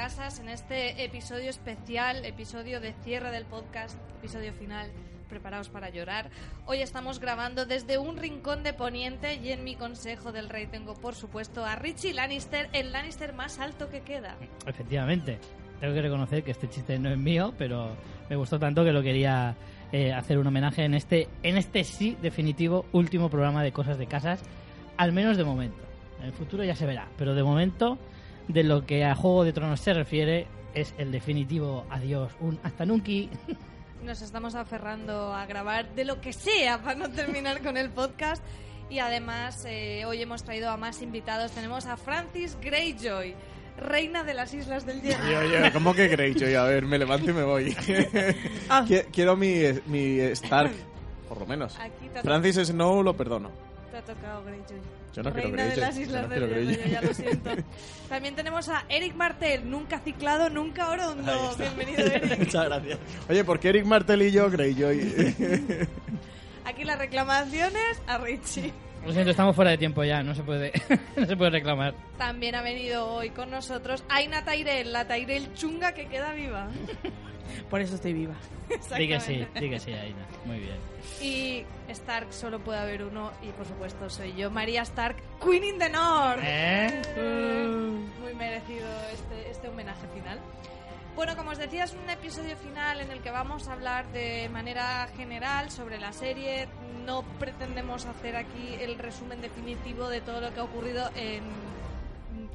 Casas en este episodio especial, episodio de cierre del podcast, episodio final. Preparaos para llorar. Hoy estamos grabando desde un rincón de Poniente y en mi consejo del rey tengo, por supuesto, a Richie Lannister, el Lannister más alto que queda. Efectivamente. Tengo que reconocer que este chiste no es mío, pero me gustó tanto que lo quería eh, hacer un homenaje en este, en este sí definitivo último programa de Cosas de Casas, al menos de momento. En el futuro ya se verá, pero de momento, de lo que a Juego de Tronos se refiere, es el definitivo adiós, un hasta nunca. Nos estamos aferrando a grabar de lo que sea para no terminar con el podcast. Y además, eh, hoy hemos traído a más invitados. Tenemos a Francis Greyjoy, reina de las Islas del Hierro. Oye, oye, ¿cómo que Greyjoy? A ver, me levanto y me voy. Ah. Qui- Quiero mi, mi Stark, por lo menos. Francis Snow lo perdono. te ha tocado Greyjoy. Yo no quiero Reina de las Islas no del Hierro, yo ya lo siento. También tenemos a Eric Martel, nunca ciclado, nunca orondo. Bienvenido, Eric. Muchas gracias. Oye, ¿por qué Eric Martel y yo Greyjoy? Aquí las reclamaciones a Richie. Lo siento, estamos fuera de tiempo ya, no se puede, no se puede reclamar. También ha venido hoy con nosotros Aina Tairel, la Tairel chunga que queda viva. Por eso estoy viva. Que sí, Aina. Muy bien. Y Stark solo puede haber uno y por supuesto soy yo, María Stark, Queen in the North. ¿Eh? Muy merecido este, este homenaje final. Bueno, como os decía, es un episodio final en el que vamos a hablar de manera general sobre la serie. No pretendemos hacer aquí el resumen definitivo de todo lo que ha ocurrido en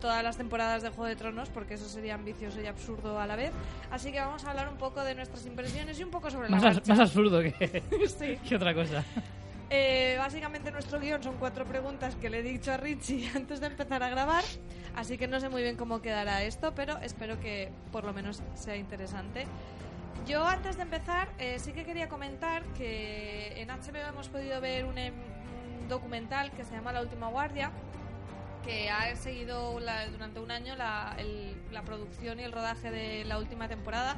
todas las temporadas de Juego de Tronos, porque eso sería ambicioso y absurdo a la vez. Así que vamos a hablar un poco de nuestras impresiones y un poco sobre la Más, as- marcha. más absurdo que, Sí. que otra cosa. Eh, básicamente nuestro guion son cuatro preguntas que le he dicho a Richie antes de empezar a grabar, así que no sé muy bien cómo quedará esto, pero espero que por lo menos sea interesante. Yo antes de empezar eh, sí que quería comentar que en HBO hemos podido ver un, em- un documental que se llama La Última Guardia, que ha seguido la- durante un año la, el- la producción y el rodaje de la última temporada.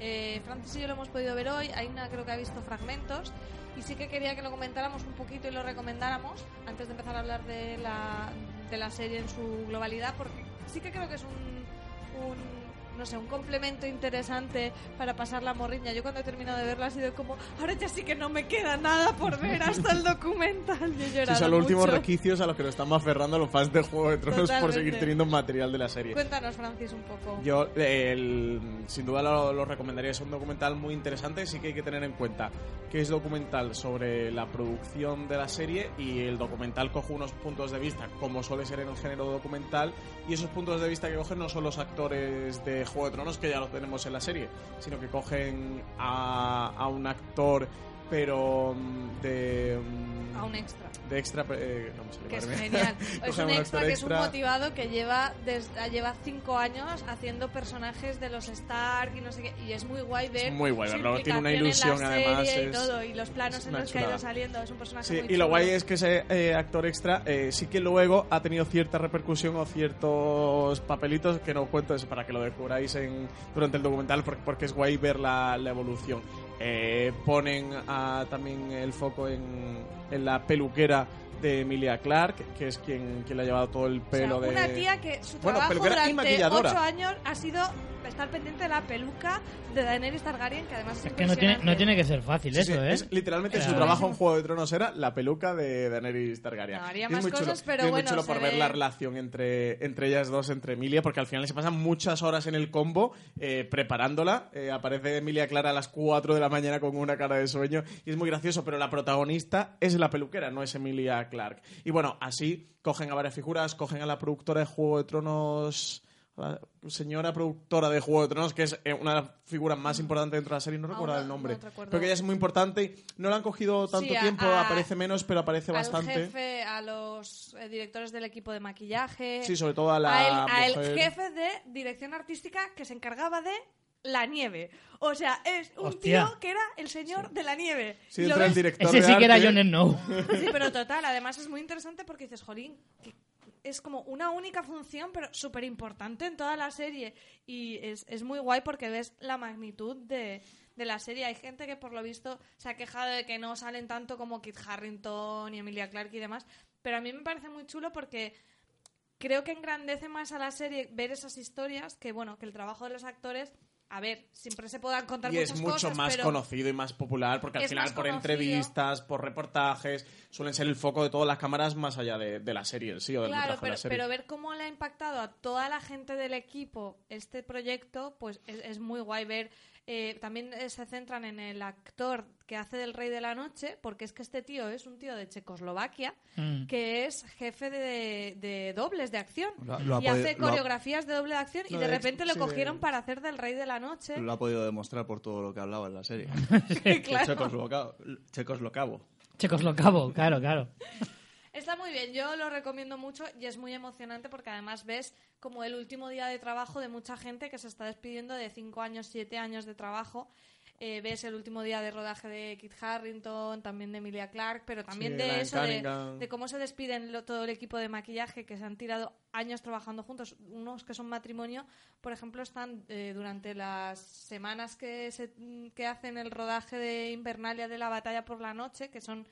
Eh, Francis y yo lo hemos podido ver hoy, Aina creo que ha visto fragmentos y sí que quería que lo comentáramos un poquito y lo recomendáramos antes de empezar a hablar de la, de la serie en su globalidad porque sí que creo que es un, un no sé, un complemento interesante para pasar la morriña. Yo cuando he terminado de verla ha sido como, ahora ya sí que no me queda nada por ver hasta el documental. Y he Sí, son los últimos mucho. requisios a los que nos estamos aferrando los fans de Juego de Tronos por Totalmente. seguir teniendo material de la serie. Cuéntanos, Francis, un poco. Yo, el- sin duda, lo, lo recomendaría. Es un documental muy interesante. Sí que hay que tener en cuenta que es documental sobre la producción de la serie y el documental coge unos puntos de vista, como suele ser en el género documental. Y esos puntos de vista que cogen no son los actores de Juego de Tronos, que ya los tenemos en la serie, sino que cogen a, a un actor, pero mm, de. mm, A un extra. de extra. eh, no Que es genial. es un extra que es un motivado que lleva des- lleva cinco años haciendo personajes de los Stark y no sé qué. Y es muy guay ver. muy guay verlo. Tiene una ilusión, además, Y, es- todo, y los planos es en los que ha ido chulada. saliendo. Es un personaje Sí, muy y lo guay es que ese eh, actor extra eh, sí que luego ha tenido cierta repercusión o ciertos papelitos que no cuento eso para que lo descubráis en, durante el documental porque, porque es guay ver la, la evolución. Eh, ponen ah, también el foco en, en la peluquera de Emilia Clark, que es quien, quien le ha llevado todo el O sea, pelo de... una tía que su Bueno, trabajo y durante ocho años ha sido estar pendiente de la peluca de Daenerys Targaryen, que además es, Es que no tiene, no impresionante. tiene que ser fácil Sí, sí, eso, ¿eh? es literalmente su trabajo en Juego de Tronos era la peluca de Daenerys Targaryen. No, haría es más muy cosas, chulo, pero es bueno, muy chulo por ver ve- la relación entre, entre ellas dos, entre Emilia, porque al final se pasan muchas horas en el combo eh, preparándola. Eh, aparece Emilia Clara a las 4 de la mañana con una cara de sueño y es muy gracioso, pero la protagonista es la peluquera, no es Emilia Clark. Y bueno, así cogen a varias figuras, cogen a la productora de Juego de Tronos la señora productora de Juego de Tronos, que es eh, una de las figuras más importantes dentro de la serie, no recuerdo el nombre. no recuerdo. Pero que ella es muy importante no la han cogido tanto Sí, a- tiempo, a- aparece menos, pero aparece al bastante. jefe, a los eh, directores del equipo de maquillaje, Sí, sobre todo a la a el, a el mujer. jefe de dirección artística que se encargaba de la nieve. O sea, es un Hostia. tío que era el señor de la nieve. Sí, lo entra el director Ese de sí que era. Jon Snow. Sí, pero total, además es muy interesante porque dices, jolín, que es como una única función, pero súper importante en toda la serie. Y es, es muy guay porque ves la magnitud de, de la serie. Hay gente que por lo visto se ha quejado de que no salen tanto como Kit Harrington y Emilia Clarke y demás. Pero a mí me parece muy chulo porque creo que engrandece más a la serie ver esas historias que, bueno, que el trabajo de los actores. A ver, siempre se puedan contar Y muchas es mucho cosas, más pero conocido y más popular porque al final por conocido. entrevistas, por reportajes, suelen ser el foco de todas las cámaras más allá de, de la serie en sí o del Claro, metraje de pero, la serie. pero ver cómo le ha impactado a toda la gente del equipo este proyecto, pues es, es muy guay ver. Eh, también eh, se centran en el actor que hace del Rey de la Noche, porque es que este tío es un tío de Checoslovaquia, Mm. que es jefe de, de dobles de acción. Lo- lo ha y hace ha- coreografías de doble de acción y de de- repente lo sí, cogieron para hacer del Rey de la Noche. Lo ha podido demostrar por todo lo que hablaba en la serie. Claro. Checosloca- Checoslovacavo. Checoslovacavo, claro, claro. Está muy bien, yo lo recomiendo mucho y es muy emocionante porque además ves como el último día de trabajo de mucha gente que se está despidiendo de 5 años, 7 años de trabajo. Eh, ves el último día de rodaje de Kit Harrington, también de Emilia Clarke, pero también Sí, de eso, de, de cómo se despiden lo- todo el equipo de maquillaje que se han tirado años trabajando juntos. Unos que son matrimonio, por ejemplo, están eh, durante las semanas que, se, que hacen el rodaje de Invernalia de la batalla por la noche, que son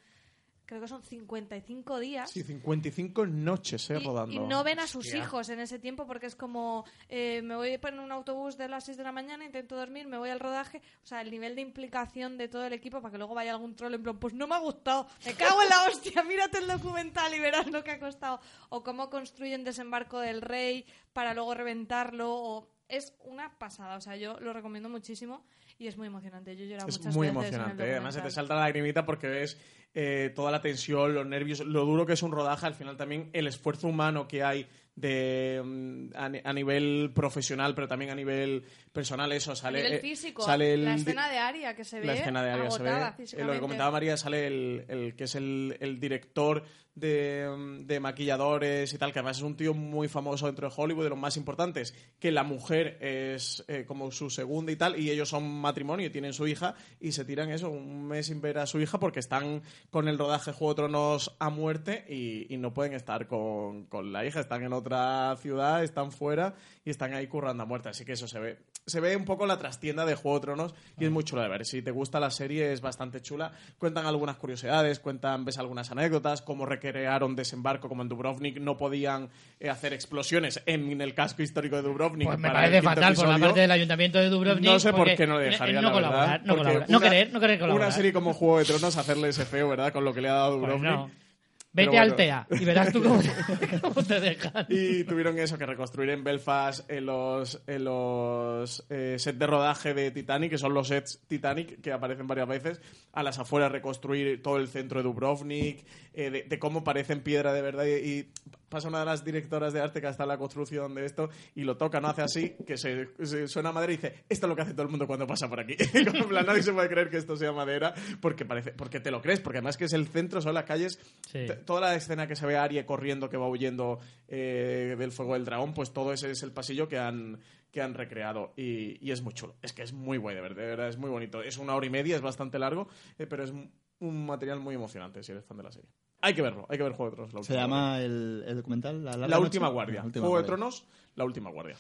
creo que son 55 días. Sí, 55 noches eh, Y, rodando. y no ven a sus Hostia. hijos en ese tiempo porque es como eh, me voy en un autobús de las 6 de la mañana, intento dormir, me voy al rodaje. O sea, el nivel de implicación de todo el equipo para que luego vaya algún troll en plan, pues no me ha gustado, me cago en la hostia, mírate el documental y verás lo que ha costado. O cómo construyen Desembarco del Rey para luego reventarlo. O... Es una pasada, o sea, yo lo recomiendo muchísimo y es muy emocionante. Yo he llorado Es muchas muy veces en el emocionante, ¿eh? además se te salta la lagrimita porque ves eh, toda la tensión, los nervios, lo duro que es un rodaje, al final también el esfuerzo humano que hay de mm, a, a nivel profesional, pero también a nivel personal, eso A sale. nivel eh, físico, sale el la escena de Aria que se ve la escena de Aria se ve. Eh, Lo que comentaba María, sale el, el que es el, el director de, maquilladores y tal, que además es un tío muy famoso dentro de Hollywood, de los más importantes, que la mujer es eh, como su segunda y tal, y ellos son matrimonio y tienen su hija, y se tiran eso, un mes sin ver a su hija porque están con el rodaje Juego Tronos a muerte y, y no pueden estar con, con la hija, están en otra ciudad, están fuera y están ahí currando a muerte, así que eso se ve. Se ve un poco la trastienda de Juego de Tronos y es muy chulo de ver. Si te gusta la serie es bastante chula. Cuentan algunas curiosidades, cuentan, ves algunas anécdotas, cómo recrearon desembarco, como en Dubrovnik no podían eh, hacer explosiones en el casco histórico de Dubrovnik. Pues me para parece fatal por la parte del ayuntamiento de Dubrovnik. No sé por qué no le en- dejaría, en no la colaborar, verdad, no porque colaborar. No una- querer, no querer colaborar. Una serie como Juego de Tronos, hacerle ese feo, ¿verdad? Con lo que le ha dado Pues Dubrovnik. no. Vete al. TEA y verás tú cómo, cómo te dejan. Y tuvieron eso, que reconstruir en Belfast en los, en los eh, sets de rodaje de Titanic, que son los sets Titanic, que aparecen varias veces, a las afueras reconstruir todo el centro de Dubrovnik, eh, de, de cómo parece en piedra de verdad. Y, y pasa una de las directoras de arte que está en la construcción de esto y lo toca, no hace así, que se, se suena a madera y dice, esto es lo que hace todo el mundo cuando pasa por aquí. En plan, nadie se puede creer que esto sea madera porque parece porque te lo crees, porque además que es el centro, son las calles Sí. Toda la escena que se ve a Arie corriendo, que va huyendo eh, del fuego del dragón, pues todo ese es el pasillo que han, que han recreado. Y, y es muy chulo. Es que es muy guay, de verdad, de verdad, es muy bonito. Es una hora y media, es bastante largo, eh, pero es un material muy emocionante si eres fan de la serie. Hay que verlo, hay que ver Juego de Tronos. La Se última llama el, el documental La, La Noche? última guardia. La Última Juego de Guardia. Tronos, La última guardia.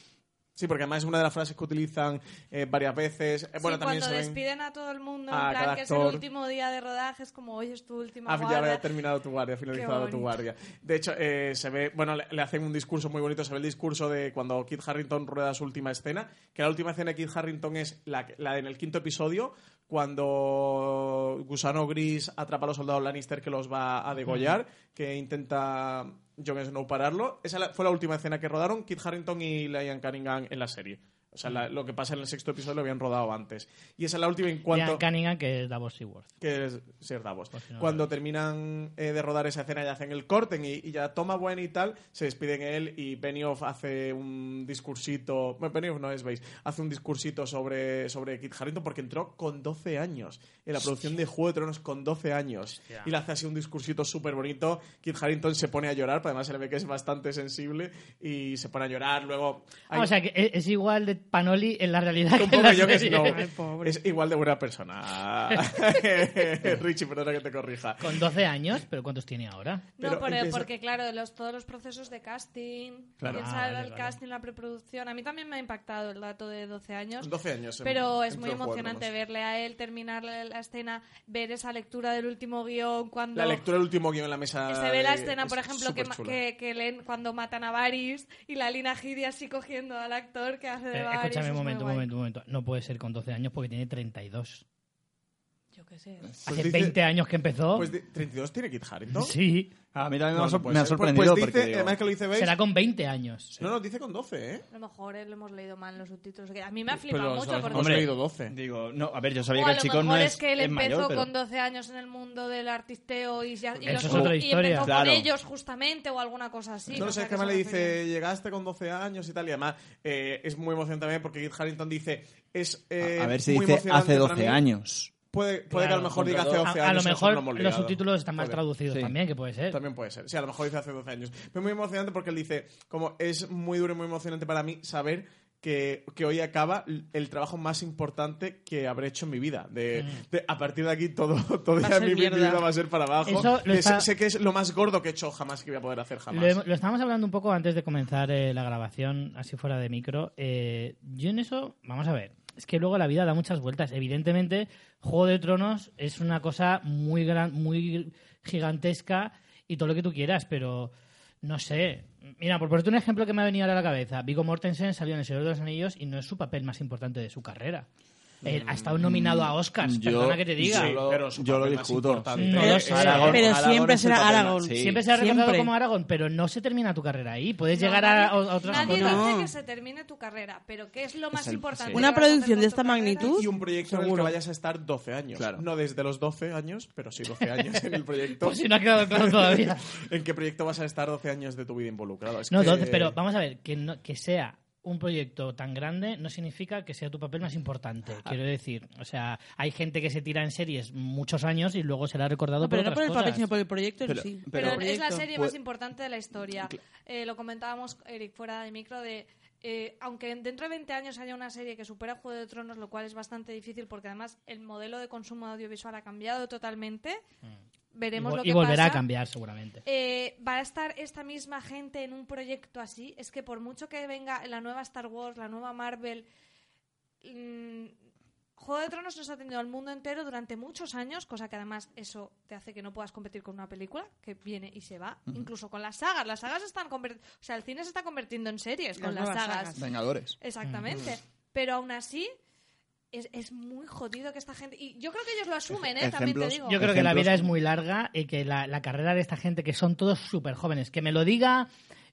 Sí, porque además es una de las frases que utilizan eh, varias veces. Eh, bueno, Sí, también cuando despiden a todo el mundo, en plan que es el último día de rodaje, es como hoy es tu última Ah, ya guardia. había terminado tu guardia, finalizado tu guardia. De hecho, eh, se ve, bueno, le, le hacen un discurso muy bonito. Se ve el discurso de cuando Kit Harrington rueda su última escena. Que la última escena de Kit Harrington es la, la en el quinto episodio, cuando Gusano Gris atrapa a los soldados Lannister que los va a degollar, que intenta Jon Snow pararlo. Esa fue la última escena que rodaron Kit Harrington y Liam Cunningham en la serie. O sea, la- lo que pasa en el sexto episodio lo habían rodado antes. Y esa es la última en cuanto Ian Cunningham, que es Davos Seaworth. que es Sir Davos. Por si no Cuando terminan eh, de rodar esa escena y hacen el corte y, y ya toma buena y tal, se despiden él y Benioff hace un discursito, bueno, Benioff no es, veis, hace un discursito sobre, sobre Kit Harington porque entró con 12 años en la producción de Juego de Tronos con 12 años y le hace así un discursito súper bonito. Kit Harington se pone a llorar, pero además se le ve que es bastante sensible y se pone a llorar. Luego, Ah, o sea, que es, es igual de Panoli en la realidad Un que en poco la yo que serie. no. Ay, pobre. Es igual de buena persona. Richie, perdona que te corrija. Con 12 años, pero ¿cuántos tiene ahora? No, Pero por- empieza- porque claro, los, todos los procesos de casting, Claro. Ah, vale, el vale. casting, la preproducción. A mí también me ha impactado el dato de 12 años. 12 años. en- Pero es en muy emocionante verle a él terminar la, la escena, ver esa lectura del último guion cuando La lectura del último guion en la mesa. que se ve la escena, es por ejemplo, que, leen cuando matan a Varys y la Lina Headey así cogiendo al actor que hace de Eh, Varys. Escúchame es un momento, un momento, un momento. No puede ser con 12 años porque tiene 32. Qué sé. Hace dice- 20 años que empezó. Pues di- 32 tiene Kit Harington. sí, A mí también me No, ha, no sor- puede me ha. Pues- sorprendido Pues porque dice, digo, además que lo dice Base. será con 20 años. No, no, dice con 12, ¿eh? A lo mejor eh, lo hemos leído mal en los subtítulos. que A mí me ha flipado mucho porque... hemos Hombre, leído 12. digo, no, a ver, yo sabía O que a el lo chico mejor no es, que él es empezó mayor, pero con 12 años en el mundo del artisteo y, ya, y, Eso los- es otra y historia. empezó Claro. con ellos justamente o alguna cosa así. no lo sé es que además le dice, llegaste con 12 años y tal, y además eh, es muy emocionante también porque Kit Harington dice, es eh, a, a ver si muy dice emocionante hace para 12 mí. años. Puede, puede que a lo mejor diga hace junto 12 A, años. a lo mejor no hemos los subtítulos están mal traducidos Sí. también, que puede ser. También puede ser. Sí, a lo mejor dice hace 12 años. Pero muy emocionante porque él dice, como es muy duro y muy emocionante para mí saber que, que hoy acaba el trabajo más importante que habré hecho en mi vida. De, Mm. de- a partir de aquí todo, todo ya mi, vida va a ser para abajo. Eso lo Que está- sé, sé que es lo más gordo que he hecho jamás que voy a poder hacer jamás. Lo, lo estábamos hablando un poco antes de comenzar eh, la grabación, así fuera de micro. Eh, yo en eso, vamos a ver, es que luego la vida da muchas vueltas. Evidentemente, Juego de Tronos es una cosa muy gran, muy gigantesca y todo lo que tú quieras, pero no sé. Mira, por ponerte un ejemplo que me ha venido ahora a la cabeza, Vigo Mortensen salió en El Señor de los Anillos y no es su papel más importante de su carrera. Eh, ha estado nominado a Oscars, Yo- perdona que te diga. Sí, Yo- pero su yo lo discuto. importante No lo sé. Aragorn- Pero siempre será sí. Siempre se ha recordado como Aragón, pero no se termina tu carrera ahí. Puedes No, llegar a, nadie- a otras Nadie cosas. dice No. que se termine tu carrera, pero ¿qué es lo más el- importante? Una producción de esta magnitud Y un proyecto en el que vayas a estar 12 años. Claro. No desde los 12 años, pero sí 12 años en el proyecto. Pues si no ha quedado claro todavía. ¿En qué proyecto vas a estar 12 años de tu vida involucrado? Es No, que- entonces, pero vamos a ver, que, no- que sea un proyecto tan grande no significa que sea tu papel más importante. Ah. Quiero decir, o sea, hay gente que se tira en series muchos años y luego será recordado No, pero por no por el papel, cosas. sino por el proyecto en Pero- sí. Pero, Pero- es la serie Pues- más importante de la historia. Eh, lo comentábamos, Eric, fuera de micro, de... eh, aunque dentro de 20 años haya una serie que supera Juego de Tronos, lo cual es bastante difícil porque además el modelo de consumo audiovisual ha cambiado totalmente, veremos y, lo que y volverá pasa. a cambiar seguramente. Eh, va a estar esta misma gente en un proyecto así. Es que por mucho que venga la nueva Star Wars, la nueva Marvel, mm, Juego de Tronos nos ha tenido al mundo entero durante muchos años, cosa que además eso te hace que no puedas competir con una película que viene y se va. Incluso con las sagas. Las sagas están convirtiendo... O sea, el cine se está convirtiendo en series con Las sagas. Vengadores. Exactamente. Pero aún así... Es, es muy jodido que esta gente... Y yo creo que ellos lo asumen, ¿eh? También te digo. Yo creo que la vida es muy larga y que la, la carrera de esta gente, que son todos súper jóvenes, que me lo diga,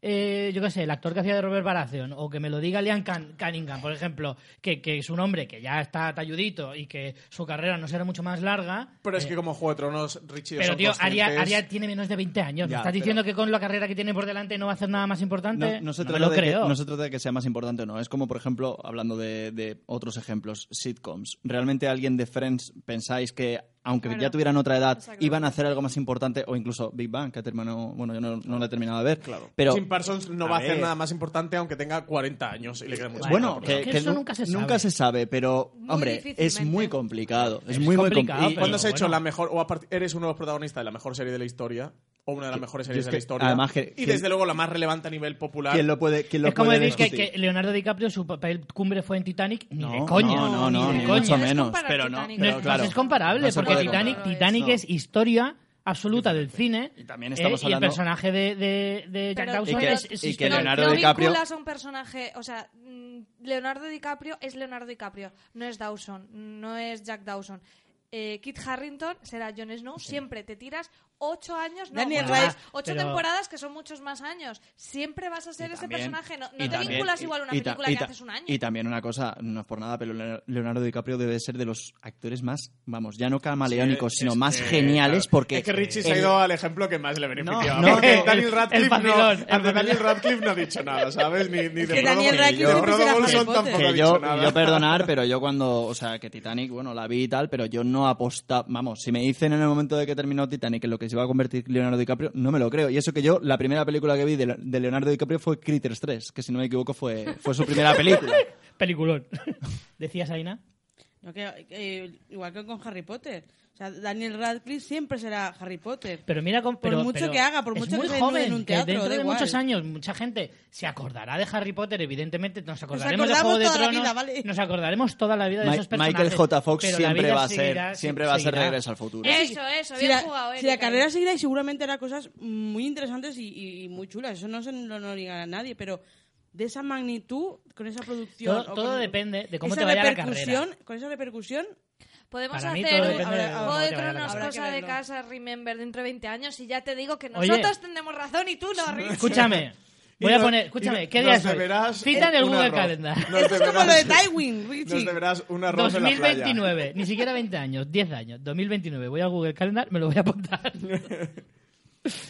eh, yo qué sé, el actor que hacía de Robert Baratheon, o que me lo diga Liam Can- Cunningham, por ejemplo, que, que es un hombre que ya está talludito y que su carrera no será mucho más larga. Pero es eh, que como Juego de Tronos, Richie Pero, tío, Aria, tiene menos de 20 años. ¿Me Ya, estás pero- diciendo que con la carrera que tiene por delante no va a hacer nada más importante? No, no se trata lo de que, creo. no se trata de que sea más importante o no. Es como, por ejemplo, hablando de, de otros ejemplos, sitcoms. ¿Realmente alguien de Friends pensáis que, aunque Claro. ya tuvieran otra edad, Exacto. iban a hacer algo más importante? O incluso Big Bang, que terminó... Bueno, yo no, no lo he terminado de ver. Claro. Pero, Jim Parsons no a va a hacer nada más importante aunque tenga 40 años y le quede mucho Bueno, por que, es que que eso nu- nunca se nunca sabe. se sabe, pero, Muy hombre, es muy complicado. Es, Es muy, muy complicado, pero- ¿Cuándo has hecho bueno. la mejor, o eres uno de los protagonistas de la mejor serie de la historia, o una de las mejores series es de la historia, además que- y ¿quién- desde luego la más relevante a nivel popular, ¿Quién lo puede, quién lo es como puede decir que, Leonardo DiCaprio su papel cumbre fue en Titanic, ni No, de coña. no, no, ni no, de ni coña. mucho menos. Pero no, es- claro. no es comparable, no porque Titanic, comparar. Titanic No. es historia absoluta del cine. Y también eh, estamos y el hablando- personaje de, de, de Jack Pero- Dawson Y que- es, es y que. Leonardo no DiCaprio- un personaje, o sea, mm, Leonardo DiCaprio es Leonardo DiCaprio, no es Dawson, no es Jack Dawson. Eh, Kit Harrington será Jon Snow, siempre te tiras ocho años, no, Daniel ocho, Radcliffe, ocho pero- temporadas que son muchos más años. Siempre vas a ser Y ese también- personaje, no, no te también- vinculas y- igual a una película y que haces un año. Y también una cosa, no es por nada, pero Leonardo DiCaprio debe ser de los actores más, vamos, ya no camaleónicos, Sí, sino es más que, geniales claro, porque... Es que Richie se ha ido al ejemplo que más le beneficiaba. No, no, Daniel el Radcliffe, no, vacilón, el ante Daniel vacilón. Radcliffe no ha dicho nada, ¿sabes? Ni, ni de que Daniel Radcliffe yo, yo perdonar, pero yo cuando, o sea, que Titanic, bueno, la vi y tal, pero yo no apostaba, vamos, si me dicen en el momento de que terminó Titanic en lo que se iba a convertir Leonardo DiCaprio, no me lo creo. Y eso que yo, la primera película que vi de, de Leonardo DiCaprio fue Critters 3, que si no me equivoco fue, fue su primera película. Peliculón. ¿Decías, Aina? No, que, eh, igual que con Harry Potter. O sea, Daniel Radcliffe siempre será Harry Potter. Pero mira, con, Por pero- mucho pero que haga, por mucho que se joven, en un que teatro, dentro de igual. muchos años mucha gente se acordará de Harry Potter, evidentemente nos acordaremos de acordamos Juego de toda la Tronos, vida, ¿vale? nos acordaremos toda la vida de Ma- esos personajes. Michael J. Fox la siempre va a seguirá, ser, sí, siempre va a ser seguirá. regreso al futuro. Eso, eso, si bien la, jugado, si la Erika. carrera seguirá y seguramente hará cosas muy interesantes y, y- y muy chulas. Eso no se lo no diga a nadie, pero de esa magnitud, con esa producción... Todo, todo con depende de cómo te vaya la carrera. Con esa repercusión, Podemos Para mí hacer un depende de Juego cómo de te vaya la Tronos, cosa de casa, Remember, dentro de 20 años y ya te digo que Oye. nosotros tenemos razón y tú no, Rich. Escúchame, Y voy a no- poner, escúchame, ¿qué nos día es hoy? deberás Cita del un Google arroz. Calendar. Nos es como lo de Tywin, Richie. Nos deberás un arroz en la playa. 2029, ni siquiera 20 años, 10 años, 2029. Voy al Google Calendar, me lo voy a apuntar.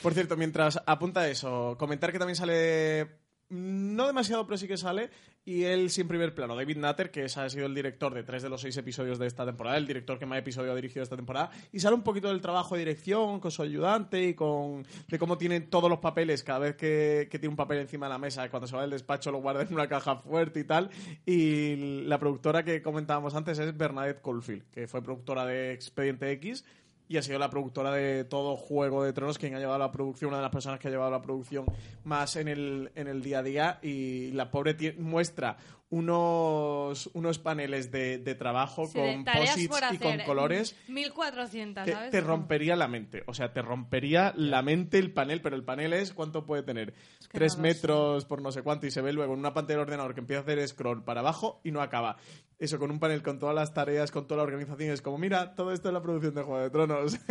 Por cierto, mientras apunta eso, comentar que también sale no demasiado, pero sí que sale. Y él sin primer plano, David Nutter, que ha sido el director de tres de los seis episodios de esta temporada, el director que más episodio ha dirigido esta temporada. Y sale un poquito del trabajo de dirección con su ayudante y con de cómo tiene todos los papeles cada vez que, que tiene un papel encima de la mesa. Cuando se va del despacho lo guarda en una caja fuerte y tal. Y la productora que comentábamos antes es Bernadette Caulfield, que fue productora de Expediente X y ha sido la productora de todo Juego de Tronos, quien ha llevado la producción, una de las personas que ha llevado la producción más en el, en el día a día. Y la pobre muestra unos, unos paneles de, de trabajo Sí, con posits y con colores 1400, que ¿sabes? te rompería la mente. O sea, te rompería la mente el panel, pero el panel es ¿cuánto puede tener? que Tres no lo sé. metros por no sé cuánto y se ve luego en una pantalla de ordenador que empieza a hacer scroll para abajo y no acaba. Eso, con un panel con todas las tareas, con toda la organización, es como, mira, todo esto es la producción de Juego de Tronos.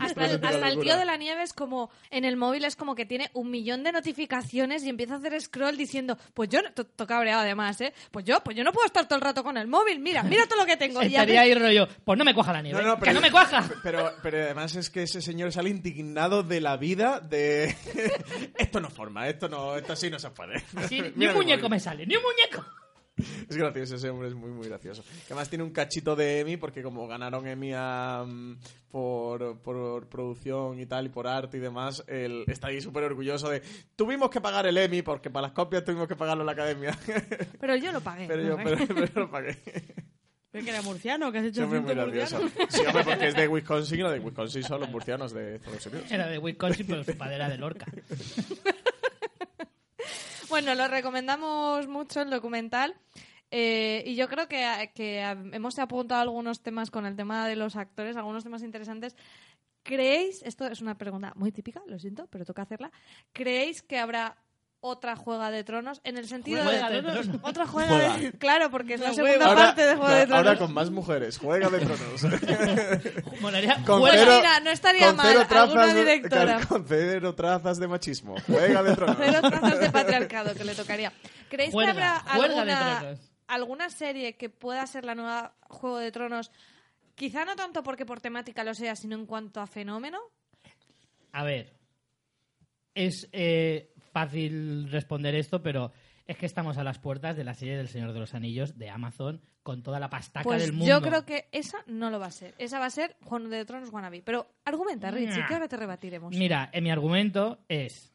Hasta, el, hasta tío de la nieve es como en el móvil es como que tiene un millón de notificaciones y empieza a hacer scroll diciendo pues yo no- to- to cabreado además eh pues yo pues yo no puedo estar todo el rato con el móvil mira mira todo lo que tengo Estaría ahí rollo, pues no me cuaja la nieve, No, no, que no me cuaja. Pero, pero además es que ese señor sale indignado de la vida de... esto no forma, esto no, esto así no se puede. Así, ni un muñeco móvil. me sale, ni un muñeco. Es gracioso, ese hombre es muy, muy gracioso. Que además tiene un cachito de Emmy, porque como ganaron Emmy a, mm, por, por producción y tal, y por arte y demás, él está ahí súper orgulloso de... Tuvimos que pagar el Emmy, porque para las copias tuvimos que pagarlo en la academia. pero yo lo pagué pero yo pero, pero lo pagué. ¿Ves que era murciano? ¿Que has hecho muy gracioso. murciano? Sí, hombre, porque es de Wisconsin, y no de Wisconsin son los murcianos de Estados Unidos. Era de Wisconsin, pero su padre era de Lorca. Bueno, lo recomendamos mucho el documental. eh, y yo creo que, que hemos apuntado algunos temas con el tema de los actores, algunos temas interesantes. ¿Creéis, esto es una pregunta muy típica, lo siento, pero toca hacerla, ¿creéis que habrá otra Juega de Tronos en el sentido Juega de, de Tronos. otra Juega Juega. de Claro, porque es la La segunda parte de Juega de Tronos. ahora con más mujeres, juega de tronos. Molaría Con cero- mira, no estaría con mal, alguna trazas de- directora. con- cero trazas de machismo. Juega de tronos. Cero trazas de patriarcado que le tocaría. ¿Creéis que habrá alguna, alguna serie que pueda ser la nueva Juego de Tronos? Quizá no tanto porque por temática lo sea, sino en cuanto a fenómeno. A ver, es eh, fácil responder esto, pero es que estamos a las puertas de la serie del Señor de los Anillos de Amazon con toda la pastaca Pues del mundo. yo creo que esa no lo va a ser. Esa va a ser Juego de Tronos wannabe. Pero argumenta, Richie, Nah. que ahora te rebatiremos. Mira, en mi argumento es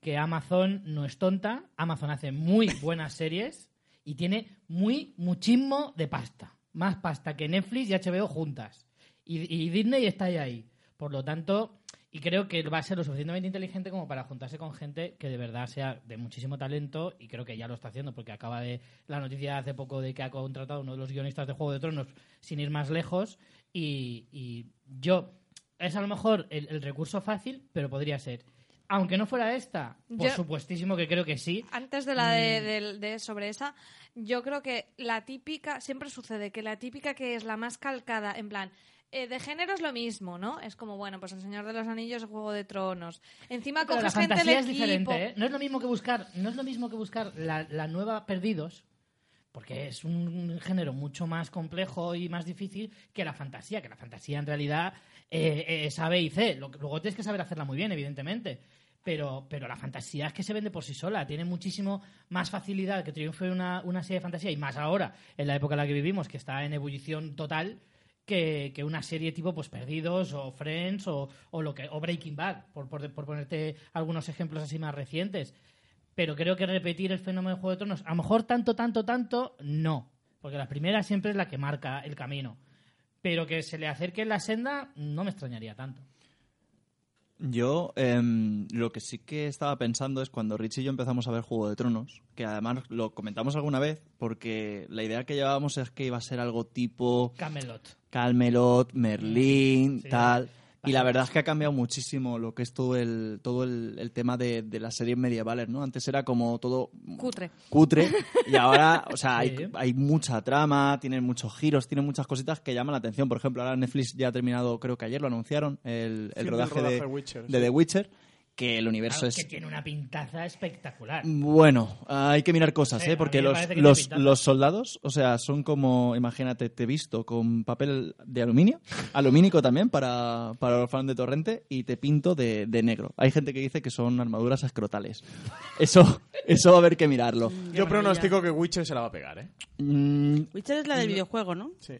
que Amazon no es tonta, Amazon hace muy buenas series y tiene muy muchísimo de pasta. Más pasta que Netflix y HBO juntas. Y, y Disney está ahí. Por lo tanto, y creo que va a ser lo suficientemente inteligente como para juntarse con gente que de verdad sea de muchísimo talento y creo que ya lo está haciendo porque acaba de la noticia hace poco de que ha contratado uno de los guionistas de Juego de Tronos sin ir más lejos y, y yo es a lo mejor el, el recurso fácil, pero podría ser. Aunque no fuera esta, por Yo- supuestísimo que creo que sí. Antes de la Mm. de, de- de sobre esa, yo creo que la típica, siempre sucede que la típica que es la más calcada, en plan, eh, de género es lo mismo, ¿no? Es como, bueno, pues El Señor de los Anillos, Juego de Tronos. Encima Pero la coges gente del fantasía es equipo. diferente, ¿eh? No es lo mismo que buscar, no es lo mismo que buscar la, la nueva Perdidos, porque es un género mucho más complejo y más difícil que la fantasía, que la fantasía en realidad eh, es A, B y C. Lo- luego tienes que saber hacerla muy bien, evidentemente. Pero, pero la fantasía es que se vende por sí sola, tiene muchísimo más facilidad que triunfe una, una serie de fantasía, y más ahora, en la época en la que vivimos, que está en ebullición total, que, que una serie tipo pues Perdidos o Friends o, o lo que o Breaking Bad por, por, por ponerte algunos ejemplos así más recientes pero creo que repetir el fenómeno de Juego de Tronos, a lo mejor tanto, tanto, tanto, no. Porque la primera siempre es la que marca el camino. Pero que se le acerque en la senda, no me extrañaría tanto. Yo em, lo que sí que estaba pensando es cuando Rich y yo empezamos a ver Juego de Tronos, que además lo comentamos alguna vez, porque la idea que llevábamos es que iba a ser algo tipo Camelot. Calmelot, Merlín, Sí. tal. Y la verdad es que ha cambiado muchísimo lo que es todo el, todo el, el tema de, de las series medievales, ¿no? Antes era como todo Cutre. cutre y ahora, o sea, hay, mucha trama, tienen muchos giros, tienen muchas cositas que llaman la atención. Por ejemplo, ahora Netflix ya ha terminado, creo que ayer lo anunciaron, el, el rodaje, rodaje de, de Witcher, de sí. The Witcher, que el universo Claro, es... que tiene una pintaza espectacular. Bueno, hay que mirar cosas, Sí, ¿eh? a Porque los, los, los soldados, o sea, son como, imagínate, te he visto con papel de aluminio, alumínico también para, para los fans de Torrente, y te pinto de, de negro. Hay gente que dice que son armaduras escrotales. Eso, eso va a haber que mirarlo. Yo pronostico que Witcher se la va a pegar, ¿eh? Mm, Witcher es la del videojuego, ¿no? Sí.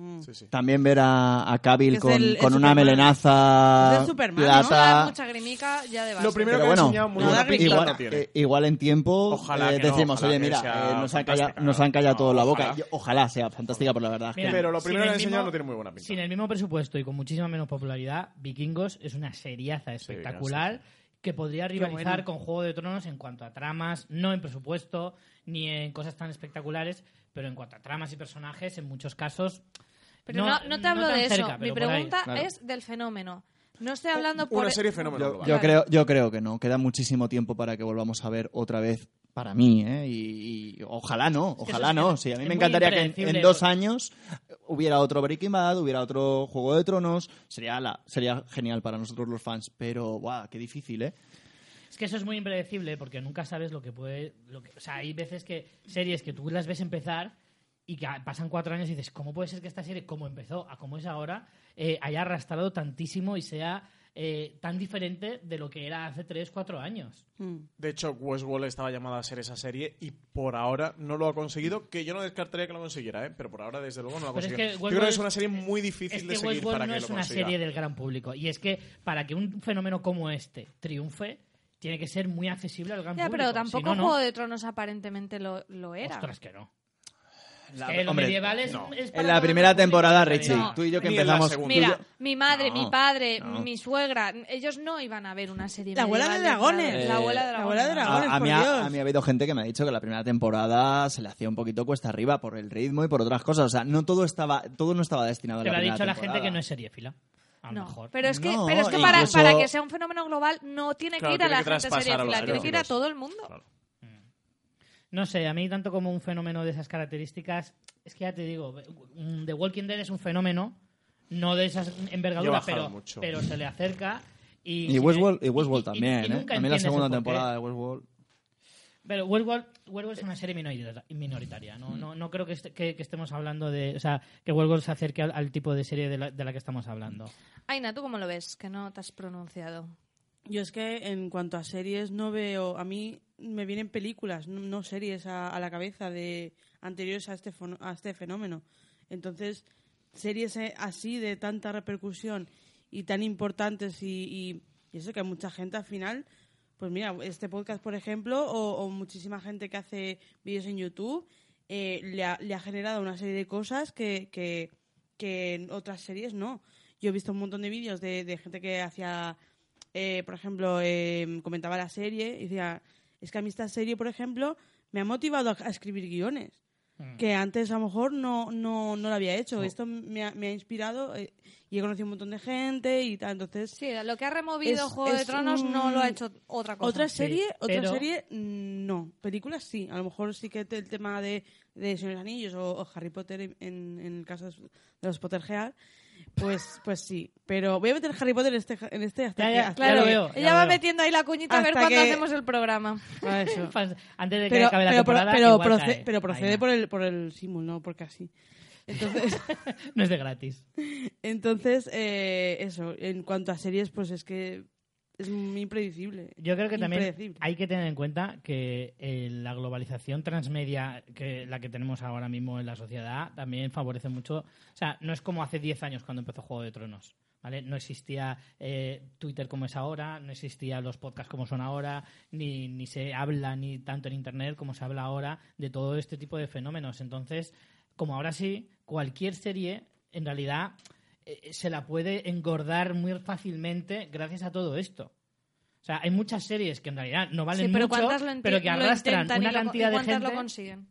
Mm. Sí, sí. también ver a, a es con, el- el con una Superman. melenaza plata. mucha grimica ya de base. Lo primero Pero que bueno, ha enseñado muy buena igual, eh, igual en tiempo Ojalá eh, no, decimos, ojalá oye, mira, eh, nos, han callado, nos han callado no, todo la boca. ojalá. Yo- Ojalá sea fantástica, pero la verdad Mira, Pero lo sin primero el que ha enseñado mismo- no tiene muy buena pinta. Sin el mismo presupuesto y con muchísima menos popularidad, Vikingos es una seriaza espectacular que podría rivalizar bueno. con Juego de Tronos en cuanto a tramas, no en presupuesto ni en cosas tan espectaculares, pero en cuanto a tramas y personajes, en muchos casos. Pero no, no te hablo de eso. cerca, Mi pregunta claro. es del fenómeno. No estoy hablando por... Una serie fenómeno Yo, yo creo, yo creo que no. Queda muchísimo tiempo para que volvamos a ver otra vez para mí, ¿eh? Y, y ojalá no, ojalá no. Sí, a mí me encantaría que en, dos años hubiera otro Breaking Bad, hubiera otro Juego de Tronos. Sería, la, sería genial para nosotros los fans, pero, guau, qué difícil, ¿eh? Es que eso es muy impredecible porque nunca sabes lo que puede. Lo que, o sea, hay veces que series que tú las ves empezar y que pasan cuatro años y dices, ¿cómo puede ser que esta serie, como empezó a como es ahora, eh, haya arrastrado tantísimo y sea eh, tan diferente de lo que era hace tres, cuatro años? Mm. De hecho, Westworld estaba llamada a ser esa serie y por ahora no lo ha conseguido, que yo no descartaría que lo consiguiera, ¿eh? pero por ahora desde luego no lo ha Pero es conseguido. que yo creo que es una serie muy difícil Es de que seguir Westworld para no que es lo una consiga. serie del gran público. Y es que para que un fenómeno como este triunfe, tiene que ser muy accesible al gran Ya, público. pero tampoco no. Juego de Tronos aparentemente lo, lo era. Ostras, que no. La- que lo hombre, medieval es, no. es para En la primera temporada. Richie, No. tú y yo que la empezamos... Mira, mi madre, No, mi padre, no. mi suegra, ellos no iban a ver una serie La abuela de dragones. La abuela de La abuela de dragones. dragones. A, a por mí ha, Dios. a mí ha habido gente que me ha dicho que la primera temporada se le hacía un poquito cuesta arriba por el ritmo y por otras cosas. O sea, no todo estaba, todo no estaba destinado a Te la lo ha primera dicho la gente que no es. A No, mejor. pero es que, No, pero es que para, incluso- para que sea un fenómeno global no tiene que ir a la gente a seriéfila, tiene que ir a todo el mundo. No sé, a mí tanto como un fenómeno de esas características, es que ya te digo, The Walking Dead es un fenómeno, no de esas envergaduras, pero, mucho. pero se le acerca. Y, Y Westworld, y Westworld y- y- también, y ¿eh? A mí la segunda temporada de Westworld... Pero Westworld, Westworld es una serie minorita- minoritaria. No, no, no creo que, este- que- que estemos hablando de. O sea, que Westworld se acerque al, al tipo de serie de la, de la que estamos hablando. Aina, ¿tú cómo lo ves? Que no te has pronunciado. Yo es que en cuanto a series no veo, a mí me vienen películas, no, series a, la cabeza de anteriores a este a este fenómeno. Entonces, series eh, así de tanta repercusión y tan importantes y, y, y eso que mucha gente al final, pues mira, este podcast por ejemplo o, muchísima gente que hace vídeos en YouTube eh, le, ha, generado una serie de cosas que, que, en otras series no. Yo he visto un montón de vídeos de, gente que hacía eh, por ejemplo, eh, comentaba la serie y decía, es que a mí esta serie, por ejemplo, me ha motivado a, a escribir guiones, que antes a lo mejor no, no, no lo había hecho. Esto me ha, me ha inspirado eh, y he conocido un montón de gente y tal. Entonces, Sí, lo que ha removido Es- Juego de es Tronos no un- lo ha hecho otra cosa. otra sí, serie, otra pero- serie, mm, no. Películas sí. A lo mejor sí que el tema de, de Señor de los Anillos o, o Harry Potter en, en el caso de los Potterhead, pues, pues sí. Pero voy a meter Harry Potter en este, en este hasta Ya, Claro, lo veo, ya ella lo va veo. metiendo ahí la cuñita a ver cuándo que- hacemos el programa. a eso. Fans- Antes de que pero, acabe la pero, temporada. pero, igual proce- cae. pero procede por el, por el símil, no porque así. Entonces, No es de gratis. entonces eh, eso, en cuanto a series, pues es que es muy impredecible. Yo creo que también hay que tener en cuenta que eh, la globalización transmedia, que la que tenemos ahora mismo en la sociedad, también favorece mucho. O sea, no es como hace 10 años cuando empezó Juego de Tronos. ¿Vale? No existía eh, Twitter como es ahora, no existían los podcasts como son ahora, ni, ni se habla ni tanto en Internet como se habla ahora de todo este tipo de fenómenos. Entonces, como ahora sí, cualquier serie en realidad eh, se la puede engordar muy fácilmente gracias a todo esto. O sea, hay muchas series que en realidad no valen sí, pero mucho, ¿cuántas lo enti- pero que arrastran una y cantidad de gente. lo consiguen?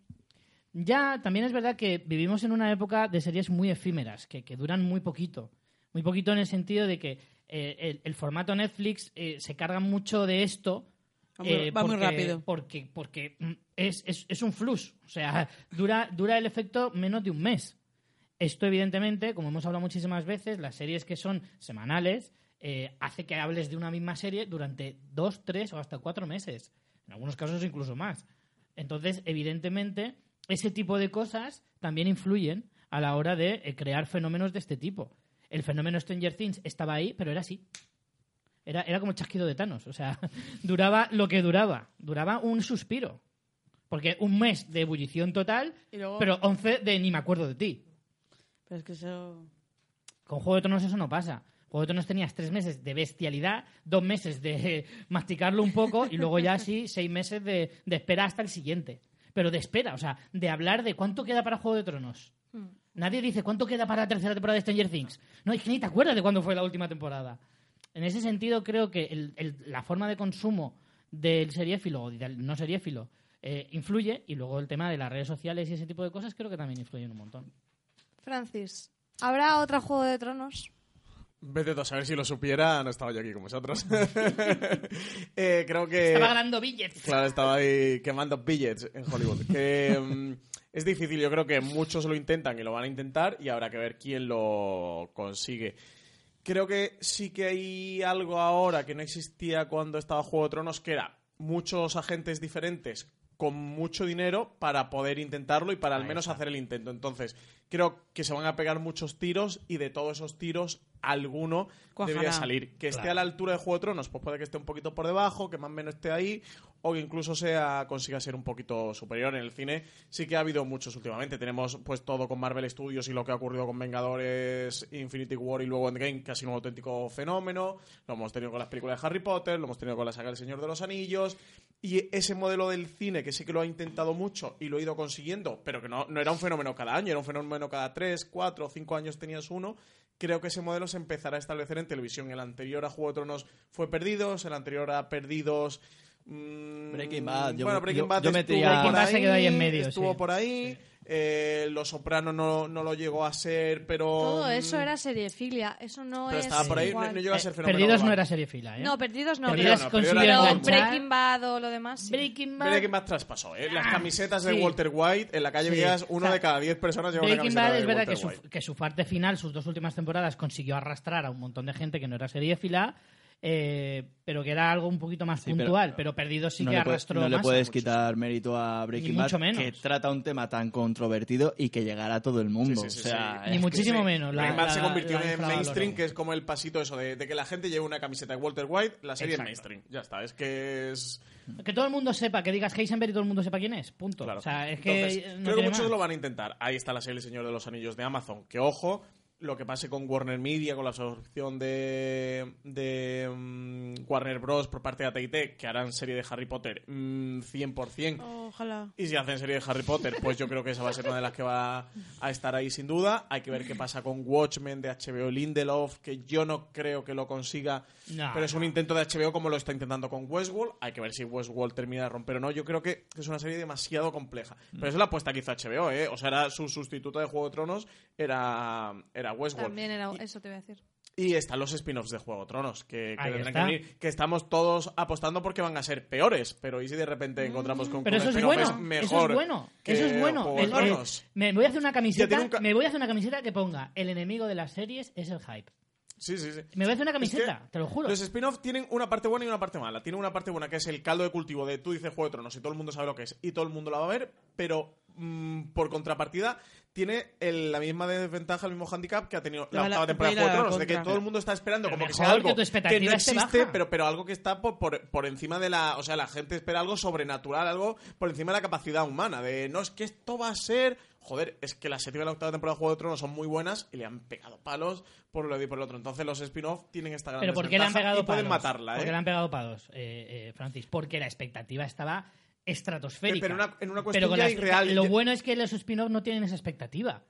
Ya, también es verdad que vivimos en una época de series muy efímeras, que, que duran muy poquito. Muy poquito en el sentido de que eh, el, el formato Netflix eh, se carga mucho de esto. Va muy- eh, va muy porque- rápido. Porque, porque mm, es, es, es un flux. O sea, dura, dura el efecto menos de un mes. Esto, evidentemente, como hemos hablado muchísimas veces, las series que son semanales eh, hace que hables de una misma serie durante dos, tres o hasta cuatro meses. En algunos casos incluso más. Entonces, evidentemente, ese tipo de cosas también influyen a la hora de eh, crear fenómenos de este tipo. El fenómeno Stranger Things estaba ahí, pero era así. Era, era como el chasquido de Thanos. O sea, duraba lo que duraba. Duraba un suspiro. Porque un mes de ebullición total, luego- pero 11 de ni me acuerdo de ti. Pero es que eso... Con Juego de Tronos eso no pasa. Juego de Tronos tenías tres meses de bestialidad, dos meses de masticarlo un poco y luego ya sí seis meses de, de espera hasta el siguiente. Pero de espera, o sea, de hablar de cuánto queda para Juego de Tronos. Nadie dice cuánto queda para la tercera temporada de Stranger Things. No, es que ni te acuerdas de cuándo fue la última temporada. En ese sentido, creo que el- el- la forma de consumo del seriéfilo o del no seriéfilo eh, influye y luego el tema de las redes sociales y ese tipo de cosas creo que también influyen un montón. Francis, ¿habrá otro Juego de Tronos? Vete tú a saber si lo supiera, no estaba yo aquí con vosotros. Eh, creo que... Estaba ganando billets. Claro, estaba ahí quemando billets en Hollywood. Que mm, es difícil, yo creo que muchos lo intentan y lo van a intentar y habrá que ver quién lo consigue. Creo que sí que hay algo ahora que no existía cuando estaba Juego de Tronos, que era muchos agentes diferentes con mucho dinero para poder intentarlo y para al menos hacer el intento. Entonces, creo que se van a pegar muchos tiros y de todos esos tiros alguno Cuajará. debería salir. Que esté Claro. a la altura de Juego de Tronos, pues puede que esté un poquito por debajo, que más o menos esté ahí, o que incluso sea consiga ser un poquito superior en el cine. Sí que ha habido muchos últimamente. Tenemos pues todo con Marvel Studios y lo que ha ocurrido con Vengadores, Infinity War y luego Endgame, que ha sido un auténtico fenómeno. Lo hemos tenido con las películas de Harry Potter, lo hemos tenido con la saga del Señor de los Anillos. Y ese modelo del cine, que sí que lo ha intentado mucho y lo ha ido consiguiendo, pero que no, no era un fenómeno cada año, era un fenómeno cada tres, cuatro o cinco años tenías uno, creo que ese modelo se empezará a establecer en televisión. El anterior a Juego de Tronos fue Perdidos, el anterior a Perdidos... mm, Breaking Bad, yo- bueno, Breaking yo- Bad yo metería- por Breaking Bad se quedó ahí en medio, Estuvo sí. por ahí. eh, Los Sopranos no, no lo llegó a ser, pero... Todo eso mm, era seriefilia. Eso no Pero es estaba por ahí, no, igual. no llegó a Eh, ser fenómeno Perdidos no era serie fila, ¿eh? No, perdidos no. Perdidos no, consiguió Perdidos pero era enganchar. Breaking Bad o lo demás. sí. Breaking Bad, Breaking Bad traspasó, ¿eh? Las Ah, camisetas de sí. Walter White, en la calle Sí. veías uno O sea, de cada diez personas lleva una Breaking camiseta Bad de es verdad Walter que su, White. que su parte final, sus dos últimas temporadas, consiguió arrastrar a un montón de gente que no era seriéfila, eh, pero que era algo un poquito más Sí, pero- puntual. Pero, Perdidos sí no que arrastró no le puedes quitar mérito a Breaking Bad, que trata un tema tan controvertido y que llegará a todo el mundo. Sí, sí, sí, o sea, sí. Ni muchísimo Sí, menos. La, Breaking Bad la- se convirtió la en mainstream, que es como el pasito eso de, de que la gente lleve una camiseta de Walter White, la serie es Exacto. mainstream. Ya está, es que es... Que todo el mundo sepa, que digas Heisenberg y todo el mundo sepa quién es. Punto. Claro. O sea, es que. Entonces, no creo que muchos más. lo van a intentar. Ahí está la serie El Señor de los Anillos de Amazon. Que ojo, lo que pase con Warner Media, con la absorción de, de mm, Warner Bros. por parte de AT&T, que harán serie de Harry Potter mm, 100%. Ojalá. Y si hacen serie de Harry Potter, pues yo creo que esa va a ser una de las que va a estar ahí sin duda. Hay que ver qué pasa con Watchmen de HBO Lindelof, que yo no creo que lo consiga, No, pero es un intento de HBO como lo está intentando con Westworld. Hay que ver si Westworld termina de romper o no. Yo creo que es una serie demasiado compleja. Pero esa es la apuesta que hizo HBO, ¿eh? O sea, era su sustituto de Juego de Tronos, era, era Westworld. También era, Y- eso te voy a decir. y están los spin-offs de Juego de Tronos, que, que tendrán que venir, que estamos todos apostando porque van a ser peores, pero ¿y si de repente encontramos con Pero eso es bueno, mejor eso es bueno, que eso es bueno. El- el- me voy a hacer una camiseta, tiene un me voy a hacer una camiseta que ponga el enemigo de las series es el hype. Sí, sí, sí. Me voy a hacer una Es que camiseta, te lo juro. Los spin-off tienen una parte buena y una parte mala. Tienen una parte buena que es el caldo de cultivo de tú dices Juego de Tronos y todo el mundo sabe lo que es y todo el mundo la va a ver, pero mm, por contrapartida, tiene el- la misma desventaja, el mismo handicap que ha tenido la La- la- octava temporada de Juego de Tronos, de que todo el mundo está esperando Pero como que sea algo que no existe, pero, pero algo que está por, por, por encima de la... O sea, la gente espera algo sobrenatural, algo por encima de la capacidad humana, de no, es que esto va a ser... Joder, es que la séptima y la octava temporada de Juego de Tronos son muy buenas y le han pegado palos por lo de y por lo otro. Entonces los spin-off tienen esta gran Pero ¿por qué le han pegado y pueden palos? matarla, ¿Por ¿eh? qué le han pegado palos, eh, eh, Francis? Porque la expectativa estaba estratosférica. Pero en una- en una Pero cuestión con ya la- irreal. Lo Ya- bueno es que los spin-off no tienen esa expectativa.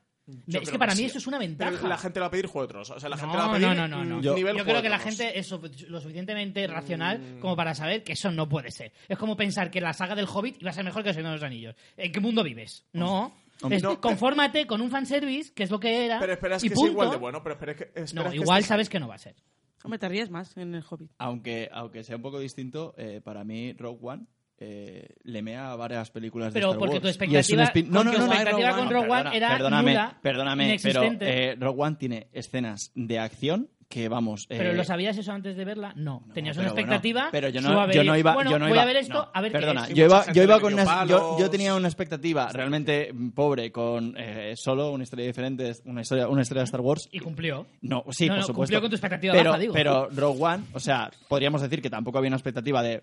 Yo es que para mí sí. eso es una Pero ventaja. La gente va a pedir Juego de Tronos. O sea, la gente no, le va a pedir no, no, no, no. Yo- nivel Yo Juego creo que la gente es lo suficientemente racional Mm. como para saber que eso no puede ser. Es como pensar que la saga del Hobbit iba a ser mejor que el Señor de los Anillos. ¿En qué mundo vives? No. Hombre, Es- no. confórmate con un fanservice, que es lo que era. Pero esperas y que punto. sea igual de bueno, pero esperas que... esperas No, que igual sabes que no va a ser. Hombre, te ríes más en el Hobbit. Aunque, aunque sea un poco distinto, eh, para mí Rogue One eh, le mea a varias películas Pero de Star porque Wars. tu expectativa, es No, no, no, tu expectativa con. Rogue One era perdóname, nula, perdóname, pero eh, Rogue One tiene escenas de acción que vamos. ¿Pero eh, lo sabías eso antes de verla? No. no, Tenías pero una expectativa. bueno, pero yo no, suave. yo no iba, Bueno, yo no voy iba- a ver esto, no, a ver perdona, qué es. yo iba, yo iba con yo, tenía una expectativa realmente pobre con eh, solo una historia diferente, una historia, una historia de Star Wars. Y cumplió. No, sí, No, por no, supuesto. cumplió con tu expectativa pero, baja, digo. Pero Rogue One, o sea, podríamos decir que tampoco había una expectativa de.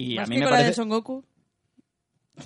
Y Más a mí que me con la de parece. Son Goku.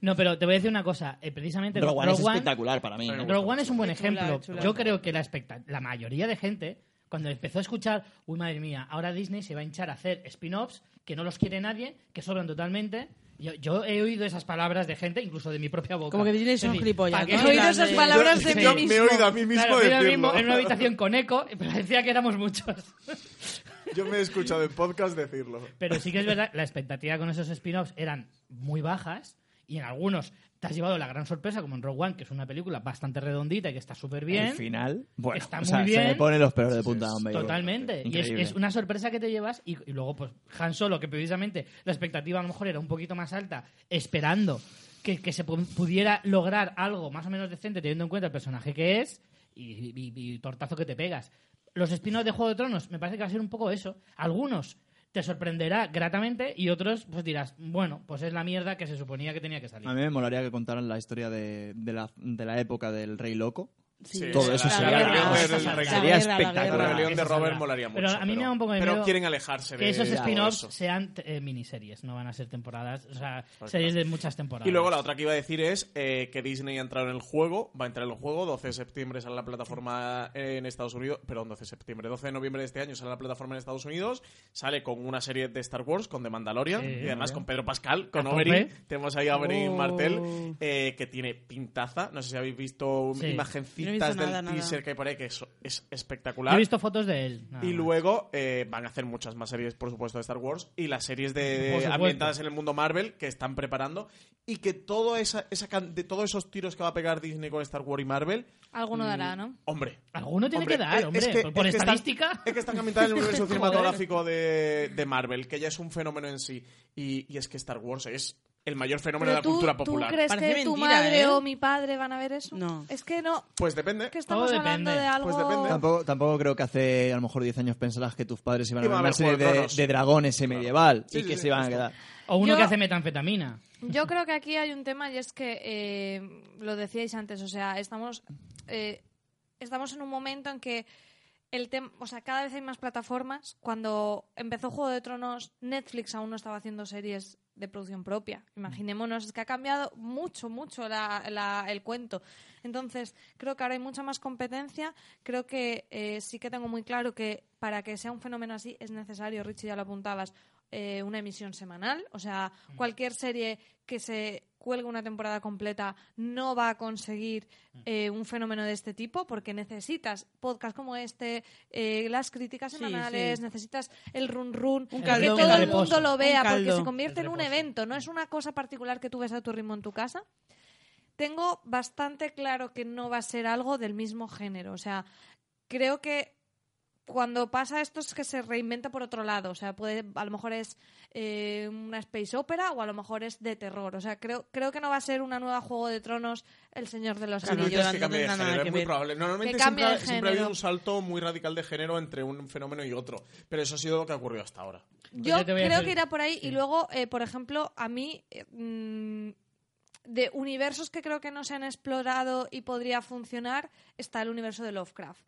No, pero te voy a decir una cosa. eh, precisamente Rogue One es Rogue One- espectacular para mí. Rogue One es un buen chula, ejemplo. chula. Yo creo que la, la mayoría de gente, cuando empezó a escuchar, uy, madre mía, ahora Disney se va a hinchar a hacer spin-offs que no los quiere nadie, que sobran totalmente. Yo, yo he oído esas palabras de gente, incluso de mi propia boca. Como que Disney Es son gilipollas, ¿para qué ¿no? He oído Yo- esas yo- palabras de Sí. mí Yo mismo. me he oído a mí mismo Claro, yo decirlo. mismo en una habitación con eco, pero decía que éramos muchos. Yo me he escuchado en podcast decirlo. Pero sí que es verdad, la expectativa con esos spin-offs eran muy bajas y en algunos te has llevado la gran sorpresa, como en Rogue One, que es una película bastante redondita y que está súper bien. Al final, bueno, Está o muy sea, se bien. me ponen los pelos de punta. Totalmente. Y es, una sorpresa que te llevas y, y luego pues Han Solo, que precisamente la expectativa a lo mejor era un poquito más alta, esperando que, que se pu- pudiera lograr algo más o menos decente teniendo en cuenta el personaje que es y, y- y tortazo que te pegas. Los spin-offs de Juego de Tronos me parece que va a ser un poco eso. Algunos te sorprenderá gratamente y otros pues dirás, bueno, pues es la mierda que se suponía que tenía que salir. A mí me molaría que contaran la historia de, de, la, de la época del Rey Loco. Sí, Todo la- eso la sería, guerra, la espectacular. La rebelión de Robert molaría mucho. Pero a mí me da un poco de Pero miedo quieren alejarse de que esos spin-offs eso. sean eh, miniseries, no van a ser temporadas, o sea, Pues series de muchas temporadas. Y luego la otra que iba a decir es eh, que Disney ha entrado en el juego, va a entrar en el juego, 12 de septiembre sale la plataforma en Estados Unidos, perdón, 12 de septiembre, 12 de noviembre de este año sale la plataforma en Estados Unidos, sale con una serie de Star Wars, con The Mandalorian, y además con Pedro Pascal, con tope. tenemos ahí a Oberyn Oh. Martel, eh, que tiene pintaza, no sé si habéis visto Sí. imagencitas No he visto del nada, nada. teaser que hay por ahí, que es, es Yo espectacular. he visto fotos de él. nada Y más. luego eh, van a hacer muchas más series, por supuesto, de Star Wars y las series de, ambientadas en el mundo Marvel que están preparando y que todo esa, de todos esos tiros que va a pegar Disney con Star Wars y Marvel, Alguno dará, ¿no? hombre. Alguno tiene hombre, que dar, es- hombre, es que- por, por es que están- estadística. es que están ambientadas en el universo cinematográfico de, de Marvel, que ya es un fenómeno en sí. Y, y es que Star Wars es el mayor fenómeno de la tú, cultura ¿tú popular. crees Parece que tu madre ¿eh? o mi padre van a ver eso? No. Es que no, Pues depende. que estamos Todo hablando depende. de algo... Pues depende. Tampoco, tampoco creo que hace a lo mejor 10 años pensarás que tus padres iban a ver una serie de dragones en medieval Sí, y sí, que sí, se iban a quedar. O uno Yo- que hace metanfetamina. Yo creo que aquí hay un tema y es que eh, lo decíais antes, o sea, estamos eh, estamos en un momento en que el tem- o sea, cada vez hay más plataformas. Cuando empezó Juego de Tronos, Netflix aún no estaba haciendo series de producción propia. Imaginémonos, es que ha cambiado mucho, mucho la- la- el cuento. Entonces, creo que ahora hay mucha más competencia. Creo que eh, sí que tengo muy claro que para que sea un fenómeno así es necesario, Richie ya lo apuntabas, eh, una emisión semanal. O sea, cualquier serie que se cuelgue una temporada completa no va a conseguir eh, un fenómeno de este tipo porque necesitas podcast como este, eh, las críticas semanales, sí. necesitas el run run, Un que todo el reposo. mundo lo vea porque se convierte en un evento, no es una cosa particular que tú ves a tu ritmo en tu casa. Tengo bastante claro que no va a ser algo del mismo género, o sea, creo que cuando pasa esto es que se reinventa por otro lado. O sea, puede, a lo mejor es eh, una space opera o a lo mejor es de terror. O sea, creo, creo que no va a ser una nueva Juego de Tronos El Señor de los Anillos. no que cambie de es muy ver. probable. Normalmente siempre, siempre ha habido un salto muy radical de género entre un fenómeno y otro. Pero eso ha sido lo que ha ocurrido hasta ahora. Yo yo creo que irá por ahí. Y luego, eh, por ejemplo, a mí. eh, mm, de universos que creo que no se han explorado y podría funcionar, está el universo de Lovecraft.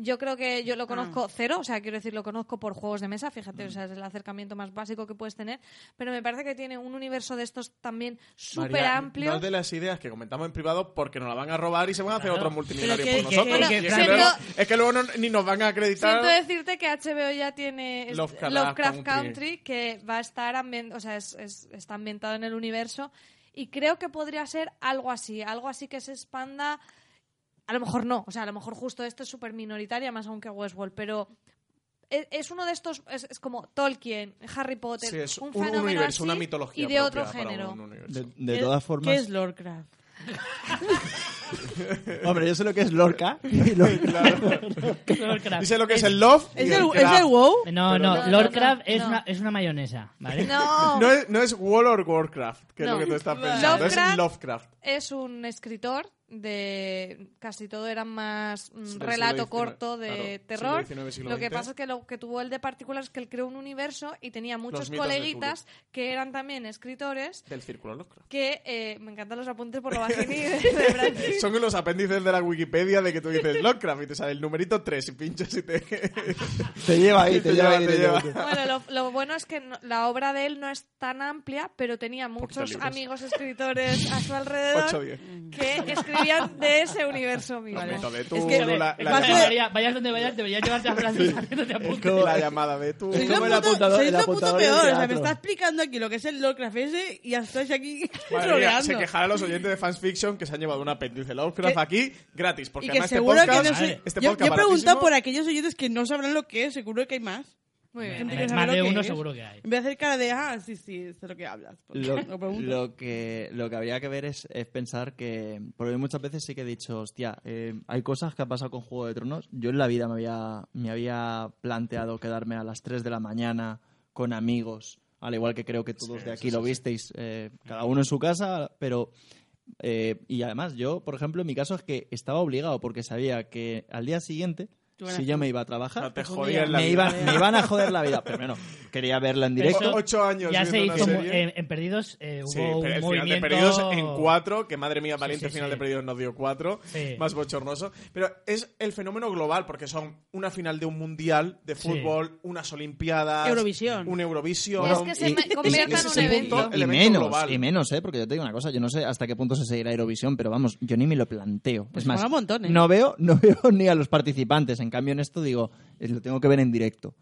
Yo creo que yo lo conozco cero, o sea, quiero decir, lo conozco por juegos de mesa, fíjate, o sea, es el acercamiento más básico que puedes tener, pero me parece que tiene un universo de estos también súper amplio. No es de las ideas que comentamos en privado porque nos la van a robar y se van a hacer Claro. otros multimillonarios por nosotros. que- Y que- es, que luego, es que luego no- ni nos van a acreditar. Siento decirte que HBO ya tiene Lovecraft Lovecraft, Country. Country. que va a estar ambien- o sea, es- es- está ambientado en el universo y creo que podría ser algo así, algo así que se expanda. A lo mejor no, o sea, a lo mejor justo esto es súper minoritaria, más aún que Westworld, pero e- es uno de estos, es, es como Tolkien, Harry Potter, Sí, es un, un fenómeno universo, así una mitología y de otro género. un. De, de ¿Qué- todas ¿Qué formas. es Lordcraft? Hombre, yo sé lo que es Lorca. y Lorca-. Dice lo que es el love. ¿Es el el, ¿Es el WoW? No, no, no, Lordcraft no, es. Una, es una mayonesa, ¿vale? No, No es, no es World of Warcraft, que es lo que tú estás pensando. Lovecraft- Es Lovecraft. es un escritor de casi todo era más mm, relato XIX, corto de claro, terror. siglo XIX, siglo lo que pasa es que lo que tuvo él de particular es que él creó un universo y tenía muchos coleguitas que eran también escritores Del círculo Lovecraft. que eh, me encantan los apuntes por lo bajini de, de. Son los apéndices de la Wikipedia de que tú dices Lovecraft y te sale el numerito 3 y pinchas y te... Te lleva ahí, te, Te lleva lleva, ahí. te directamente. Bueno, lo, lo bueno es que no- la obra de él no es tan amplia, pero tenía muchos amigos escritores a su alrededor 8 10. que escribían de ese universo. El método de Es tú, que- la, la Es María, vayas donde vayas, deberías llevarte a Francis haciéndote apuntes. la llamada de tú. Lo el puto, el lo puto peor. O sea, me está explicando aquí lo que es el Lovecraft ese y ya estáis aquí troleando. se quejarán los oyentes de Fans Fiction que se han llevado un apéndice Lovecraft aquí gratis. Porque Y que además seguro este que podcast, no sé. este yo, yo he preguntado por aquellos oyentes que no sabrán lo que es, seguro que hay más. Muy bien. Gente que sabe más lo de que uno es. seguro que hay. En vez de hacer cara de, ah, sí, sí, sé lo que hablas. Lo, lo pregunto. lo que, lo que habría que ver es, es pensar que, porque muchas veces sí que he dicho, hostia, eh, hay cosas que han pasado con Juego de Tronos. Yo en la vida me había, me había planteado quedarme a las 3 de la mañana con amigos, al igual que creo que todos Sí, de aquí sí, lo visteis, eh, cada uno en su casa, pero... eh, y además yo, por ejemplo, en mi caso es que estaba obligado porque sabía que al día siguiente, si yo me iba a trabajar, No te Pues la me, vida. iban, me iban a joder la vida. Pero bueno, quería verla en directo. eso- Ocho años Ya se hizo en, en Perdidos eh, hubo Sí, un el final de movimiento... Perdidos en cuatro, que madre mía, valiente sí, final sí. de Perdidos nos dio cuatro, Sí. más bochornoso. Pero es el fenómeno global, porque son una final de un mundial de Sí. fútbol, unas olimpiadas, Eurovisión. un Eurovisión. Es que se y- convierta en un evento. punto, y menos, global. y menos, ¿eh? Porque yo te digo una cosa, yo no sé hasta qué punto se seguirá Eurovisión, pero vamos, yo ni me lo planteo. Pues es más, mola un montón, ¿eh? no, veo, no veo ni a los participantes. En cambio, en esto digo, lo tengo que ver en directo.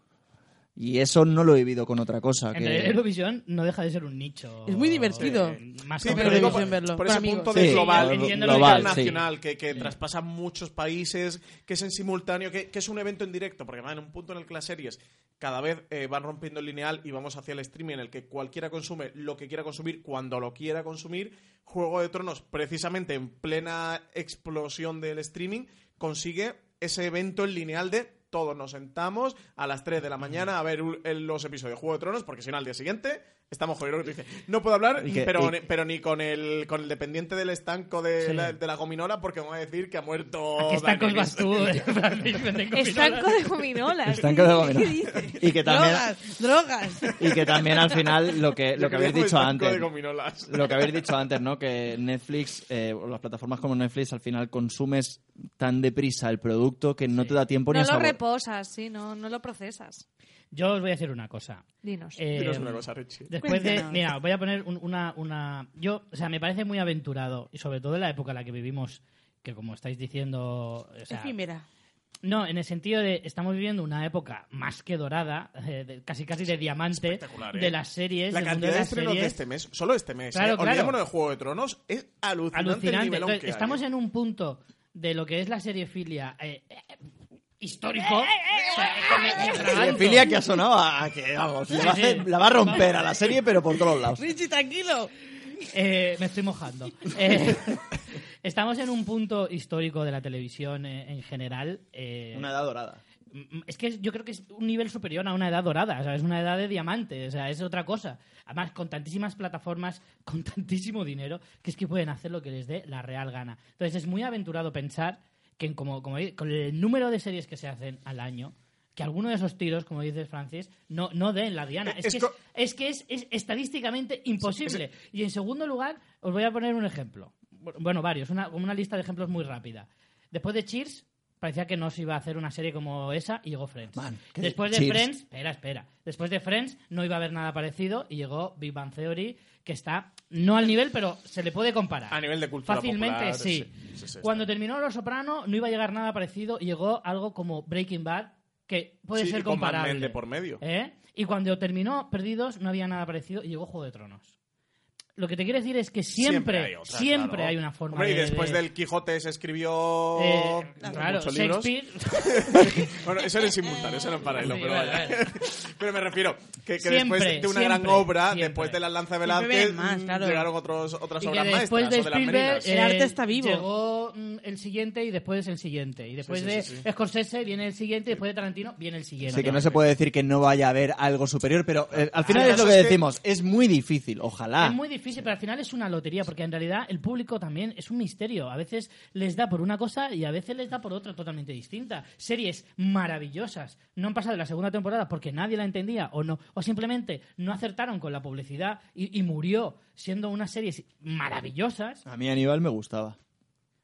Y eso no lo he vivido con otra cosa. En que... Eurovisión no deja de ser un nicho. Es muy divertido. eh, más Sí, pero digo, Eurovisión verlo, por ese amigos. punto de Sí, global, global, sí. internacional, que, que traspasa muchos países, que es en simultáneo, que, que es un evento en directo, porque va en un punto en el que las series cada vez eh, van rompiendo el lineal y vamos hacia el streaming en el que cualquiera consume lo que quiera consumir cuando lo quiera consumir. Juego de Tronos, precisamente en plena explosión del streaming, consigue ese evento en lineal de todos nos sentamos a las 3 de la mañana a ver los episodios de Juego de Tronos, porque si no al día siguiente estamos jodidos. Dice, no puedo hablar, Y que- pero, y- pero ni con el, con el dependiente del estanco de, Sí. la, de la gominola, porque me va a decir que ha muerto. ¿A qué estancos Daenerys. vas tú, eh, Estanco de gominolas. Estanco de ¿Qué gominolas. dices? Y que también, Drogas, drogas. y que también al final lo que, lo que habéis dicho estanco antes. de gominolas. Lo que habéis dicho antes, ¿no? Que Netflix, eh, o las plataformas como Netflix, al final consumes tan deprisa el producto que no Sí. te da tiempo ni No a lo sabor. reposas, sí, no, no lo procesas. Yo os voy a decir una cosa. Dinos. Eh, Dinos una cosa, Richie. Después de. Mira, os voy a poner un- una, una. Yo, o sea, me parece muy aventurado, y sobre todo en la época en la que vivimos, que como estáis diciendo. O sea, Efímera. no, en el sentido de. Estamos viviendo una época más que dorada, eh, de- casi casi de diamante, Espectacular, ¿eh? de las series. La del mundo cantidad de las estrenos de series. este mes, solo este mes, Claro, ¿eh? claro. olvidémonos de Juego de Tronos, es alucinante, el alucinante. nivelón Entonces, que hay, estamos ¿eh? en un punto de lo que es la serie filia eh, eh, histórico. Me- me atraganto. Filia que ha sonado a a que, vamos, le va a Sí, la va a romper a la serie, pero por todos lados. Richie, tranquilo. Eh, me estoy mojando. Eh, estamos en un punto histórico de la televisión eh, en general. eh, Una edad dorada. Es que yo creo que es un nivel superior a una edad dorada, o sea, es una edad de diamante, o sea, es otra cosa. Además, con tantísimas plataformas, con tantísimo dinero, que es que pueden hacer lo que les dé la real gana. Entonces, es muy aventurado pensar que como, como con el número de series que se hacen al año, que alguno de esos tiros, como dices Francis, no, no den la diana. Es, Es que, es, co- es que es, es estadísticamente imposible. Y en segundo lugar, os voy a poner un ejemplo. Bueno, varios, una, una lista de ejemplos muy rápida. Después de Cheers, parecía que no se iba a hacer una serie como esa y llegó Friends. Man, ¿qué- Después de Cheers? Friends, espera, espera. Después de Friends no iba a haber nada parecido y llegó Big Bang Theory, que está no al nivel, pero se le puede comparar. A nivel de cultura Fácilmente popular, sí. sí, sí, sí, Cuando terminó Los Soprano no iba a llegar nada parecido y llegó algo como Breaking Bad, que puede ser y con Mad Men comparable. de por medio. ¿Eh? Y cuando terminó Perdidos no había nada parecido y llegó Juego de Tronos. Lo que te quiero decir es que siempre, hay otra, siempre claro. hay una forma Hombre, de... y después de- del Quijote se escribió eh, claro, muchos libros. Shakespeare... Bueno, eso era simultáneo, eso era en paralelo, Sí, pero vale, vaya. vale. Pero me refiero que, que Siempre, después de una siempre, gran obra, siempre. después de la Lanza de Siempre Velázquez, más, claro. llegaron otros, otras Y que obras después maestras, de o de las Spielberg meninas. El eh, arte está vivo. llegó mm, el siguiente y después el siguiente. Y después sí, de sí, sí. Scorsese viene el siguiente y después de Tarantino viene el siguiente. Así que no se puede decir que no vaya a haber algo superior, pero eh, al final Ah, es lo que- decimos, es muy difícil, ojalá. Es muy difícil, pero al final es una lotería, porque en realidad el público también es un misterio. A veces les da por una cosa y a veces les da por otra totalmente distinta. Series maravillosas no han pasado de la segunda temporada porque nadie la entendía o no, o simplemente no acertaron con la publicidad y, y murió siendo unas series maravillosas. A mí Aníbal me gustaba.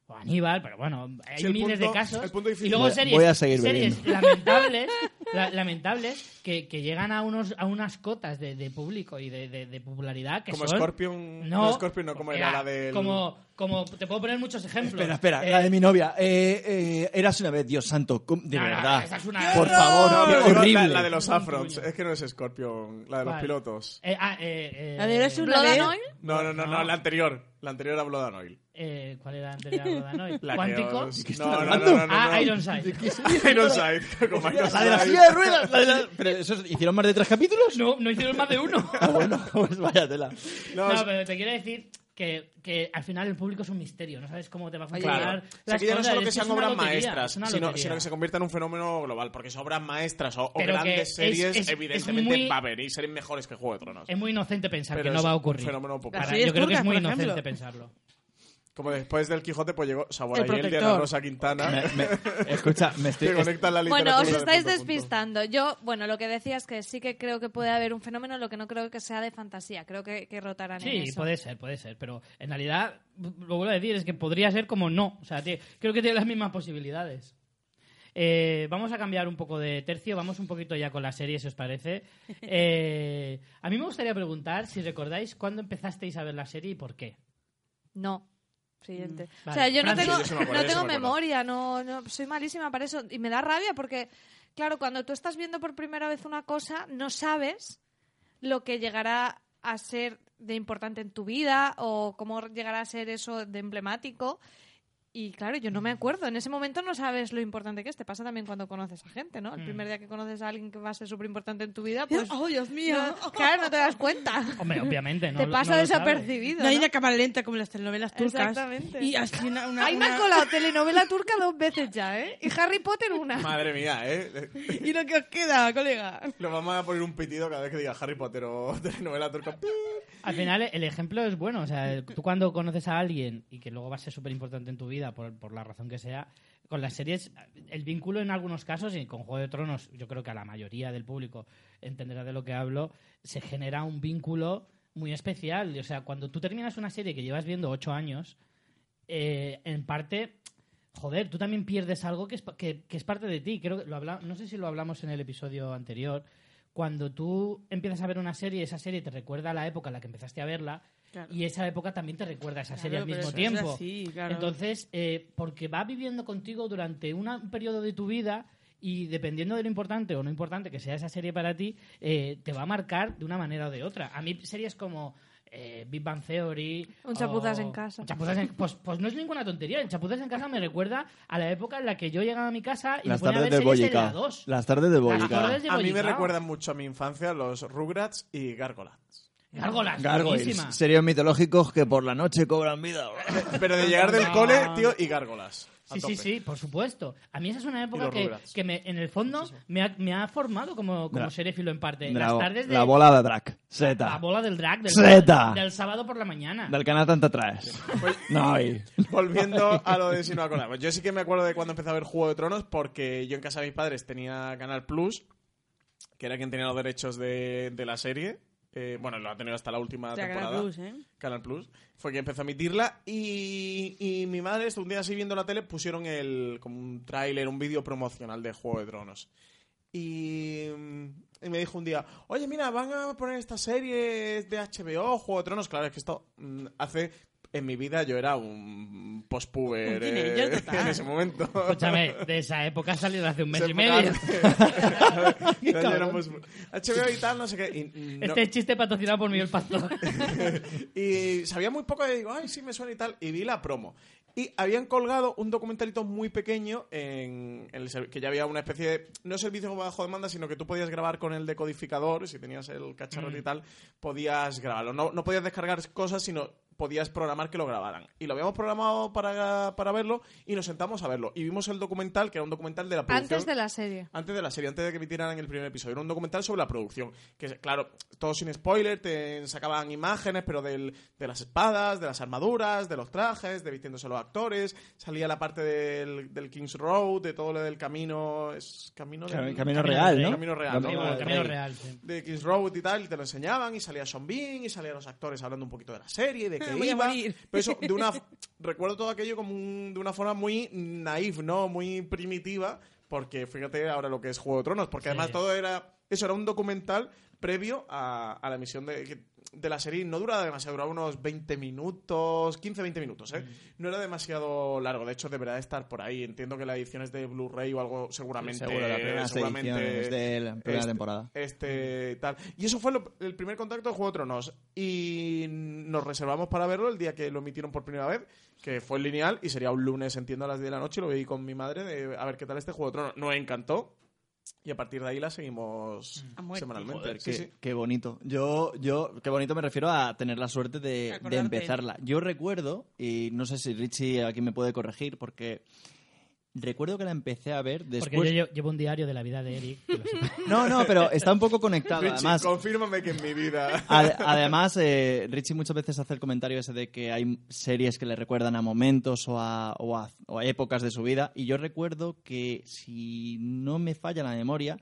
O Aníbal, pero bueno, hay Sí, miles punto- de casos. el punto difícil- y luego series, voy a seguir series lamentables, la- lamentables que, que llegan a unos a unas cotas de, de público y de, de- de popularidad que Como son... Scorpion, No, no, Scorpion no, como era era la del... Como, como te puedo poner muchos ejemplos. Espera, espera, Eh, la de mi novia. Eh, eh, eras una vez, Dios santo, ¿cómo- de No, no, verdad. esa es una- Por No, favor, digo horrible. La, la de los Afrons, es que no es Scorpion, la de los ¿Cuál? pilotos. eh, ah, eh, eh, La de Eres una ¿Blood vez. and Oil? No, no, no, no, la anterior. La anterior a Blood and Oil. eh, ¿Cuál era la anterior a que ¿Cuántico? No, no, no, no, no, Ah, no. Ironside. Ironside, La de la silla de ruedas. la de la- ¿Pero eso hicieron más de tres capítulos? No, no hicieron más de uno. Ah, bueno, pues vaya tela. No, No, es- pero te quiero decir que, que al final el público es un misterio, no sabes cómo te va a Claro. funcionar. O sea, las que ya no cosas, solo que sean obras lotería, maestras, sino, sino que se convierta en un fenómeno global. Porque son obras maestras o, grandes es- series, es- es evidentemente muy- va a haber y series mejores que Juego de Tronos. Es muy inocente pensar Pero que no va a un ocurrir. fenómeno popular. Para- yo creo que es muy inocente pensarlo. Como después del Quijote, pues llegó Sabor El Ayer de Ana. Rosa Quintana, Me- me- escucha, me estoy... que conecta la. Bueno, os estáis punto. despistando. Yo, bueno, lo que decía es que sí que creo que puede haber un fenómeno, lo que no creo que sea de fantasía. Creo que, que rotarán en Sí, eso. puede ser, puede ser, pero en realidad, lo vuelvo a decir, es que podría ser como no. O sea, creo que tiene las mismas posibilidades. Eh, vamos a cambiar un poco de tercio, vamos un poquito ya con la serie, si os parece. Eh, a mí me gustaría preguntar si recordáis cuándo empezasteis a ver la serie y por qué. No. Siguiente. Mm, o sea, yo no tengo, Yo sí me acuerdo, no tengo me memoria, no, no, soy malísima para eso. Y me da rabia porque, claro, cuando tú estás viendo por primera vez una cosa, no sabes lo que llegará a ser de importante en tu vida o cómo llegará a ser eso de emblemático. Y claro, yo no me acuerdo. En ese momento no sabes lo importante que es. Te pasa también cuando conoces a gente, ¿no? El Mm. primer día que conoces a alguien que va a ser súper importante en tu vida, pues... ¡Oh, Dios mío! no- claro, no te das cuenta. Hombre, obviamente, no te pasa no desapercibido. No hay una cámara lenta como en las telenovelas turcas. Exactamente. Y así una, una- me una- han colado telenovela turca dos veces ya, ¿eh? Y Harry Potter una. Madre mía, ¿eh? Y lo que os queda, colega. Lo vamos a poner un pitido cada vez que diga Harry Potter o telenovela turca. Al final, el ejemplo es bueno. O sea, tú cuando conoces a alguien y que luego va a ser súper importante en tu vida, por, la razón que sea, con las series, el vínculo en algunos casos, y con Juego de Tronos, yo creo que a la mayoría del público entenderá de lo que hablo, se genera un vínculo muy especial. O sea, cuando tú terminas una serie que llevas viendo ocho años, eh, en parte, joder, tú también pierdes algo que es, que es parte de ti. Creo que lo habla, no sé si lo hablamos en el episodio anterior. Cuando tú empiezas a ver una serie, esa serie te recuerda a la época en la que empezaste a verla Claro. y esa época también te recuerda a esa serie al mismo tiempo. así, claro. Entonces, eh, porque va viviendo contigo durante una- un periodo de tu vida y dependiendo de lo importante o no importante que sea esa serie para ti, eh, te va a marcar de una manera o de otra. A mí series como eh, Big Bang Theory... Un Chapuzas o- en casa. Chapuzas en- pues, pues no es ninguna tontería. El Chapuzas en casa me recuerda a la época en la que yo llegaba a mi casa y Las me ponía a tardes ver de series la Boyica. 2. Las tardes de Boyica. A mí me recuerdan mucho a mi infancia los Rugrats y Gargolas. Gárgolas, buenísima. serios mitológicos que por la noche cobran vida. Pero de llegar del cole, tío, y Gárgolas. Sí, sí, sí, por supuesto. A mí esa es una época que, Rugrats. que me, en el fondo me ha, me ha formado como, como seréfilo en parte. La, Las tardes de la bola de drac. la Zeta. bola del drag del, Zeta. del sábado por la mañana. Del canal 33. Pues, No, y... Volviendo a lo de si no me acordaba. Yo sí que me acuerdo de cuando empecé a ver Juego de Tronos porque yo en casa de mis padres tenía Canal Plus, que era quien tenía los derechos de, de la serie. Eh, bueno, lo ha tenido hasta la última O sea, Canal temporada. Plus, ¿eh? Canal Plus. Fue quien empezó a emitirla y, y mi madre, un día así viendo la tele, pusieron el, como un tráiler, un vídeo promocional de Juego de Tronos. Y, y me dijo un día, oye, mira, van a poner esta serie de HBO, Juego de Tronos. Claro, es que esto mm, hace... En mi vida yo era un postpuber Un eh, en ese momento. Escúchame, de esa época ha salido hace un mes Se y me medio. HBO y tal, no sé qué. y no- Este chiste patrocinado por Miguel Pastor. y sabía muy poco y digo, ay, sí, me suena y tal. Y vi la promo. Y habían colgado un documentalito muy pequeño en, en el que ya había una especie de, no servicio bajo demanda, sino que tú podías grabar con el decodificador, si tenías el cacharro y tal, podías grabarlo. No, no podías descargar cosas, sino podías programar que lo grabaran. Y lo habíamos programado para, para verlo y nos sentamos a verlo. Y vimos el documental, que era un documental de la producción. Antes de la serie. Antes de la serie, antes de que emitieran el primer episodio. Era un documental sobre la producción. Que, claro, todo sin spoiler, te sacaban imágenes, pero del, de las espadas, de las armaduras, de los trajes, de vistiéndose los actores. Salía la parte del, del King's Road, de todo lo del camino. Es camino, del- Camino, camino real, ¿no? Camino real, ¿no? Bueno, el camino real, sí. de King's Road y tal, y te lo enseñaban, y salía Sean Bean, y salían los actores hablando un poquito de la serie, de Voy a iba. morir. Pero eso, de una, recuerdo todo aquello como un- de una forma muy naif, ¿no? Muy primitiva, porque fíjate ahora lo que es Juego de Tronos, porque Sí. además todo era, eso era un documental previo a, a la emisión de, de la serie, no duraba demasiado, duraba unos 20 minutos, 15-20 minutos, ¿eh? No era demasiado largo, de hecho deberá de estar por ahí, entiendo que la edición es de Blu-ray o algo seguramente. Seguro, la primera seguramente es de la primera este- temporada. este tal. Y eso fue lo- el primer contacto de Juego de Tronos. Y nos reservamos para verlo el día que lo emitieron por primera vez, que fue lineal, y sería un lunes, entiendo, a las 10 de la noche. y Lo veí con mi madre de a ver qué tal este Juego de Tronos. Nos encantó. Y a partir de ahí la seguimos muerte. semanalmente. Joder, Sí, qué, sí. qué bonito. Yo, yo, qué bonito me refiero a tener la suerte de, de empezarla. Yo recuerdo, y no sé si Richie aquí me puede corregir, porque recuerdo que la empecé a ver Porque después. yo lle- llevo un diario de la vida de Eric. No, no, pero está un poco conectado. Richie, Además, confírmame que en mi vida. Ade- Además, eh, Richie muchas veces hace el comentario ese de que hay series que le recuerdan a momentos o a, o a- o a épocas de su vida. Y yo recuerdo que, si no me falla la memoria,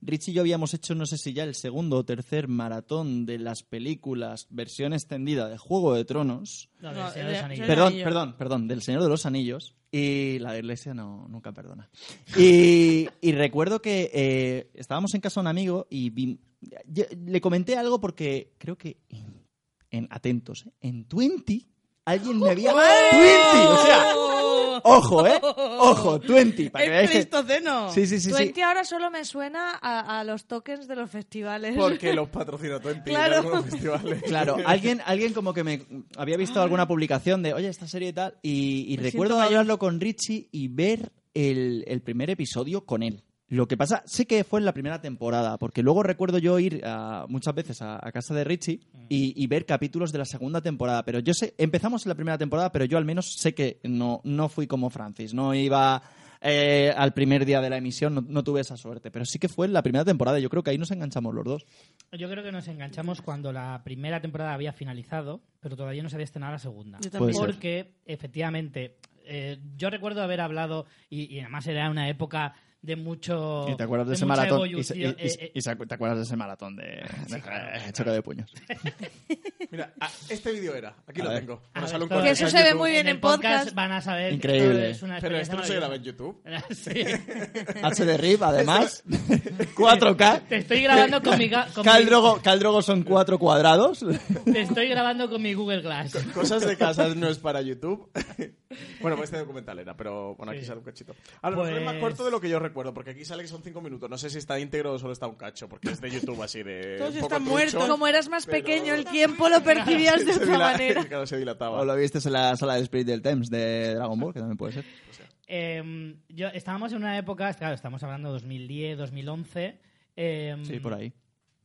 Richie y yo habíamos hecho, no sé si ya el segundo o tercer maratón de las películas versión extendida de Juego de Tronos. No, del Señor de los Anillos. Perdón, perdón, perdón, del Señor de los Anillos. Y la iglesia no, nunca perdona. Y, y recuerdo que eh, estábamos en casa de un amigo y vi- yo le comenté algo porque creo que en, en- atentos, ¿eh? en Twenty alguien me había Twenty, o sea, ojo, eh, ojo, Twenty, para que ¡El Pleistoceno! sí, sí, ahora solo me suena a, a los tokens de los festivales. Porque los patrocina Twenty Claro. en algunos festivales. Claro, alguien, alguien como que me había visto alguna publicación de, oye, esta serie y tal, y, recuerdo hablarlo con Richie y ver el, el primer episodio con él. Lo que pasa, sé que fue en la primera temporada, porque luego recuerdo yo ir a- muchas veces a, a casa de Richie y, y ver capítulos de la segunda temporada. Pero yo sé, empezamos en la primera temporada, pero yo al menos sé que no, no fui como Francis, no iba eh, al primer día de la emisión, no, no tuve esa suerte. Pero sí que fue en la primera temporada, yo creo que ahí nos enganchamos los dos. Yo creo que nos enganchamos cuando la primera temporada había finalizado, pero todavía no se había estrenado la segunda. Yo también. Porque, efectivamente, eh, yo recuerdo haber hablado, y, y además era una época de mucho. Y te acuerdas de, ese mucha maratón. Y, y- eh, eh, y te acuerdas de ese maratón de, de- claro. choque de puños. Mira, ah, este vídeo era. Aquí A lo ver. tengo. ver, sale un todo- Que eso se en ve muy bien el en podcast. Van a saber. Increíble. es una Pero esto no se graba en. YouTube. Sí. HD RIP, además. 4K. Te estoy grabando con mi, con mi- Caldrogo, Caldrogo son cuatro cuadrados. te estoy grabando con mi Google Glass. Cosas de casas no es para YouTube. bueno, pues este documental era, pero bueno, aquí Sí. sale un cachito. A lo mejor es más corto de lo que yo recuerdo, porque aquí sale que son cinco minutos. No sé si está íntegro o solo está un cacho, porque es de YouTube así de. Todos un poco están trucho. muertos. Como eras más Pero- pequeño, el tiempo lo percibías de Se otra manera. Claro, se dilataba. O lo viste en la sala de Spirit del Thames de Dragon Ball, que también puede ser. Eh, yo, estábamos en una época, claro, estamos hablando de 2010, 2011. eh, Sí, por ahí.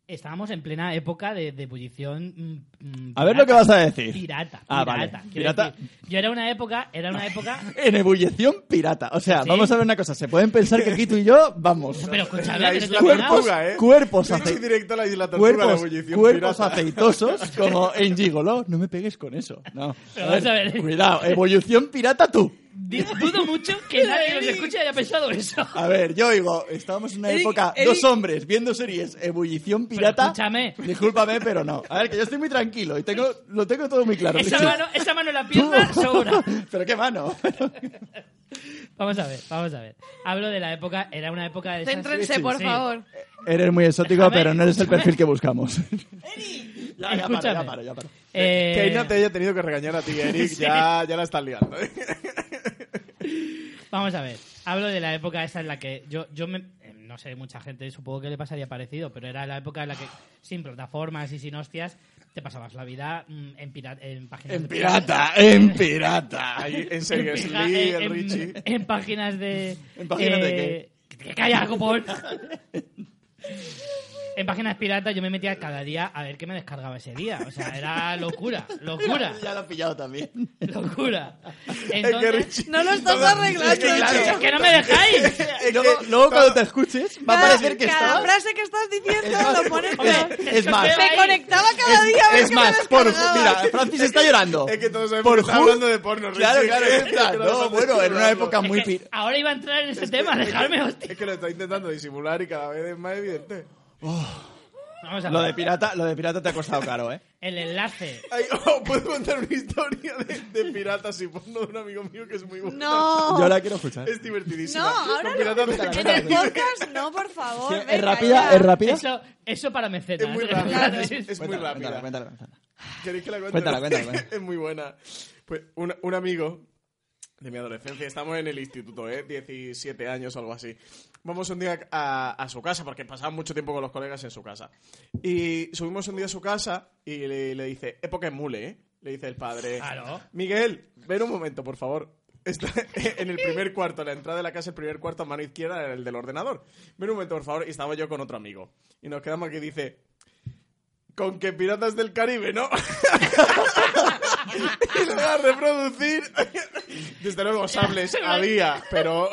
Estábamos en plena época de, de ebullición. mm, mm, A ver lo que vas a decir. Pirata. Ah, pirata. vale. Quiero Pirata. decir, yo era una época, era una época. En ebullición pirata. O sea, Sí. vamos a ver una cosa. Se pueden pensar que aquí tú y yo, vamos. Pero escúchame, La pero isla terminaos. Tortuga, ¿eh? Cuerpos Richie ace- directo a la isla Tortuga de Cuerpos, ebullición cuerpos pirata. aceitosos como en Gigolo. No me pegues con eso. No. Pero vamos a ver. Cuidado, evolución pirata tú. Dudo mucho que nadie nos escuche haya pensado eso. A ver, yo oigo, estábamos en una Eric, época, Eric. dos hombres viendo series, ebullición pirata. escúchame. Discúlpame, pero no. A ver, que yo estoy muy tranquilo y tengo, lo tengo todo muy claro. Esa mano, esa mano en la pierna sobra. pero qué mano. Vamos a ver, vamos a ver. Hablo de la época, era una época de esas- Céntrense, Sí, por sí. favor. Eres muy exótico, Déjame, pero no eres el perfil que buscamos. ya, ya paro, Escúchame. ya paro, ya paro. Eh, Que no te haya tenido que regañar a ti, Eric. Sí. ya, ya la estás liando. Vamos a ver, hablo de la época esa en la que yo, yo me, eh, no sé, mucha gente supongo que le pasaría parecido, pero era la época en la que sin plataformas y sin hostias te pasabas la vida mm, en, pira- en páginas En de pirata, en pirata. Ahí, en serio, es pija- Lee, en- en- Richie. en páginas de... ¿En páginas de eh, Que calla, copón. En páginas piratas yo me metía cada día a ver qué me descargaba ese día. O sea, era locura, locura, Ya lo he pillado también. locura. Es que Entonces, No lo estás arreglando, Es que claro, es que no me dejáis. luego, luego cuando te escuches, va a Cada- parecer que cada estás... frase que estás diciendo Es más, lo pones Hombre, es, es más, Me conectaba cada día a ver es más, me por, mira, Francis está llorando. Es que todos sabemos Por que está hablando de porno, Richie. Claro, claro, Es es plan, no no, bueno, en una época muy... Es ahora iba a entrar en ese tema, dejarme hostia. Es que lo está intentando disimular y cada vez es más evidente. Vamos a Lo de pirata, lo de pirata te ha costado caro, ¿eh? El enlace. Ay, oh, ¿Puedo contar una historia de, de piratas y porno de un amigo mío que es muy buena? No. Yo la quiero escuchar. Es divertidísima. No, ahora no. En el podcast, no, por favor. Sí, venga, ¿Es rápida? ya. ¿Es rápida? Eso, eso para mecenas. Es muy rápida. Claro. Es, es muy Cuéntala, rápida. cuéntala, cuéntala. ¿Queréis que la cuente? Cuéntala, cuéntala, cuéntala. es muy buena. Pues un, un amigo de mi adolescencia, estamos en el instituto, ¿eh? 17 años o algo así. Vamos un día a, a su casa, porque pasaba mucho tiempo con los colegas en su casa. Y subimos un día a su casa y le, le dice, época en mule, ¿eh? Le dice el padre. Claro. Miguel, ven un momento, por favor. Está en el primer cuarto, la entrada de la casa, el primer cuarto a mano izquierda era el del ordenador. Ven un momento, por favor. Y estaba yo con otro amigo. Y nos quedamos aquí y dice, con que Piratas del Caribe, ¿no? y lo va a reproducir. Desde luego, sables había, pero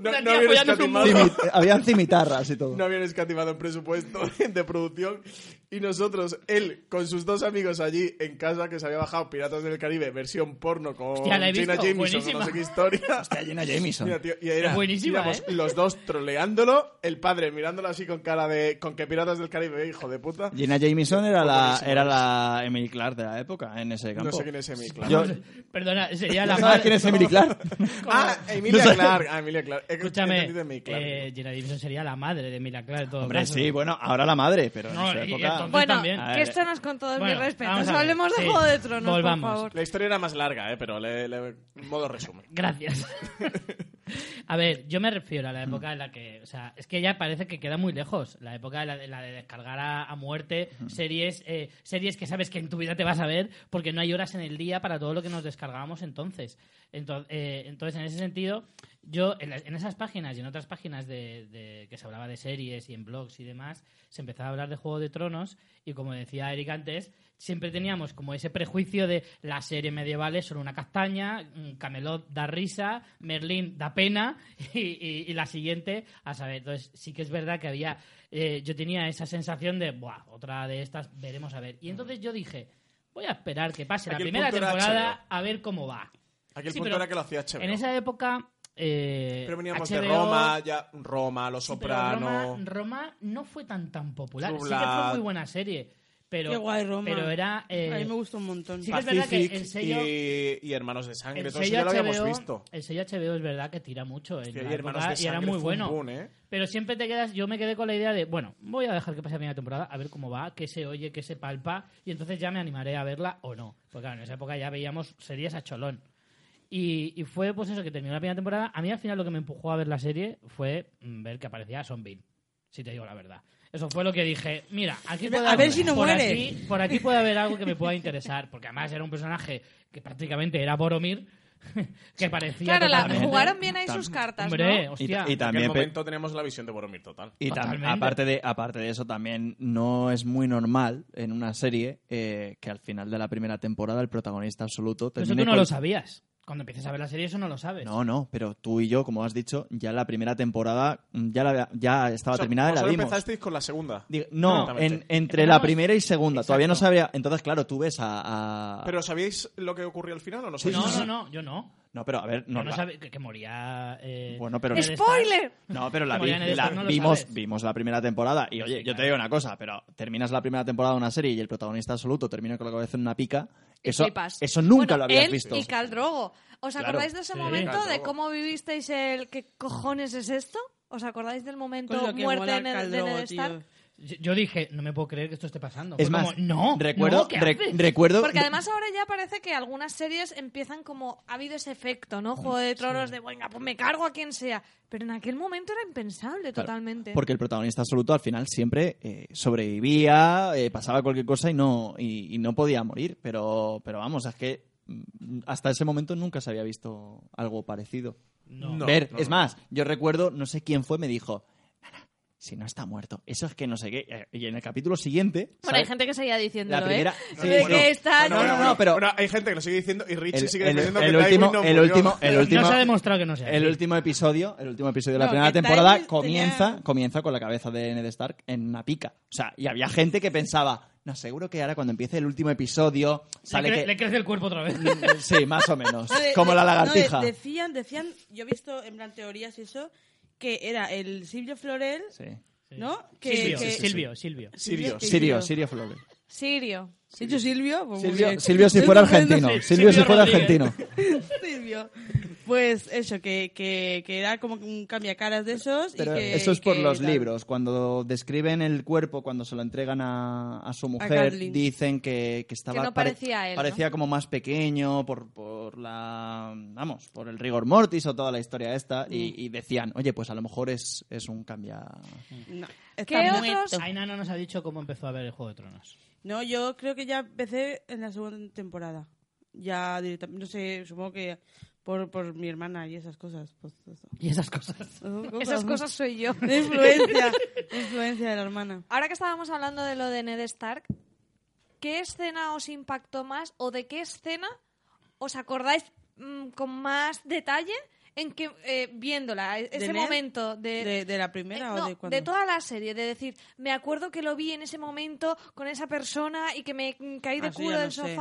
no, habían escatimado, Cimi- Habían cimitarras y todo. no habían escatimado en presupuesto de producción. Y nosotros, él, con sus dos amigos allí en casa, que se había bajado Piratas del Caribe, versión porno con Hostia, la he Gina visto, Jameson, buenísima. no sé qué historia. Está llena Jameson. Mira, tío, y era, buenísima, íbamos ¿eh? los dos troleándolo, el padre mirándolo así con cara de con que Piratas del Caribe, hijo de puta. Gina Jameson era la, era la Emily Clark de la época en ese campo. No sé quién es Emily Clark. Yo, Perdona, sería la ¿Sabes madre... quién es Emily Clark? Ah, Emilia No sé. Clark. Ah, Emilia Clark. He Escúchame, entendido Emily Clark. eh, Gina Davidson sería la madre de Mila Clark todo Hombre, caso. sí, bueno, ahora la madre, pero en No, esa y época... entonces- Bueno, también. Que esto no es con todos Bueno, mis respetos. Hablemos de sí. Juego de Tronos, Volvamos. por favor. La historia era más larga, eh, pero le, le- modo resumen. Gracias. A ver, yo me refiero a la época en la que, o sea, es que ya parece que queda muy lejos. La época de la de, la de descargar a, a muerte series, eh, series que sabes que en tu vida te vas a ver porque no hay horas en el día para todo lo que nos descargábamos entonces. Entonces, entonces en ese sentido, yo en, la- en esas páginas y en otras páginas de, de- que se hablaba de series y en blogs y demás, se empezaba a hablar de Juego de Tronos y como decía Eric antes, siempre teníamos como ese prejuicio de las series medievales son una castaña, mm, Camelot da risa, Merlín da pena y, y- y la siguiente a saber. Entonces sí que es verdad que había, eh, yo tenía esa sensación de, Buah, otra de estas veremos a ver. Y entonces yo dije, voy a esperar que pase Aquí la primera temporada a ver cómo va. Aquí el Sí, punto era que lo hacía HBO. En esa época... eh, Pero veníamos de Roma, ya Roma, Los Sí, pero Soprano. Roma, Roma no fue tan tan popular. Sí que fue muy buena serie. Pero, Qué guay, Roma. Pero era... eh, A mí me gustó un montón. Sí que es verdad que Pacific el sello- y, y Hermanos de Sangre, el todo eso sello, ya lo habíamos HBO, visto. el sello HBO es verdad que tira mucho en la y Hermanos época de y era Sangre muy bueno. boom, ¿eh? Pero siempre te quedas, yo me quedé con la idea de, bueno, voy a dejar que pase la primera temporada, a ver cómo va, qué se oye, qué se palpa, y entonces ya me animaré a verla o no. Porque claro, en esa época ya veíamos series a cholón. Y, y fue pues eso, que terminó la primera temporada. A mí al final lo que me empujó a ver la serie fue mm, ver que aparecía Son Bean, si te digo la verdad. Eso fue lo que dije, mira, aquí puede A haber- ver si no por muere. aquí- por aquí puede haber algo que me pueda interesar, porque además era un personaje que prácticamente era Boromir, que parecía Claro, la- jugaron bien ahí sus cartas, Hombre, ¿no? Y, hostia. y En también aquel pe- momento tenemos la visión de Boromir total. Y aparte, de, aparte de eso, también no es muy normal en una serie eh, que al final de la primera temporada el protagonista absoluto Pero eso termine tú no con- lo sabías. Cuando empieces a ver la serie eso no lo sabes. No, no, pero tú y yo, como has dicho, ya la primera temporada mm, ya, la, ya estaba O sea, terminada y la vimos. empezasteis con la segunda. Digo, no, en- entre Empezamos- la primera y segunda. Todavía no sabía. Entonces, claro, tú ves a. a- ¿Pero sabíais lo que ocurrió al final o no Sí, sabíais? no, no, no, yo no. No, pero a ver, no. no sabía que, que moría. eh, Bueno, pero-. ¡Spoiler! No, pero la, vi- la no vimos, sabes. vimos la primera temporada. Y oye, yo te digo una cosa, pero terminas la primera temporada de una serie y el protagonista absoluto termina con la cabeza en una pica. Eso, flipas. eso nunca Bueno, lo habías él visto. y Khal Drogo. ¿Os Claro. acordáis de ese Sí. momento de cómo vivisteis el qué cojones es esto? ¿Os acordáis del momento muerte Ned, Khal de Ned Stark? Yo dije, no me puedo creer que esto esté pasando. Es Fue más, como, no, recuerdo, no, ¿qué re- haces? recuerdo. Porque además ahora ya parece que algunas series empiezan como ha habido ese efecto, ¿no? Juego de Tronos de, venga, pues me cargo a quien sea. Pero en aquel momento era impensable Claro, totalmente. Porque el protagonista absoluto al final siempre eh, sobrevivía, eh, pasaba cualquier cosa y no, y, y no podía morir. Pero, pero vamos, es que mm, hasta ese momento nunca se había visto algo parecido. No. No. Ver, es más, yo recuerdo, no sé quién fue, me dijo, "Nana, si no está muerto, eso es que no sé qué. Eh, Y en el capítulo siguiente... bueno, hay gente que seguía diciéndolo, La primera- ¿eh? sí, de bueno, que está... no, no, no, pero- Bueno, hay gente que lo sigue diciendo y Richie El- sigue el- diciendo el que último- no el último- el último- No se ha demostrado que no sea El así. último episodio, el último episodio de la No, primera temporada comienza, tenía- comienza con la cabeza de Ned Stark en una pica. O sea, y había gente que pensaba, no, seguro que ahora cuando empiece el último episodio sale le, cre- que... le crece el cuerpo otra vez. Sí, más o menos. No, Como la no, lagartija. decían, decían, yo he visto en plan teorías y eso, que era el Silvio Florel, Sí. ¿no? Que, Silvio, que- Silvio, Silvio. Sirio. que- Sirio, Sirio Flores. Sirio. ¿He dicho Silvio? Pues Silvio. Silvio si fuera argentino. Silvio si Silvio fuera argentino. Silvio. Pues eso, que, que, que era como un cambiacaras de esos. y Pero que- eso es y por que los tal. libros. Cuando describen el cuerpo, cuando se lo entregan a, a su mujer, dicen que, que estaba no pare- parecía él, ¿no? parecía como más pequeño por, por la vamos por el rigor mortis o toda la historia esta y, Mm. y decían oye pues a lo mejor es, es un cambia No, ¿Qué está otros? muerto. Aina no nos ha dicho cómo empezó a ver el Juego de Tronos. No, yo creo que ya empecé en la segunda temporada. Ya directamente, no sé, supongo que por, por mi hermana y esas cosas. Pues, eso. Y esas cosas. Esas cosas soy yo. De influencia, de influencia de la hermana. Ahora que estábamos hablando de lo de Ned Stark, ¿qué escena os impactó más o de qué escena os acordáis mm, con más detalle en que eh, viéndola e- ese Ned? momento de, ¿De, de la primera Eh, o no, de cuándo? toda la serie, de decir, me acuerdo que lo vi en ese momento con esa persona y que me caí de Ah, sí, culo ya del no sé.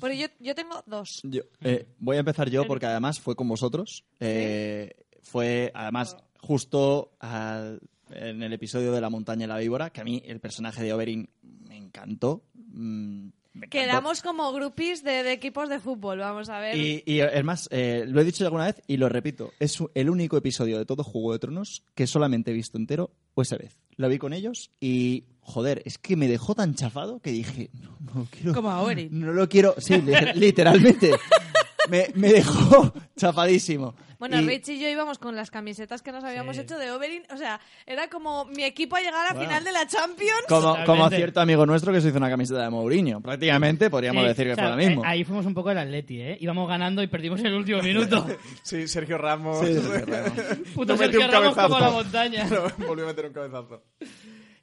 Pero yo, yo tengo dos. Yo, eh, voy a empezar yo porque además fue con vosotros Eh, fue además justo al- en el episodio de la montaña y la víbora que a mí el personaje de Oberyn me encantó mm, me encantó. Quedamos como groupies de, de equipos de fútbol, vamos a ver. Y, y además, eh, lo he dicho ya alguna vez y lo repito, es el único episodio de todo Juego de Tronos que solamente he visto entero o esa vez. Lo vi con ellos y, joder, es que me dejó tan chafado que dije, no, no lo quiero. Como a Oberyn. No lo quiero, sí, li- literalmente. Me, me dejó chafadísimo. Bueno, Y- Rich y yo íbamos con las camisetas que nos habíamos Sí. hecho de Oberyn. O sea, era como mi equipo a llegar a la Bueno. final de la Champions. Como, como cierto amigo nuestro que se hizo una camiseta de Mourinho. Prácticamente podríamos Sí, decir que o sea, fue lo mismo. eh, ahí fuimos un poco el Atleti, ¿eh? Íbamos ganando y perdimos en el último minuto. Sí, Sergio Ramos. Sí, sí, Ramos. Puto No Sergio un Ramos como la montaña. No, Volvió a meter un cabezazo.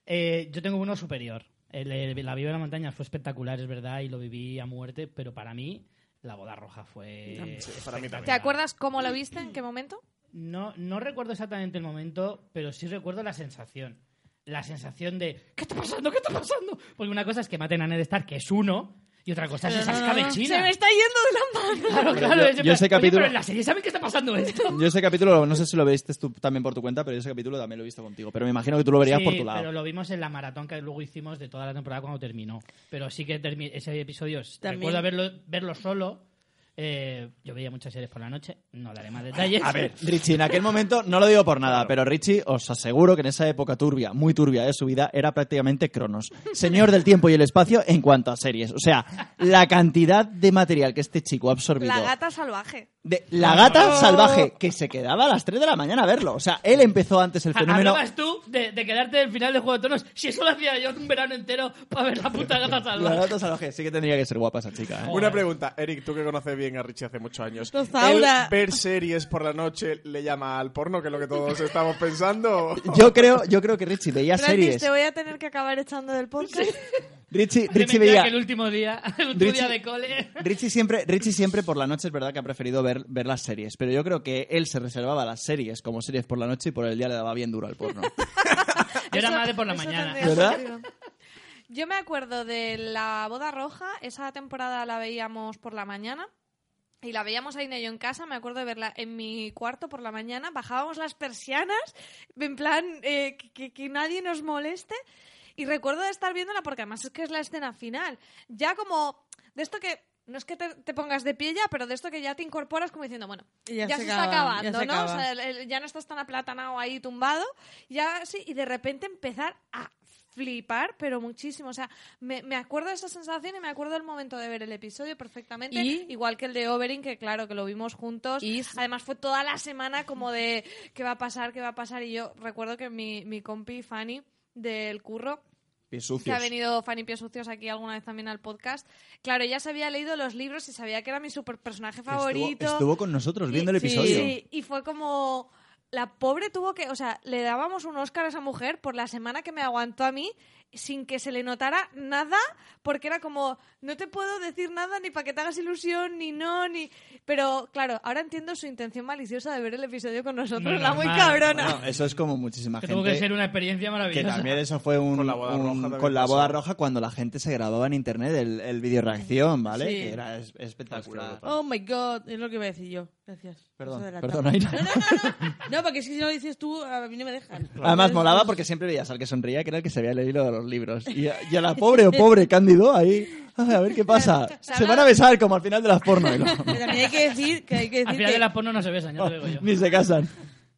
Eh, yo tengo uno superior. El, el- la Viva de la Montaña fue espectacular, es verdad, y lo viví a muerte, pero para mí la boda roja fue... Sí, para mí también. ¿Te acuerdas cómo lo viste? ¿En qué momento? No, no recuerdo exactamente el momento, pero sí recuerdo la sensación. La sensación de ¿qué está pasando? ¿Qué está pasando? Porque una cosa es que maten a Ned Stark, que es uno, y otra cosa es esa Se escabechina. me está yendo de la mano. Claro, claro. Yo- yo plan, ese "Oye, capítulo- pero en la serie saben que está pasando esto. Yo ese capítulo, no sé si lo viste tú también por tu cuenta, pero yo ese capítulo también lo he visto contigo. Pero me imagino que tú lo verías Sí, por tu lado. pero lo vimos en la maratón que luego hicimos de toda la temporada cuando terminó. Pero sí que termi- ese episodio, También. recuerdo verlo, verlo solo. Eh, yo veía muchas series por la noche, no daré más detalles. A ver, Richie, en aquel momento, no lo digo por nada, pero Richie, os aseguro que en esa época turbia, muy turbia de su vida, era prácticamente Cronos. Señor del tiempo y el espacio en cuanto a series. O sea, la cantidad de material que este chico ha absorbido La gata salvaje. De La Gata Salvaje, que se quedaba a las 3 de la mañana a verlo. O sea, él empezó antes el fenómeno. Hablabas tú de, de quedarte del final de Juego de Tronos. Si eso lo hacía yo un verano entero para ver la puta gata La salvaje. Gata Salvaje, sí que tendría que ser guapa esa chica. ¿eh? Una pregunta, Eric, tú que conoces bien a Richie hace muchos años. Rosaura. ¿El ver series por la noche le llama al porno, que es lo que todos estamos pensando? Yo creo, yo creo que Richie veía Francis, series. te voy a tener que acabar echando del podcast. Richie, veía. que el último día, el último Richie- día de cole. Richie siempre, Richie siempre por la noche es verdad que ha preferido ver, ver las series, pero yo creo que él se reservaba las series como series por la noche y por el día le daba bien duro al porno. Yo era de por la mañana. Yo me acuerdo de la boda roja, esa temporada la veíamos por la mañana. Y la veíamos ahí yo en casa, me acuerdo de verla en mi cuarto por la mañana, bajábamos las persianas, en plan, eh, que nadie nos moleste. Y recuerdo de estar viéndola porque además es que es la escena final. Ya como, de esto que, no es que te, te pongas de pie ya, pero de esto que ya te incorporas como diciendo, bueno, ya, ya se, se está acaba, ya acabando, se ¿no? O acaba. sea, el- el- ya no estás tan aplatanado ahí tumbado. Ya sí, y de repente empezar a flipar, pero muchísimo. O sea, me, me acuerdo de esa sensación y me acuerdo del momento de ver el episodio perfectamente. Y- Igual que el de Oberyn, que claro, que lo vimos juntos. Y- Además fue toda la semana como de qué va a pasar, qué va a pasar. Y yo recuerdo que mi, mi compi Fanny del curro Pies que sucios. ha venido Fanny Pies Sucios aquí alguna vez también al podcast. Claro, ella se había leído los libros y sabía que era mi super personaje favorito. estuvo con nosotros viendo el episodio. Sí, y fue como... La pobre tuvo que... O sea, le dábamos un Oscar a esa mujer por la semana que me aguantó a mí sin que se le notara nada, porque era como, no te puedo decir nada ni para que te hagas ilusión, ni no, ni... Pero, claro, ahora entiendo su intención maliciosa de ver el episodio con nosotros, la muy cabrona. Bueno, eso es como muchísima Que gente. tuvo que ser una experiencia Que maravillosa. también eso fue un, Con la boda un- roja con la boda roja cuando la gente se grababa en internet el, el vídeo reacción, ¿vale? Sí. Que era es- espectacular. Oh my god, es lo que iba a decir yo. Gracias. Perdón, de perdón. No, no, no, no. No, porque si no lo dices tú, a mí no me dejan. Además molaba porque siempre veías al que sonreía que era el que se había leído los libros. Y a, y a la pobre o pobre Cándido ahí, "Ay, a ver qué pasa. Se van a besar como al final de las porno. Pero también hay que decir que, hay que, Al decir final que, de la porno no se besan, ya te lo digo yo. Ni se casan.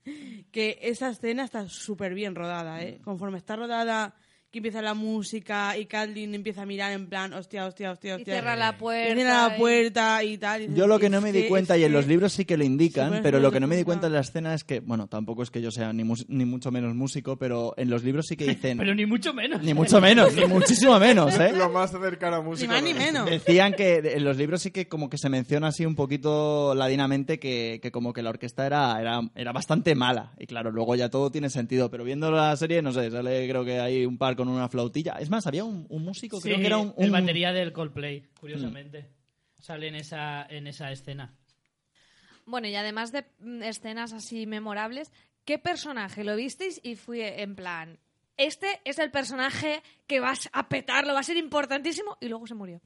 que esa escena está súper bien rodada, ¿eh? Conforme está rodada, que empieza la música y Caldin empieza a mirar en plan, hostia, hostia, hostia, Y hostia. cierra la Y puerta. cierra la y- puerta y tal. y dices, Yo lo que no me di cuenta, y en los libros sí que lo indican, pero lo que no me di cuenta en la escena es que, bueno, tampoco es que yo sea ni, ni mucho menos músico, pero en los libros sí que dicen... Pero ni mucho menos. Ni mucho menos, ni muchísimo menos, ¿eh? Lo más cercano a Ni música. más ni ¿no? menos. Decían que en los libros sí que como que se menciona así un poquito ladinamente que, que como que la orquesta era, era, era bastante mala. Y claro, luego ya todo tiene sentido. Pero viendo la serie, no sé, sale creo que hay un par con una flautilla. Es más, había un, un músico, Sí, creo que era un... el batería del Coldplay, curiosamente. Sale en esa, en esa escena. Bueno, y además de mm, escenas así memorables, ¿qué personaje lo visteis y fui en plan, este es el personaje que vas a petarlo, va a ser importantísimo y luego se murió?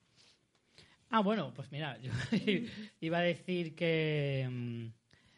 Ah, bueno, pues mira, yo iba a decir que... mm,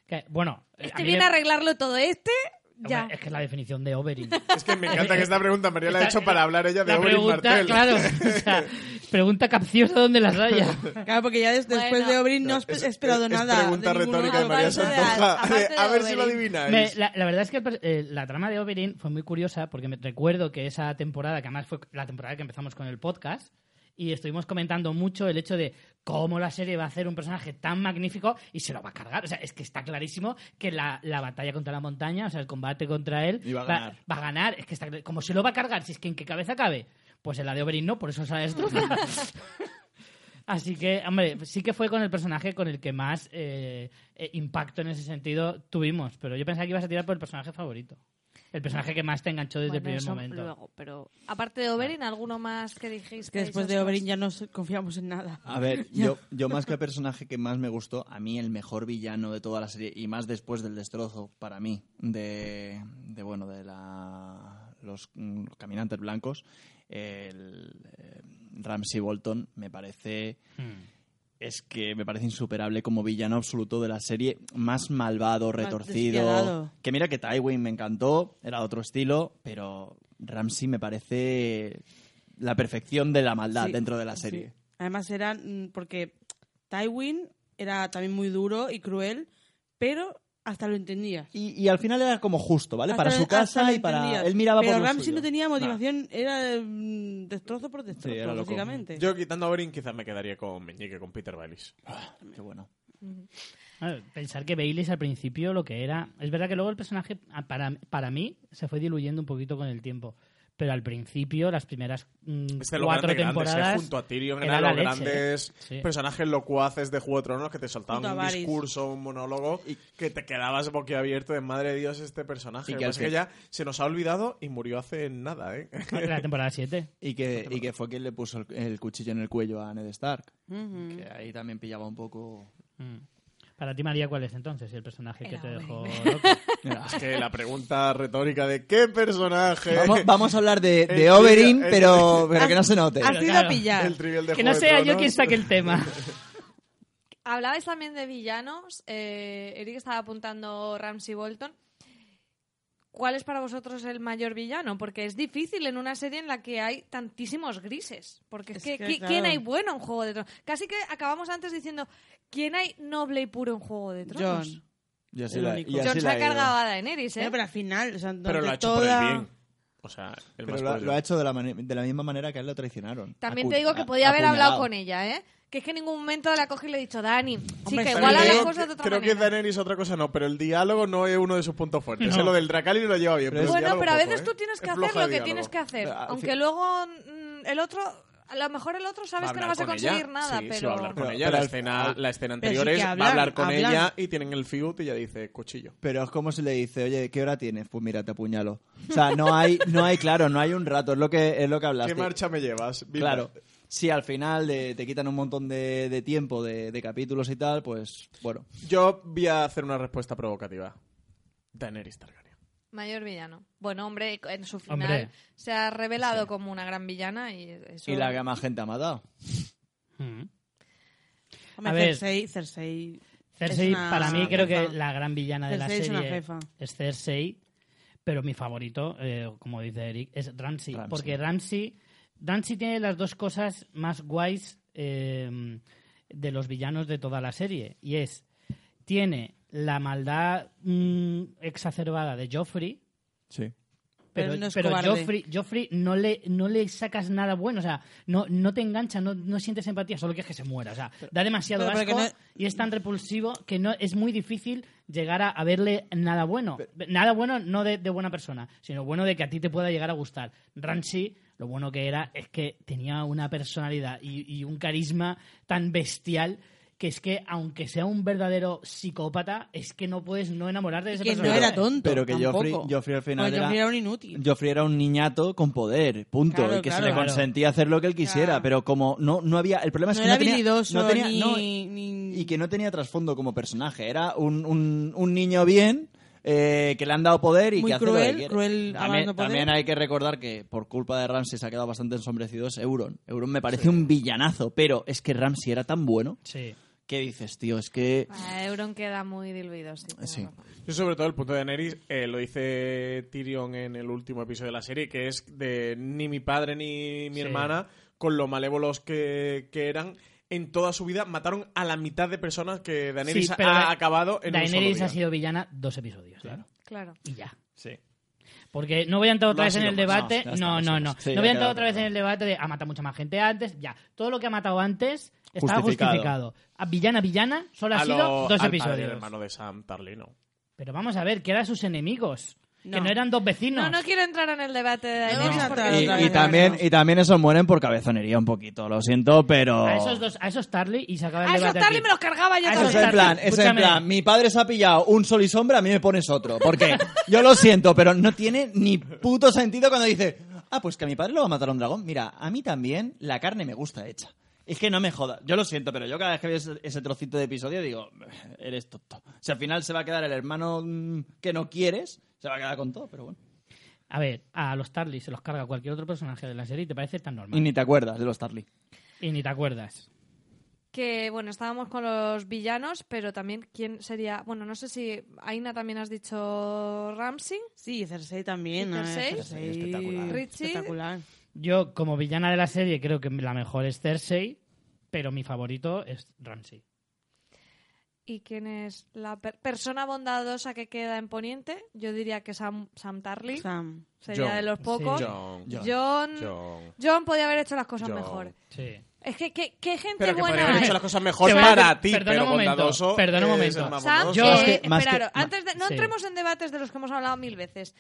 que, bueno, Este viene me- a arreglarlo todo, este Hombre. Es que es la definición de Oberyn. Es que me encanta que esta pregunta María la ha hecho para hablar ella de la Oberyn pregunta, Martell. Claro, o sea, pregunta capciosa donde las haya. Claro, porque ya des- después Bueno. de Oberyn no has Es- he esperado es nada. pregunta de ninguno retórica de. María Santoja. a ver si lo adivináis. Me- la, la verdad es que el eh, la trama de Oberyn fue muy curiosa porque me recuerdo que esa temporada, que además fue la temporada que empezamos con el podcast, y estuvimos comentando mucho el hecho de cómo la serie va a hacer un personaje tan magnífico y se lo va a cargar. O sea, es que está clarísimo que la, la batalla contra la montaña, o sea, el combate contra él, va a ganar. va a ganar. Es que está como se lo va a cargar, si es que en qué cabeza cabe. Pues en la de Oberyn no, por eso se la destroza. Así que, hombre, sí que fue con el personaje con el que más eh, eh, impacto en ese sentido tuvimos. Pero yo pensaba que ibas a tirar por el personaje favorito. El personaje que más te enganchó desde el primer eso momento. luego, pero aparte de Oberyn, ¿alguno más que dijiste? Que después de Oberyn ya no confiamos en nada. A ver, yo, yo más que el personaje que más me gustó, a mí el mejor villano de toda la serie, y más después del destrozo, para mí, de, de bueno, de la, los mm, caminantes blancos, el eh, Ramsey Bolton me parece... Hmm. Es que me parece insuperable como villano absoluto de la serie, más malvado, retorcido. Que mira que Tywin me encantó, era otro estilo, pero Ramsey me parece la perfección de la maldad Sí, dentro de la serie. sí. Además eran mm, porque Tywin era también muy duro y cruel, pero hasta lo entendías. Y, y al final era como justo, ¿vale? Hasta para su casa y para... Él miraba Pero por Ramsey suyo. no tenía motivación, era mm, destrozo por destrozo, era loco. básicamente. Yo quitando a Oberyn quizás me quedaría con Meñique, con Peter Baelish. Qué bueno. Pensar que Bailey al principio lo que era. Es verdad que luego el personaje, ah, para, para mí, se fue diluyendo un poquito con el tiempo. Pero al principio, las primeras mm, Este lo cuatro grande, grandes, eh, temporadas. junto a Tyrion era eran la los leche, grandes ¿eh? Sí. personajes locuaces de Juego de Tronos que te soltaban Junto un discurso, un monólogo y que te quedabas boquiabierto de madre de Dios este personaje. Y que pasa es que ya se nos ha olvidado y murió hace nada, ¿eh? La temporada 7. Y que, y que fue quien le puso el, el cuchillo en el cuello a Ned Stark. Que ahí también pillaba un poco... Mm. Para ti, María, ¿cuál es entonces el personaje que te dejó loco? Es que la pregunta retórica de ¿qué personaje? vamos, vamos a hablar de, de Oberyn, pero, pero que no se note. Has ido a pillar. El trivial de que no sea yo quien saque el tema. Hablabais también de villanos. Eh, Eric estaba apuntando Ramsey Bolton. ¿Cuál es para vosotros el mayor villano? Porque es difícil en una serie en la que hay tantísimos grises. Porque es, Es que, que, ¿qui- claro. ¿quién hay bueno en Juego de Tronos? Casi que acabamos antes diciendo, ¿quién hay noble y puro en Juego de Tronos? John. Y así el la, único. y así John se la ha cargado a Daenerys, ¿eh? Pero al final, o sea, Pero lo ha hecho por el bien. O sea, el Pero más lo, ha- lo hecho de la, de la misma manera que a él lo traicionaron. También te digo que podía haber hablado con ella, ¿eh? Que es que en ningún momento la coge y le he dicho, Dani, sí, que igual a las Creo cosas que- de otra Creo que manera. Daenerys otra cosa no, pero el diálogo no es uno de sus puntos fuertes. No. Es lo del Dracarys lo lleva bien. Pero Bueno, pero a poco, veces ¿eh? tú tienes que hacer lo que diálogo. tienes que hacer. Aunque luego mm, el otro, a lo mejor el otro sabes que no hablar vas a con conseguir ella. nada, Sí, sí, pero... va a hablar con Pero- ella. pero la, al- escena, la escena Pero sí anterior es va a hablar con hablan. ella y tienen el feud y ella dice cuchillo. Pero es como si le dice, oye, ¿qué hora tienes? Pues mira, te apuñalo. O sea, no hay, no hay, claro, no hay un rato, es lo que, es lo que hablaste. ¿Qué marcha me llevas? Claro. Si al final de- te quitan un montón de, de tiempo, de, de capítulos y tal, pues bueno. Yo voy a hacer una respuesta provocativa. Daenerys Targaryen. Mayor villano. Bueno, hombre, en su final Hombre. se ha revelado como una gran villana y eso... Y la que más gente ha matado. Mm. Hombre, A ver. Cersei, Cersei... Cersei, una para mí, creo que la gran villana de la Cersei serie jefa. es Cersei, pero mi favorito, eh, como dice Eric, es Ramsey. Ramsay. Porque Ramsey, Ramsey tiene las dos cosas más guays eh, de los villanos de toda la serie. Y es, tiene la maldad mm, exacerbada de Joffrey, Sí. pero, Pero no pero. Joffrey, Joffrey no le, no le sacas nada bueno, o sea, no, no te engancha, no, no sientes empatía, solo quieres que se muera, o sea, da demasiado asco no- y es tan repulsivo que no es muy difícil llegar a, a verle nada bueno. Nada bueno no de, de buena persona, sino bueno de que a ti te pueda llegar a gustar. Ramsey, lo bueno que era es que tenía una personalidad y, y un carisma tan bestial que es que aunque sea un verdadero psicópata, es que no puedes no enamorarte de ese Que no personaje. era tonto Pero que Joffrey, al final era, Joffrey era un inútil. Joffrey era un niñato con poder, punto, Claro, y que claro. se le Claro. consentía hacer lo que él quisiera, Claro. pero como no, no había, el problema es No que era no tenía, habilidoso no tenía- ni, no, ni- y que no tenía trasfondo como personaje, era un, un, un niño bien eh, que le han dado poder y Muy que hace lo que cruel, quiere. cruel también, hablando poder. también hay que recordar que por culpa de Ramsey se ha quedado bastante ensombrecido es Euron. Euron me parece un villanazo, pero es que Ramsey era tan bueno Sí. ¿Qué dices, tío? Es que... Ah, Euron queda muy diluido, sí. Sí. Yo sobre todo el punto de Daenerys eh, lo dice Tyrion en el último episodio de la serie, que es de ni mi padre ni mi Sí. hermana, con lo malévolos que, que eran, en toda su vida mataron a la mitad de personas que Daenerys Sí, pero ha Da- acabado en un Daenerys solo ha día. sido villana dos episodios. Claro. Claro. Y ya. Sí. Porque no voy a entrar otra No ha vez en sido el más, debate. no, ya está, No, no ha no. Sí, ya voy a ha entrar otra vez en el debate de ha matado mucha más gente antes. Ya. Todo lo que ha matado antes estaba Justificado. justificado. A villana, villana, solo ha A sido lo- dos al padre y episodios. hermano de Sam Tarlino. Pero vamos a ver, que eran sus enemigos. Que No. eran dos vecinos. No, no quiero entrar en el debate de Daenerys Y, y también, y también esos mueren por cabezonería un poquito, lo siento, pero... A esos dos, a esos Tarly y se acaba el A esos. Tarly aquí. me los cargaba yo A Eso esos es también. en plan, es en Escúchame. plan, mi padre se ha pillado un sol y sombra, a mí me pones otro. Porque yo lo siento, pero no tiene ni puto sentido cuando dice, ah, pues que a mi padre lo va a matar un dragón. Mira, a mí también la carne me gusta hecha. Es que no me jodas. Yo lo siento, pero yo cada vez que veo ese, ese trocito de episodio digo, eres tonto. Si al final se va a quedar el hermano mm, que no quieres, se va a quedar con todo, pero bueno. A ver, a los Tarly se los carga cualquier otro personaje de la serie y te parece tan normal. Y ni te acuerdas de los Tarly. Y ni te acuerdas. Que, bueno, estábamos con los villanos, pero también, ¿quién sería? Bueno, no sé si... Aina también has dicho Ramsey. Sí, Cersei también. ¿Y ¿no? Cersei? Cersei Espectacular. Richie. Espectacular. Yo, como villana de la serie, creo que la mejor es Cersei, pero mi favorito es Ramsey. ¿Y quién es la per- persona bondadosa que queda en Poniente? Yo diría que Sam, Sam Tarly. Sam. Sería John. de los pocos. John. John. John. John podía haber hecho las cosas John. mejor. Sí. Es que, ¿qué, qué gente Pero que buena podría haber hecho las cosas mejor para ti, perdona pero un momento, bondadoso. perdona un momento. Sam. Yo- eh, Más que- más esperaros, que- antes de, no sí. entremos en debates de los que hemos hablado mil veces.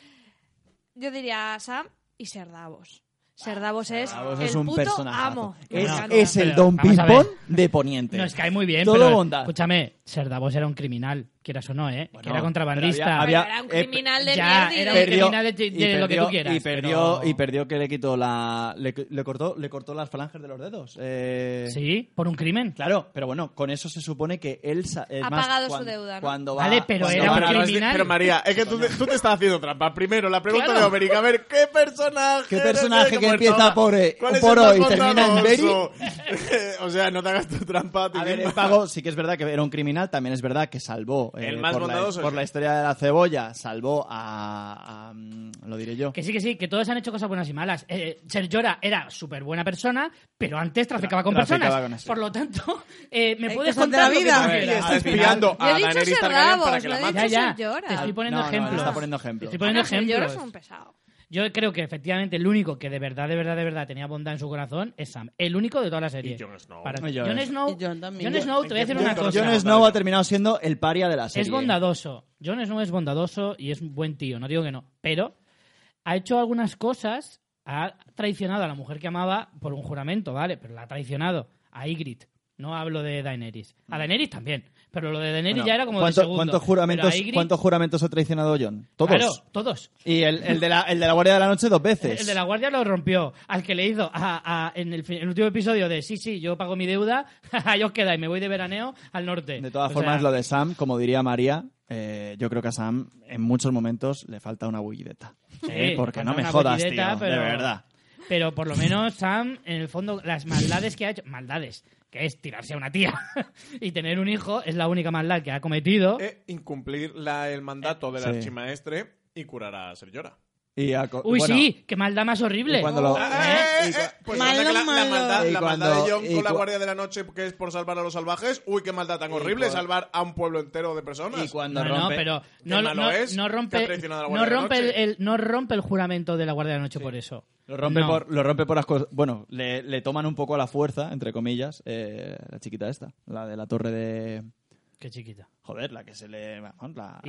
Yo diría Sam y Ser Davos. Ser Davos es Davos el es un puto personajazo. amo. Es, es el Don Pimpón de Poniente. Nos cae muy bien, Todo pero bondad. escúchame, Ser Davos era un criminal, quieras o no, ¿eh? Bueno, que era contrabandista. pero Pero había- era un eh, criminal de ya, mierda y era de- un criminal de, lo que tú quieras. y perdió pero- y perdió que le quitó la le, le cortó le cortó las falanges de los dedos Eh, Sí, por un crimen. claro pero bueno con eso se supone que él es Ha más, pagado su cuando- deuda, ¿no? cuando va- Vale, pero cuando era va- un pero, criminal. pero María, es que tú te, tú te estás haciendo trampa. Primero, la pregunta Claro. de América. A ver, ¿qué personaje? ¿Qué personaje que empieza por, eh, ¿Cuál es por O y termina en bondadoso? o sea, no te hagas tu trampa a ver, el pago sí que es verdad que era un criminal, también es verdad que salvó eh, El más por, la, bondadoso por es- la historia de la cebolla, salvó a, a- mm, lo diré yo. Que sí, que sí, que todos han hecho cosas buenas y malas. Eh, Ser Jorah era súper buena persona, pero antes traficaba con traficaba personas. con eso. Por lo tanto, eh, me puedes cosas de contar la lo que vida. A Al final- espiando a dicho Daenerys Ser Targaryen para que no la mate. Ya. Ser. Te estoy poniendo No, no, ejemplos. le está poniendo ejemplos. Estoy poniendo Ana, Ser Jorah ejemplos. es un pesado. Yo creo que efectivamente el único que de verdad, de verdad, de verdad tenía bondad en su corazón es Sam. El único de toda la serie. Y Jon Snow. Para- Y Jon Jon Snow, Y Jon también. Jon Snow, te voy a decir ¿En qué una cosa. Jon Snow ha terminado siendo el paria de la serie. Es bondadoso. Jon Snow es bondadoso y es un buen tío, no digo que no. Pero ha hecho algunas cosas, ha traicionado a la mujer que amaba por un juramento, ¿vale? Pero la ha traicionado a Ygritte. No hablo de Daenerys. A Daenerys también. Pero lo de Daenerys Bueno, ya era como de ¿cuánto- segundo. ¿cuántos, juramentos, Ygritte- ¿Cuántos juramentos ha traicionado John? ¿Todos? Claro, todos. Y el, el de la, el de la Guardia de la Noche dos veces. El de la guardia lo rompió. Al que le hizo a- a- en el, último episodio de sí, sí, yo pago mi deuda, ahí os quedáis, me voy de veraneo al norte. De todas O formas, sea, lo de Sam, como diría María, eh, yo creo que a Sam en muchos momentos le falta una bullideta. Sí, Eh, porque no me jodas, tío. pero- De verdad. Pero por lo menos Sam, en el fondo, las maldades que ha hecho, maldades, que es tirarse a una tía y tener un hijo, es la única maldad que ha cometido. Eh, incumplir la- el mandato del Sí. archimaestre y curar a Ser Llora. Y a co- Uy, bueno, sí, qué maldad más horrible. y cuando lo- Eh, ¿Eh? eh, eh, pues Malo, la, maldad, Y la cuando- maldad de Jon y con la Guardia de la Noche que es por salvar a los salvajes. Uy, qué maldad tan horrible salvar a un pueblo entero de personas. Y cuando no, no, rompe... pero no, es no rompe, no el, no rompe el juramento de la Guardia de la Noche por eso. Lo rompe, No. por, lo rompe por las cosas... Bueno, le, le toman un poco a la fuerza, entre comillas, eh, la chiquita esta, la de la torre de... Qué chiquita. Joder, la que se le... La...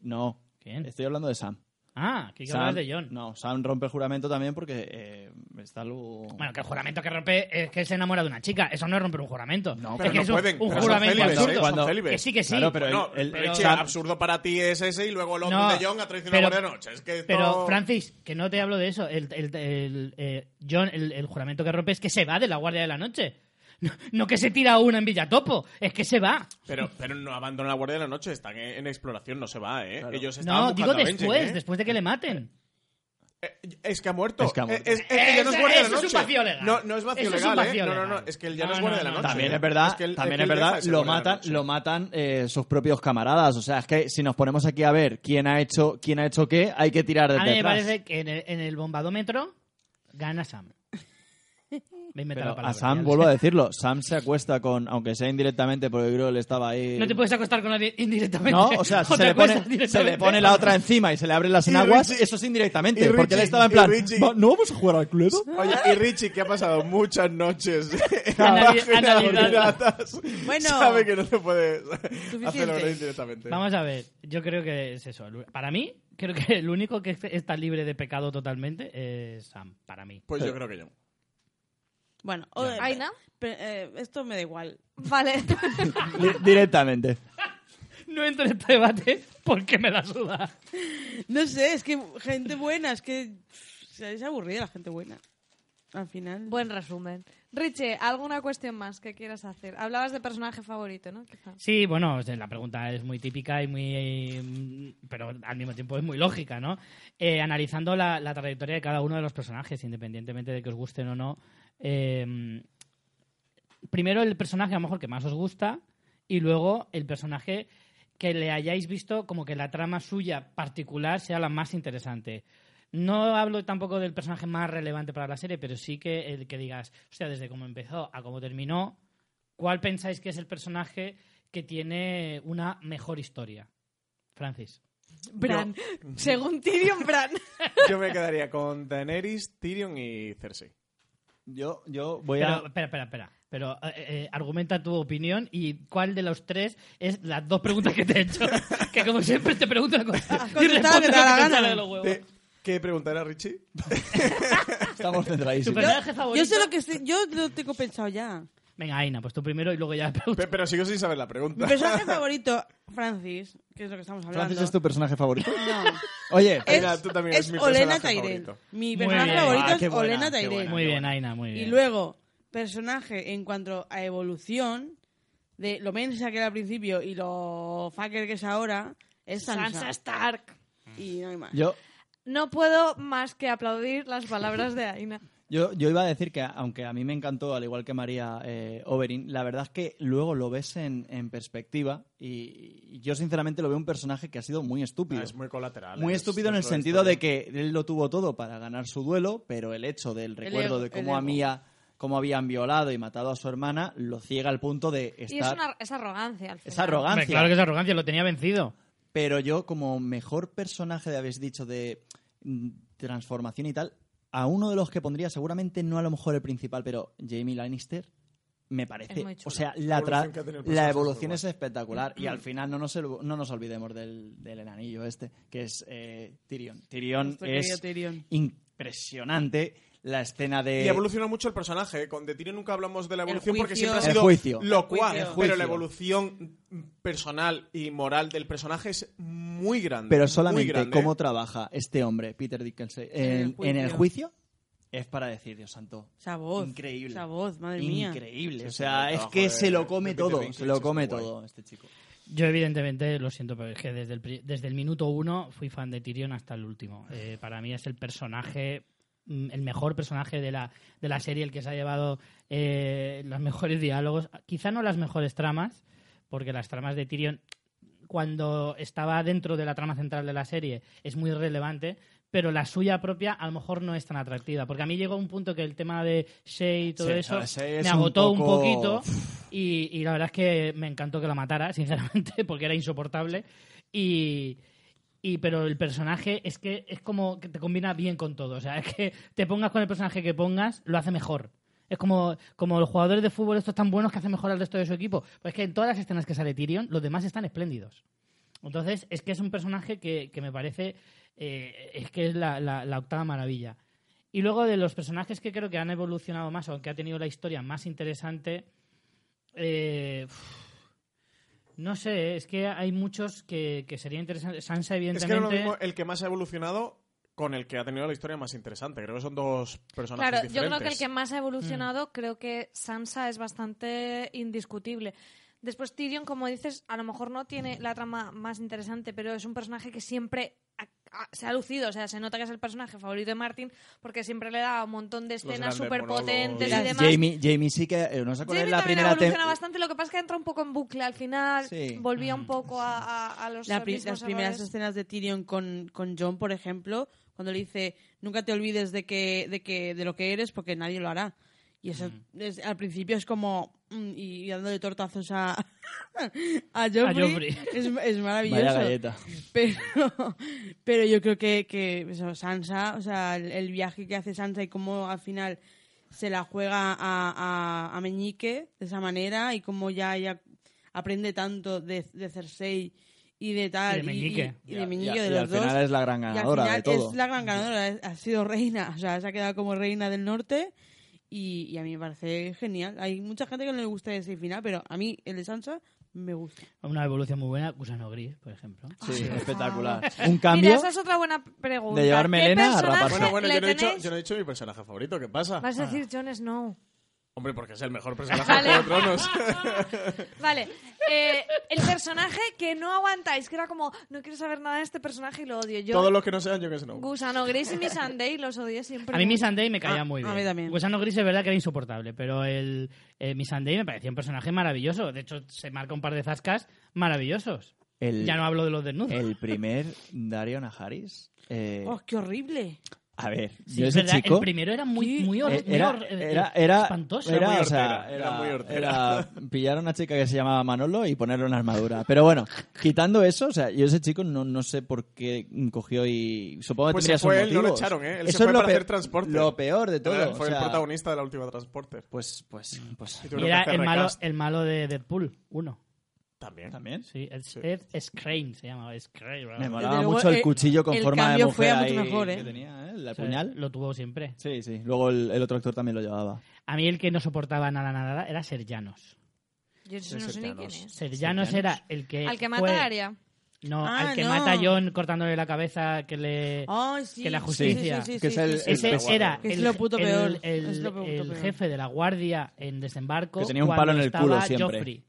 No, ¿Quién? estoy hablando de Sam. Ah, que Sam- hablas de John. No, Sam rompe el juramento también porque eh, está lo... Bueno, que el juramento que rompe es que se enamora de una chica. Eso no es romper un juramento. No, Es pero que no es un- pueden, un, pero son juramento absurdo. ¿eh? Cuando- Son célibes. Que sí, que sí. Claro, pero no, el- absurdo para ti es ese y luego el No, de John ha traicionado a pero- la Guardia de la Noche. Es que Pero, Francis, que no te hablo de eso. El, el, el, eh, John, el, el juramento que rompe es que se va de la Guardia de la Noche. No, no que se tira una en Villatopo, es que se va. Pero, pero no abandona la Guardia de la Noche, están en, en exploración, no se va, ¿eh? Claro. Ellos estaban No, digo Benjen, después, ¿eh? después de que le maten. Eh, Es que ha muerto. Es que ha muerto. Eh, Es, es que ya no es guardia de eso la es noche. un vacío legal. No, no es vacío Eso es un legal, vacío ¿eh? No, no, legal. no. Es que él ya no, No, es guardia no, de la no. noche. También ¿eh? es verdad, que él- también es verdad, lo matan, lo matan eh, sus propios camaradas. O sea, es que si nos ponemos aquí a ver quién ha hecho, quién ha hecho qué, hay que tirar de A mí me parece que en el, en el bombadómetro gana Sam. Me he inventado Pero la palabra, a Sam, ya vuelvo a decirlo, Sam se acuesta con, aunque sea indirectamente, porque creo que él estaba ahí. No te puedes acostar con nadie indirectamente. No, o sea, te se le, pone, se le pone la otra encima y se le abren las enaguas, eso es indirectamente, porque él estaba en plan, Richie- "Va, ¿no vamos a jugar al Cluedo? Oye, y Richie, que ha pasado muchas noches en Anali- páginas analizando. piratas, Bueno. sabe que no te puedes Suficiente. hacerlo indirectamente. Vamos a ver, yo creo que es eso. Para mí, creo que el único que está libre de pecado totalmente es Sam, para mí. Pues yo creo que yo. Bueno, o- Aina. pe- eh, esto me da igual. Vale. Di- directamente. No entro en este debate porque me la suda. No sé, es que gente buena, es que pff, es aburrida la gente buena. Al final. Buen resumen. Richie, ¿alguna cuestión más que quieras hacer? Hablabas de personaje favorito, ¿no? Quizá. Sí, bueno, o sea, la pregunta es muy típica y muy. mm, pero al mismo tiempo es muy lógica, ¿no? Eh, analizando la, la trayectoria de cada uno de los personajes, independientemente de que os gusten o no. Eh, primero el personaje a lo mejor que más os gusta y luego el personaje que le hayáis visto como que la trama suya particular sea la más interesante. No hablo tampoco del personaje más relevante para la serie, pero sí que el que digas, o sea, desde cómo empezó a cómo terminó, ¿cuál pensáis que es el personaje que tiene una mejor historia. Francis. Bran. Según Tyrion, Bran. Yo me quedaría con Daenerys, Tyrion y Cersei. Yo, yo voy Pero, a... espera, espera, espera. Pero eh, eh, argumenta tu opinión y cuál de los tres es las dos preguntas que te he hecho. que como siempre te pregunto una cosa. Y que te la sale de los huevos. ¿Qué, qué pregunta era Richie? Estamos ¿Tu centradísimos. personaje favorito? Yo sé lo que estoy, yo lo tengo pensado ya. Venga, Aina, pues tú primero y luego ya. Pe- Pero sigo sin saber la Mi pregunta. personaje favorito, Francis, que es lo que estamos hablando. ¿Francis es tu personaje favorito? No. Oye, Es, Aina, tú también eres es mi Olena personaje favorito. Mi Muy personaje bien. favorito Ah, qué es buena, Olena qué Tyrell. buena. muy bien, Aina, muy bien. Y luego, personaje en cuanto a evolución, de lo mensa que era al principio y lo fucker que es ahora, es Sansa. Sansa Stark. Y no hay más. yo, No puedo más que aplaudir las palabras de Aina. Yo, yo iba a decir que, aunque a mí me encantó, al igual que María eh, Oberyn, la verdad es que luego lo ves en, en perspectiva y, y yo sinceramente lo veo un personaje que ha sido muy estúpido. Ah, es muy colateral. Muy es- estúpido en el es sentido de que él lo tuvo todo para ganar su duelo, pero el hecho del recuerdo de cómo ego. había cómo habían violado y matado a su hermana lo ciega al punto de Y es, estar una, es arrogancia al final. esa arrogancia. Hombre, claro que es arrogancia, lo tenía vencido. Pero yo como mejor personaje de habéis dicho de mm, transformación y tal, a uno de los que pondría seguramente no a lo mejor el principal, pero Jamie Lannister me parece, muy chulo. o sea, La la, evolución la es evolución muy es espectacular y al final no nos, el- no nos olvidemos del, del enanillo este, que es eh, Tyrion. Tyrion Nuestro es Tyrion. impresionante la escena de Y evoluciona mucho el personaje. ¿eh? Con de Tyrion nunca hablamos de la evolución porque siempre ha El sido juicio. locuaz. El juicio. Pero la evolución personal y moral del personaje es muy grande. pero solamente grande. cómo trabaja este hombre, Peter Dickinson, en, el en el juicio. es para decir, Dios santo, Esa voz. Increíble. Esa voz, madre mía. increíble. O sea, el es que de- se lo come todo, se lo es come todo este chico. Yo, evidentemente, lo siento, pero es que desde el, desde el minuto uno fui fan de Tyrion hasta el último. Eh, para mí es el personaje, el mejor personaje de la, de la serie, el que se ha llevado eh, los mejores diálogos. Quizá no las mejores tramas, porque las tramas de Tyrion, cuando estaba dentro de la trama central de la serie, es muy relevante. Pero la suya propia a lo mejor no es tan atractiva. Porque a mí llegó un punto que el tema de Shea y todo Sí, eso es me agotó un, poco- poquito. Y, y la verdad es que me encantó que la matara, sinceramente, porque era insoportable. Y, y pero el personaje es que es como que te combina bien con todo. O sea, es que te pongas con el personaje que pongas, lo hace mejor. Es como, como los jugadores de fútbol estos tan buenos que hacen mejor al resto de su equipo. Pues es que en todas las escenas que sale Tyrion, los demás están espléndidos. Entonces, es que es un personaje que, que me parece eh, es que es la, octava maravilla. Y luego de los personajes que creo que han evolucionado más o que ha tenido la historia más interesante, eh, no sé, es que hay muchos que, que sería interesante. Sansa, Es que no es evidentemente. lo mismo el que más ha evolucionado con el que ha tenido la historia más interesante. Creo que son dos personajes Claro, yo diferentes. creo que el que más ha evolucionado, creo que Sansa es bastante indiscutible. Después Tyrion, como dices, a lo mejor no tiene la trama más interesante, pero es un personaje que siempre se ha lucido. O sea, se nota que es el personaje favorito de Martin porque siempre le da un montón de escenas súper potentes y demás. Jamie, Jamie sí que, eh, no sé cuál Jamie es la también primera evoluciona bastante, lo que pasa es que entra un poco en bucle al final, Sí. volvía un poco a, a- a los La pri- las primeras errores. escenas de Tyrion con, con John, por ejemplo, cuando le dice nunca te olvides de que, de que de lo que eres porque nadie lo hará. Y eso es- al principio es como mm, y, y dándole tortazos a a Joffrey. Joffrey. Es, es maravilloso. Vaya galleta. Pero, pero yo creo que, que eso, Sansa, o sea, el, el viaje que hace Sansa y cómo al final se la juega a, a, a Meñique de esa manera y cómo ya ella aprende tanto de, de Cersei y de tal. Y de Meñique. Y, y de Y- Meñique y- de y los al dos. final es la gran Y al ganadora final de todo. es la gran ganadora, ha sido reina, o sea, se ha quedado como reina del norte y, y a mí me parece genial. Hay mucha gente que no le gusta ese final, pero a mí el de Sansa me gusta. Una evolución muy buena, Gusano Gris, por ejemplo. Sí, por espectacular. Un cambio. Mira, esa es otra buena pregunta. de llevar ¿Qué melena a raparse. Bueno, bueno, le yo no, he dicho, yo no he dicho mi personaje favorito. ¿Qué pasa? Vas a decir Jon Snow. Hombre, porque es el mejor personaje Vale. de Juego de Tronos. Vale, eh, el personaje que no aguantáis, que era como, no quiero saber nada de este personaje y lo odio. Yo, Todos los que no sean yo que sé no. Gusano Gris y Miss Sunday los odié siempre. A mí. Miss Sunday me caía Ah, muy a bien. mí también. Gusano Gris es verdad que era insoportable, pero el eh, Miss Sunday me parecía un personaje maravilloso. De hecho, se marca un par de zascas maravillosos. El, Ya no hablo de los desnudos. el primer Dario Najaris. eh, ¡Oh, qué horrible! A ver, Sí, yo es ese verdad, chico... El primero era muy, Sí, muy, Eh, muy Era, era, era, espantoso. era, muy o sea, hortera, era era- muy hortera. era pillar a una chica que se llamaba Manolo y ponerle una armadura. Pero bueno, quitando eso, o sea, yo ese chico no, no sé por qué cogió y supongo que Pues tendría se fue sus él, no lo motivos. echaron, ¿eh? Él eso se es fue lo para peor- hacer Transporter. Lo peor de todo. Era- o Fue el protagonista de la última Transporter. Pues, pues, pues... Y Era el malo, el malo de Deadpool 1. También. También. Sí, el Sí. Ed Scrane se llamaba. Scrane, Me molaba luego, mucho el eh, cuchillo con el forma de cambio mujer fue a mucho ahí mejor, ¿eh? que tenía, ¿eh? El O sea, puñal. Lo tuvo siempre. Sí, sí. Luego el, el otro actor también lo llevaba. A mí el que no soportaba nada, nada, era Serjanos. Yo eso no sé ni quién es. Serjanos era el que. Al que fue- mata a Arya. No, Ah, al que no. mata a John cortándole la cabeza que le. Ay, sí. que la justicia. sí, sí, Que sí, es el- sí, sí. Ese era Que es el, lo puto el- peor. el- Es lo puto el peor. jefe de la guardia en desembarco. Que tenía un cuando palo en el culo estaba siempre. Joffrey.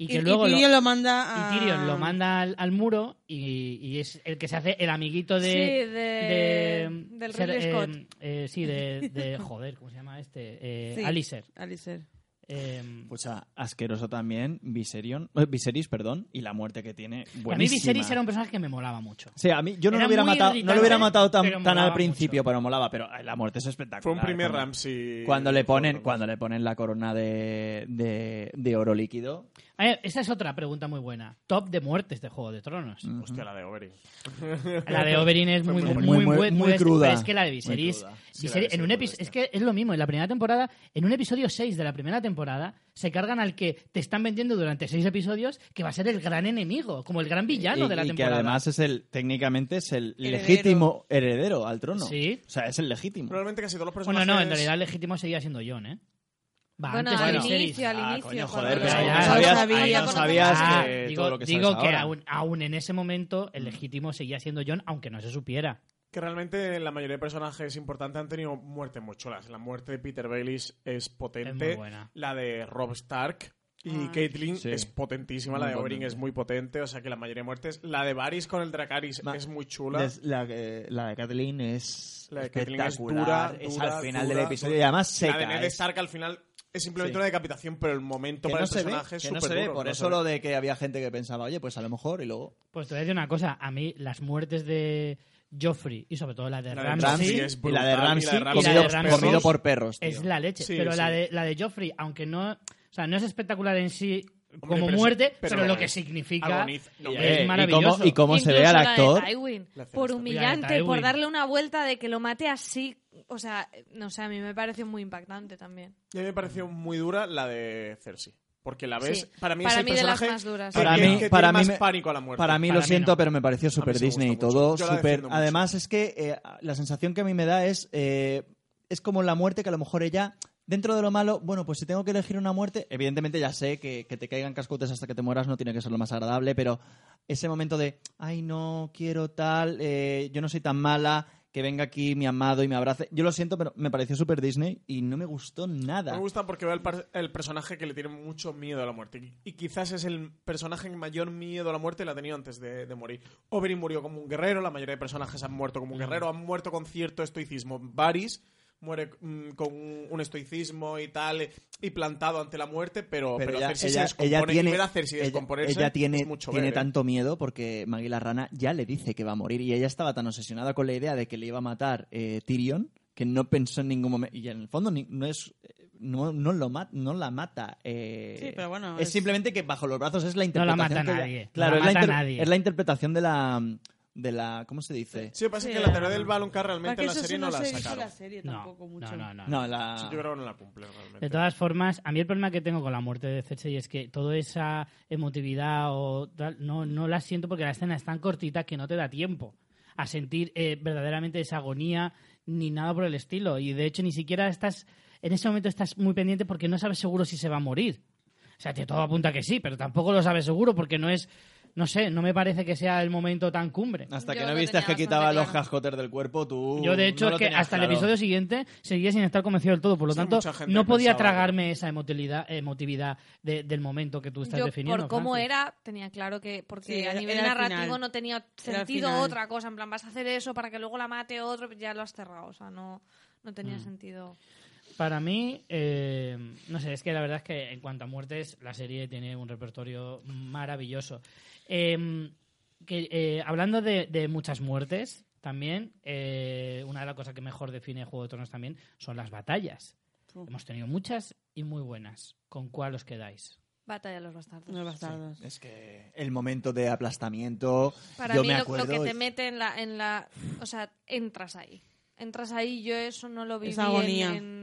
Y que y luego lo- Tyrion lo, manda a... y Tyrion lo manda al, al muro y, y es el que se hace el amiguito de. Sí, de- del ser- eh, Scott. eh, sí, de, de- Joder, ¿cómo se llama este? Eh, Sí. Alistair. Alistair. Eh, Pucha, asqueroso también, Viserion, eh, Viserys, perdón, y la muerte que tiene. a mí Buenísima. Viserys era un personaje que me molaba mucho. Sí, a mí yo no lo hubiera matado, no lo hubiera matado tan, al principio, mucho. pero molaba, pero ay, la muerte es espectacular. Fue un primer cuando, Ramsey. Cuando le ponen, cuando le ponen la corona de, de, de oro líquido. A ver, esa es otra pregunta muy buena. Top de muertes de Juego de Tronos. Hostia, la de Oberyn. La de Oberyn es muy, muy muy, buena. muy, Muy- muy, muy cruda. es que la de Viserys, Muy cruda. Sí, Viserys- la de en un es que es lo mismo. En la primera temporada, en un episodio 6 de la primera temporada, se cargan al que te están vendiendo durante 6 episodios que va a ser el gran enemigo, como el gran villano y, de la y que temporada. además es el, técnicamente es el Heredero. legítimo heredero al trono. Sí. O sea, es el legítimo. Probablemente casi todos los Bueno, personajes. no, en realidad el legítimo seguía siendo John, ¿eh? Va, Bueno, antes al inicio, al Ah, inicio. coño, joder, pero ya, sabías, ahí no sabías Ah, que digo, todo lo que digo que ahora. aún, aún en ese momento el legítimo seguía siendo John, aunque no se supiera. Que realmente la mayoría de personajes importantes han tenido muertes muy chulas. La muerte de Peter Baelish es potente. Es muy buena. La de Rob Stark y Ay. Caitlyn Sí. es potentísima. Muy la de Oberyn es muy potente. O sea que la mayoría de muertes. La de Varys con el Dracarys Ma- es muy chula. Des- La, que- la de Kathleen es La de Catelyn es espectacular. dura, es al final dura, del episodio dura. y además seca. la de Ned es- Stark al final es simplemente Sí. una decapitación, pero el momento que para no el se ve, personaje es que no súper se ve. duro, Por no eso se ve. lo de que había gente que pensaba, oye, pues a lo mejor y luego... Pues te voy a decir una cosa, a mí las muertes de Joffrey y sobre todo la de La de Ramsay, Ramsay y es la de y la de Ramsay, Ramsay es comido, por perros, tío. es la leche. Sí, pero la de la de Joffrey, aunque no, o sea, no es espectacular en sí como pero muerte, pero, pero lo que significa agoniz- no, Y, es eh, y maravilloso. cómo, y cómo se ve al actor... Tywin, por humillante, por darle una vuelta de que lo mate así. O sea, no sé, a mí me pareció muy impactante también. Y a mí me pareció muy dura la de Cersei. Porque la ves, Sí. para mí Para es el mí de las personaje más duras. que Para mí- que para tiene mí más pánico a la muerte. Para mí Para lo mí siento, no. pero me pareció me Disney y todo. Super... mucho. Además es que eh, la sensación que a mí me da es eh, es como la muerte que a lo mejor ella dentro de lo malo, bueno, pues si tengo que elegir una muerte, evidentemente ya sé que, que te caigan cascotes hasta que te mueras no tiene que ser lo más agradable, pero ese momento de, ay, no quiero tal, eh, yo no soy tan mala, que venga aquí mi amado y me abrace. Yo lo siento, pero me pareció super Disney y no me gustó nada. Me gusta porque veo el, el personaje que le tiene mucho miedo a la muerte. Y, y quizás es el personaje que mayor miedo a la muerte la ha tenido antes de, de morir. Oberyn murió como un guerrero, la mayoría de personajes han muerto como un guerrero, han muerto con cierto estoicismo. Varys muere mm, con un, estoicismo y tal, eh, y plantado ante la muerte, pero, pero, ella, Cersei ella- se descompone. ella tiene, y ver ella- descomponerse ella tiene, es mucho tiene ¿eh? tanto miedo porque Maggie la Rana ya le dice que va a morir y ella estaba tan obsesionada con la idea de que le iba a matar eh, Tyrion que no pensó en ningún momento y en el fondo ni- no es no, no lo ma- no la mata eh, Sí, pero bueno, es, es- simplemente que bajo los brazos es la No la interpretación mata que ella- nadie, no claro la es, la mata inter- nadie. es la interpretación de la de la ¿cómo se dice? Sí, lo que pasa es Sí, que la teoría del Baloncar realmente en la serie no la sacaron. la serie No, mucho. no, no, no. no la Sí, yo creo que no la cumple realmente. De todas formas, a mí el problema que tengo con la muerte de Cersei es que toda esa emotividad o tal, no, no la siento porque la escena es tan cortita que no te da tiempo a sentir eh, verdaderamente esa agonía ni nada por el estilo. Y de hecho ni siquiera estás, en ese momento estás muy pendiente porque no sabes seguro si se va a morir. O sea, te todo apunta que sí, pero tampoco lo sabes seguro porque no es, no sé, no me parece que sea el momento tan cumbre. hasta Yo que no viste que quitaba los cascotes del cuerpo tú Yo, de hecho, no es que hasta el episodio siguiente seguía sin estar convencido del todo. Por lo Sí, tanto, no podía que- tragarme esa emotividad, emotividad de- del momento que tú estás Yo, definiendo. por cómo Francis. era, tenía claro que. Porque Sí, a nivel narrativo final. no tenía sentido otra cosa. En plan, vas a hacer eso para que luego la mate otro, ya lo has cerrado. O sea, no, no tenía Mm. sentido. Para mí, eh, no sé, es que la verdad es que en cuanto a muertes, la serie tiene un repertorio maravilloso. Eh, que, eh, hablando de, de muchas muertes, también, eh, una de las cosas que mejor define Juego de Tronos también son las batallas. Hemos tenido muchas y muy buenas. ¿Con cuál os quedáis? Batalla de los bastardos. Los bastardos. Es que el momento de aplastamiento, Para yo mí me lo, acuerdo... lo que te mete en la, en la... O sea, entras ahí. Entras ahí, yo eso no lo viví Esa agonía. en, en,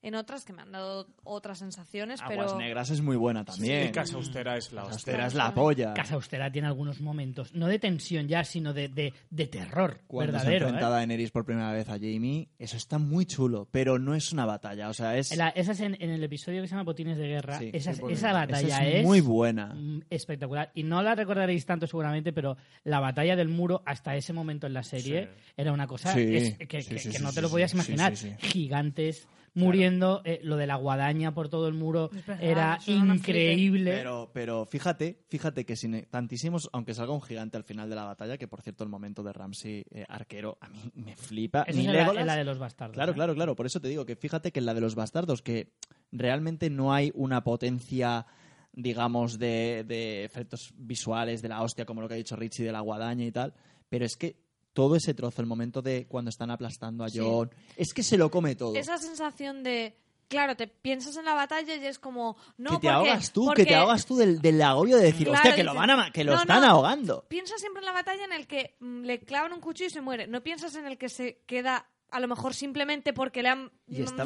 en otras que me han dado otras sensaciones, Aguas pero... Negras es muy buena también. Y Casa Austera es la Casa. Austera es la polla. Casa Austera tiene algunos momentos, no de tensión ya, sino de, de, de terror Cuando se verdadero. ¿eh? enfrenta a Daenerys por primera vez a Jamie, eso está muy chulo, pero no es una batalla, o sea, es... La- esa es en, en el episodio que se llama Botines de Guerra. Sí, esa, sí, esa batalla esa es es, muy buena. mm, espectacular. Y no la recordaréis tanto seguramente, pero la batalla del muro hasta ese momento en la serie Sí. era una cosa Sí, es- que, sí, que- sí, que sí, no sí, te lo sí, podías sí, imaginar. sí, Gigantes muriendo, eh, lo de la guadaña por todo el muro verdad, era increíble. Pero, pero fíjate, fíjate que sin tantísimos, aunque salga un gigante al final de la batalla, que por cierto el momento de Ramsey eh, arquero a mí me flipa. Ni es la de los bastardos. Claro, ¿eh? claro, claro. Por eso te digo que fíjate que en la de los bastardos, que realmente no hay una potencia, digamos, de, de efectos visuales de la hostia, como lo que ha dicho Richie de la guadaña y tal, pero es que todo ese trozo, el momento de cuando están aplastando a Sí. John, es que se lo come todo. Esa sensación de... Claro, te piensas en la batalla y es como... No, que te porque- ahogas tú, porque que te ahogas tú del, del agobio de decir, Claro, hostia, que lo van a que lo no, están no. ahogando. Piensas siempre en la batalla en el que mm, le clavan un cuchillo y se muere. No piensas en el que se queda, a lo mejor simplemente porque le han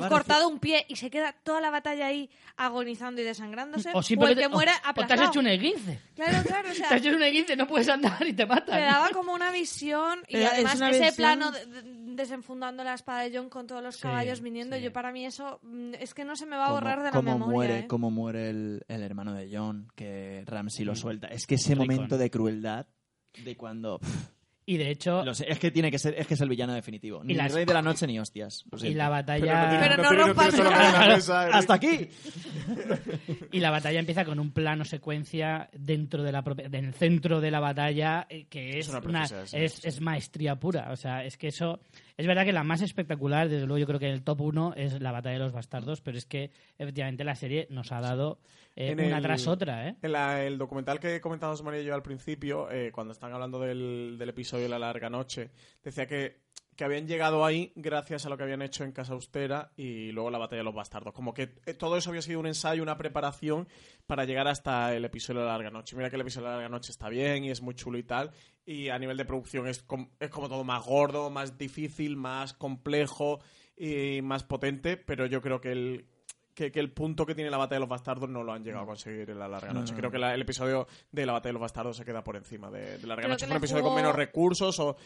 cortado un pie y se queda toda la batalla ahí agonizando y desangrándose. O el simplemente que muere o- o te has aplastado. hecho un esguince. Claro, claro, o sea, Te has hecho un esguince, no puedes andar y te matan. le daba como una visión y es además una ese visión- plano de- de- desenfundando la espada de John con todos los Sí, caballos viniendo, sí. yo para mí eso mm, es que no se me va a borrar de la cómo memoria. muere, ¿eh? cómo muere el, el hermano de John, que Ramsey lo Mm. suelta. Es que ese Rickon. momento de crueldad, de cuando... Y de hecho, Lo sé, es que tiene que ser, es que es el villano definitivo. Ni las- Rey de la Noche ni hostias. y la Pero batalla... no, Pero no Eric. ¡Hasta aquí! Y la batalla empieza con un plano secuencia dentro de la propia, en el centro de la batalla eh, que es Es una una- preciosidad, sí, es, sí. es maestría pura. O sea, es que eso es verdad que la más espectacular, desde luego yo creo que el top 1 es la batalla de los bastardos, pero es que efectivamente la serie nos ha dado eh, En una el- tras otra, ¿eh? En la- el documental que comentábamos María y yo al principio, eh, cuando están hablando del, del episodio La Larga Noche, decía que, que habían llegado ahí gracias a lo que habían hecho en Casa Austera y luego la Batalla de los Bastardos. Como que eh, todo eso había sido un ensayo, una preparación para llegar hasta el episodio de La Larga Noche. Mira que el episodio de La Larga Noche está bien y es muy chulo y tal. Y a nivel de producción es, es como todo más gordo, más difícil, más complejo y más potente, pero yo creo que el, que, que el punto que tiene la batalla de los bastardos no lo han llegado a conseguir en la larga No, noche. no, Creo que la- el episodio de la batalla de los bastardos se queda por encima de, de la larga Creo noche. Fue un episodio con menos recursos o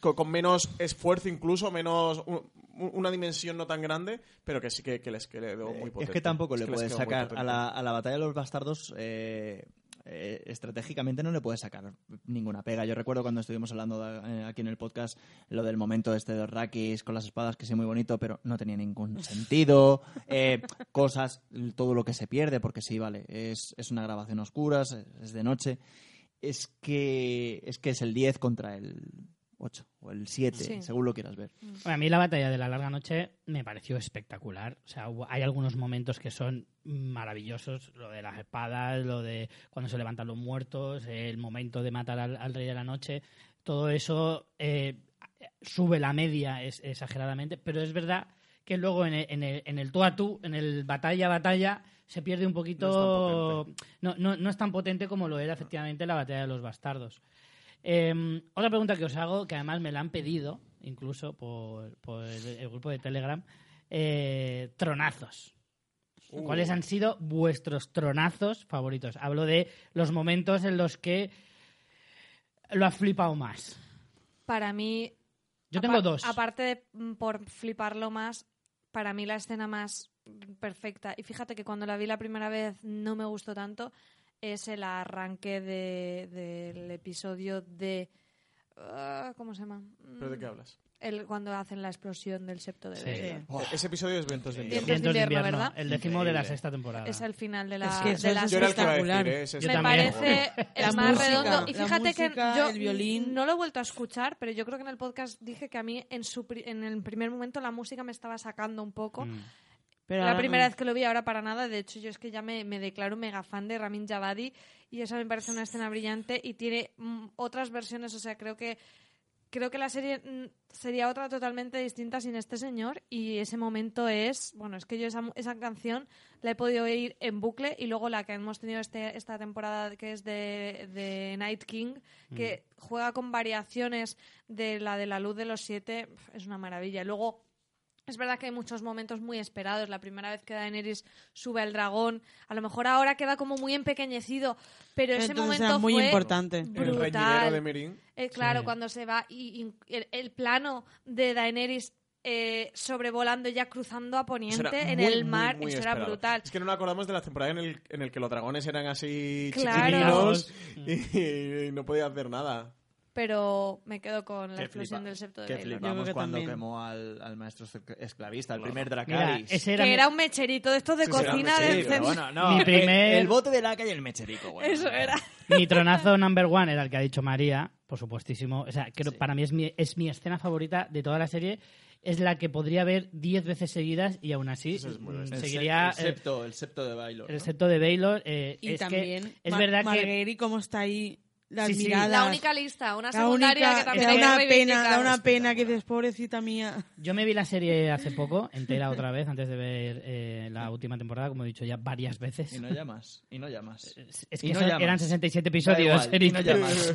con, con menos esfuerzo incluso, menos un- una dimensión no tan grande, pero que sí que, que les quedó muy potente. Es que tampoco Es le puedes sacar a la, a la batalla de los bastardos. eh, eh, estratégicamente no le puedes sacar ninguna pega. Yo recuerdo cuando estuvimos hablando de- eh, aquí en el podcast lo del momento este de Rakis con las espadas, que sí muy bonito, pero no tenía ningún sentido. Eh, cosas, todo lo que se pierde, porque sí, vale, es, es una grabación a oscuras, es, es de noche. Es que, es que es el 10 contra el 8 o el 7, Sí. según lo quieras ver. Bueno, a mí la batalla de la larga noche me pareció espectacular. O sea, hay algunos momentos que son maravillosos. Lo de las espadas, lo de cuando se levantan los muertos, el momento de matar al, al rey de la noche. Todo eso eh, sube la media es, exageradamente. Pero es verdad que luego en el, en el, en el tú a tú, en el batalla a batalla, se pierde un poquito. No, no, no es tan potente como lo era efectivamente la batalla de los bastardos. Eh, otra pregunta que os hago, que además me la han pedido, incluso por, por el, el grupo de Telegram, eh, tronazos. Uh. ¿Cuáles han sido vuestros tronazos favoritos? Hablo de los momentos en los que lo has flipado más. Para mí, Yo tengo dos. Aparte de mm, por fliparlo más, para mí la escena más perfecta, y fíjate que cuando la vi la primera vez no me gustó tanto, es el arranque de- del episodio de... ah, ¿Cómo se llama? ¿Pero de qué Mm, hablas? El, cuando hacen la explosión del septo de Sí. Vega. Ese episodio es Ventos de Invierno. Vientos de invierno, ¿verdad? El décimo de la sexta temporada. Es el final de la, Es que eso de es la Yo era el que iba a decir, espectacular. ¿eh? Yo es- me parece La el más música, redondo. Y la fíjate que yo el violín. no lo he vuelto a escuchar, pero yo creo que en el podcast dije que a mí en, su pri- en el primer momento la música me estaba sacando un poco. Mm. Pero la primera no. vez que lo vi, ahora para nada. De hecho, yo es que ya me, me declaro mega fan de Ramin Javadi y eso me parece una escena brillante y tiene mm, otras versiones. O sea, creo que creo que la serie mm, sería otra totalmente distinta sin este señor y ese momento es, bueno, es que yo esa, esa canción la he podido oír en bucle y luego la que hemos tenido este, esta temporada que es de, de Night King, que juega con variaciones de la de la luz de los siete, es una maravilla. Y luego es verdad que hay muchos momentos muy esperados. La primera vez que Daenerys sube al dragón, a lo mejor ahora queda como muy empequeñecido, pero ese Entonces momento muy fue importante. El brutal. reñidero de Meereen. Eh, claro, Sí. cuando se va y, y el, el plano de Daenerys eh, sobrevolando ya cruzando a poniente en muy, el mar, muy eso era brutal. Es que no nos acordamos de la temporada en el, en el que los dragones eran así Claro. chiquitinos y, y no podía hacer nada. Pero me quedo con la Qué explosión flipa- del septo de Qué Baelor. Yo flipamos creo que cuando también. quemó al, al maestro esclavista, el primer Mira, Dracarys. ese era, Que mi- era un mecherito de estos de Sí, un cocina pero centro. bueno, no. Mi primer- El, el bote de laca y el mecherico, bueno. Eso era. Mi tronazo number one era el que ha dicho María, por supuestísimo. O sea, creo, para mí es mi, es mi escena favorita de toda la serie. Es la que podría ver 10 veces seguidas y aún así Eso es muy mm, bestia. El se- seguiría el septo, el septo de Baylor. el ¿no? septo de Baylor. eh, Y es que también es Mar- verdad que Marguerite, cómo está ahí, las Sí, sí. miradas. La única lista, una La secundaria única- que también da hay que una pena, da una pena que dices, pobrecita mía. yo me vi la serie hace poco, entera otra vez, antes de ver eh, la última temporada, como he dicho ya varias veces. Y no llamas, y no llamas. Es que no llamas. eran 67 Da episodios. igual, y no llamas.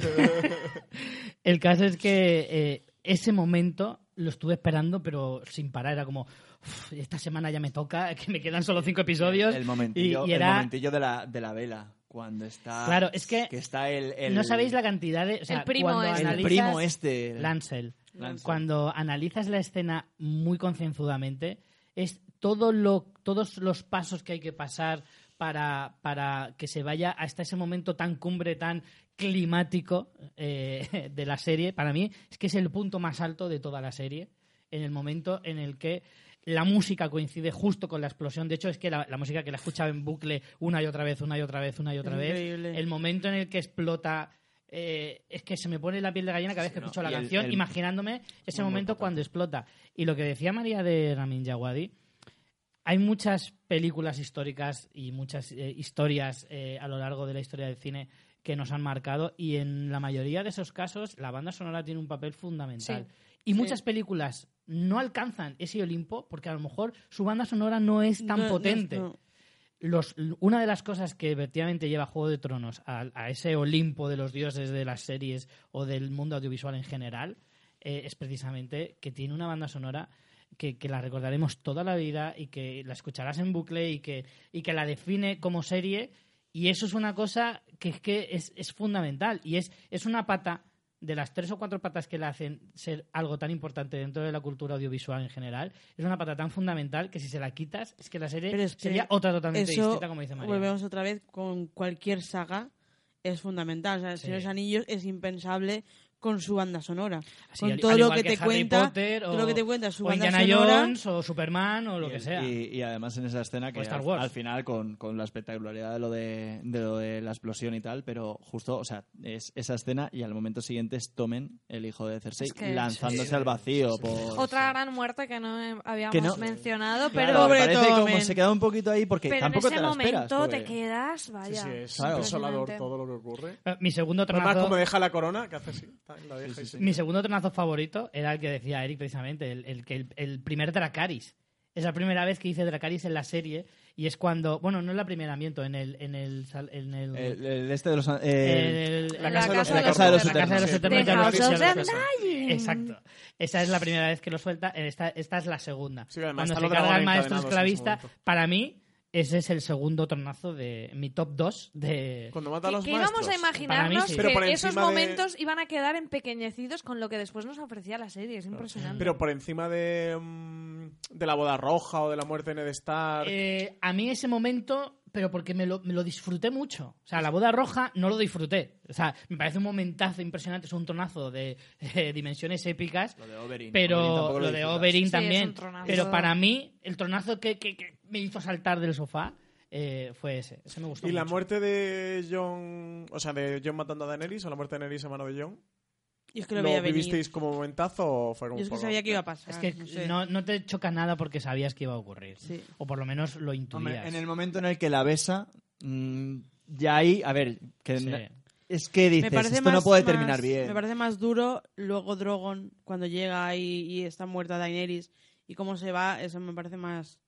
El caso es que eh, ese momento lo estuve esperando, pero sin parar. Era como, "Uf, esta semana ya me toca, que me quedan solo cinco episodios. El momentillo, y, y el momentillo de, la, de la vela. Cuando está. Claro, es que está el. el- no sabéis la cantidad de... O sea, El primo cuando este. El primo este. Lancel. Lancel. Cuando analizas la escena muy concienzudamente, es todo lo, todos los pasos que hay que pasar para, para que se vaya hasta ese momento tan cumbre, tan climático eh, de la serie. Para mí es que es el punto más alto de toda la serie, en el momento en el que la música coincide justo con la explosión. De hecho, es que la, la música que la he escuchado en bucle una y otra vez, una y otra vez, una y otra vez, Increíble. el momento en el que explota eh, es que se me pone la piel de gallina cada vez que no, escucho la el- canción, el- imaginándome ese Muy, momento cuando explota. Y lo que decía María de Ramin Djawadi, hay muchas películas históricas y muchas eh, historias eh, a lo largo de la historia del cine que nos han marcado y en la mayoría de esos casos la banda sonora tiene un papel fundamental. Y muchas películas no alcanzan ese Olimpo porque a lo mejor su banda sonora no es tan No, potente. no. los, una de las cosas que efectivamente lleva Juego de Tronos a, a ese Olimpo de los dioses de las series o del mundo audiovisual en general eh, es precisamente que tiene una banda sonora que, que la recordaremos toda la vida y que la escucharás en bucle y que, y que la define como serie. Y eso es una cosa que es que es, es fundamental y es, es una pata de las tres o cuatro patas que le hacen ser algo tan importante dentro de la cultura audiovisual en general, es una pata tan fundamental que si se la quitas, es que la serie Pero es que sería otra totalmente Eso, distinta, como dice María. volvemos otra vez, con cualquier saga es fundamental. O sea, el Sí. Señor de los Anillos es impensable con su banda sonora. Así, con todo lo igual que, te Harry cuenta, Potter, todo o, lo que te cuenta su o banda Indiana sonora. Jones o Superman o lo Y que sea. Y, y además en esa escena que Star al, Wars. al final con, con la espectacularidad de lo de, de lo de la explosión y tal, pero justo, o sea, es esa escena y al momento siguiente es Tomen, el hijo de Cersei, Es que- lanzándose sí, al vacío. sí, sí, por- Otra gran muerte que no eh, habíamos Que no- mencionado, Claro, pero, me parece como se queda un poquito ahí porque pero en tampoco ese te la momento esperas. porque- te quedas, vaya. sí, es Claro. desolador todo lo que ocurre. Eh, Mi segundo Además, tronazo, como deja la corona, que hace así. La deja y se- mi segundo tronazo favorito era el que decía Eric precisamente, el, el que el, el primer Dracaris. Es la primera vez que dice Dracaris en la serie y es cuando, bueno, no es la primera, miento, en el en el en el, El, el este de los... el- La La casa de los casa de la casa de los La casa de los eternos. eternos Eso. Dying. Exacto. Esa es la primera vez que lo suelta. Esta, esta es la segunda. Sí, Cuando se carga el maestro en esclavista, para mí, ese es el segundo tronazo de mi top 2 de... Cuando mata a Que, los que íbamos maestros. a imaginarnos sí. que esos de- momentos iban a quedar empequeñecidos con lo que después nos ofrecía la serie. Es impresionante. Pero por encima de, mm, de la boda roja o de la muerte de Ned Stark. Eh, a mí ese momento, pero porque me lo, me lo disfruté mucho. O sea, la boda roja no lo disfruté. O sea, me parece un momentazo impresionante, es un tronazo de dimensiones épicas. Lo de Oberyn. Pero lo de. Oberyn Sí, es también. Pero para mí, el tronazo que, que- que me hizo saltar del sofá eh, fue ese. Ese me gustó ¿Y la muerte de John, o sea, de John matando a Daenerys o la muerte de Daenerys a mano de John? Y es que lo, ¿Lo veía venir. vivisteis como momentazo o fue como Yo es que poco- sabía que iba a pasar. Es que no sé. no, no te choca nada porque sabías que iba a ocurrir. Sí. O por lo menos lo intuías. Hombre, en el momento en el que la besa, mm, ya ahí, a ver, que Sí. es que dices, esto no puede más- terminar bien. Me parece más duro luego Drogon cuando llega y, y está muerta Daenerys y cómo se va, eso me parece más,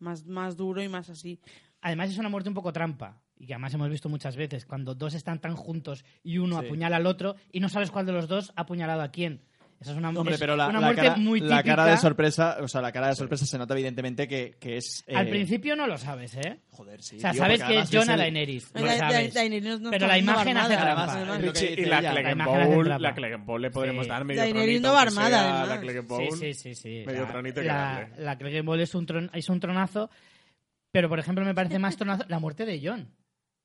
más, más duro y más así. Además es una muerte un poco trampa. Y que además hemos visto muchas veces. Cuando dos están tan juntos y uno Sí. apuñala al otro y no sabes cuál de los dos ha apuñalado a quién. Esa es una, Hombre, es pero la, una la muerte cara, muy típica. la cara de sorpresa, o sea, la cara de sorpresa se nota evidentemente que, que es... Al eh, principio no lo sabes, ¿eh? Joder, sí. O sea, tío, sabes que es a el- Daenerys. Da- sabes. Daenerys no Pero la no imagen hace armada, trampa. y la ella. Clegane imagen hace Bowl, trampa. la Clegane Bowl le podremos Sí. dar medio Daenerys tronito, no va armada. La. Sí, sí, sí. Medio La- tronito la, darle. la Clegane Bowl es un, tron- es un tronazo, pero por ejemplo me parece más tronazo la muerte de John.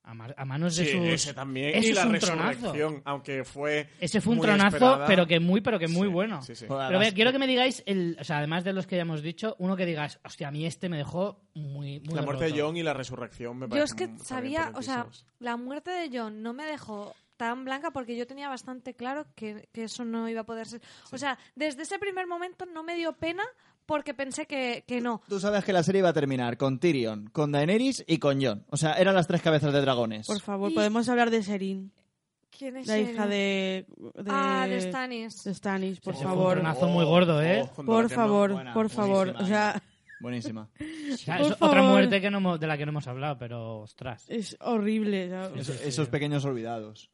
A, ma- a manos de Sí, sus... ese también. Ese y es la un tronazo. resurrección, aunque fue Ese fue un muy tronazo, esperada. pero que muy, pero que muy Sí, bueno. Sí, Pero quiero que me digáis, el, o sea, además de los que ya hemos dicho, uno que digas, hostia, a mí este me dejó muy, muy La muerte de roto". John y la resurrección me Yo es que sabía, o sea, la muerte de John no me dejó tan blanca porque yo tenía bastante claro que, que eso no iba a poder ser. O sea, desde ese primer momento no me dio pena porque pensé que, que no. Tú sabes que la serie iba a terminar con Tyrion, con Daenerys y con Jon. O sea, eran las tres cabezas de dragones. Por favor, Y- podemos hablar de Serin, ¿Quién es la hija de, de, Ah, de Stannis. de Stannis, por un favor. tronazo muy gordo, ¿eh? Oh, Por no. favor, buena, por favor. O sea, Buenísima. O sea, Por es otra favor. muerte que no, hemos- de la que no hemos hablado, pero ostras. es horrible. Eso- esos pequeños olvidados.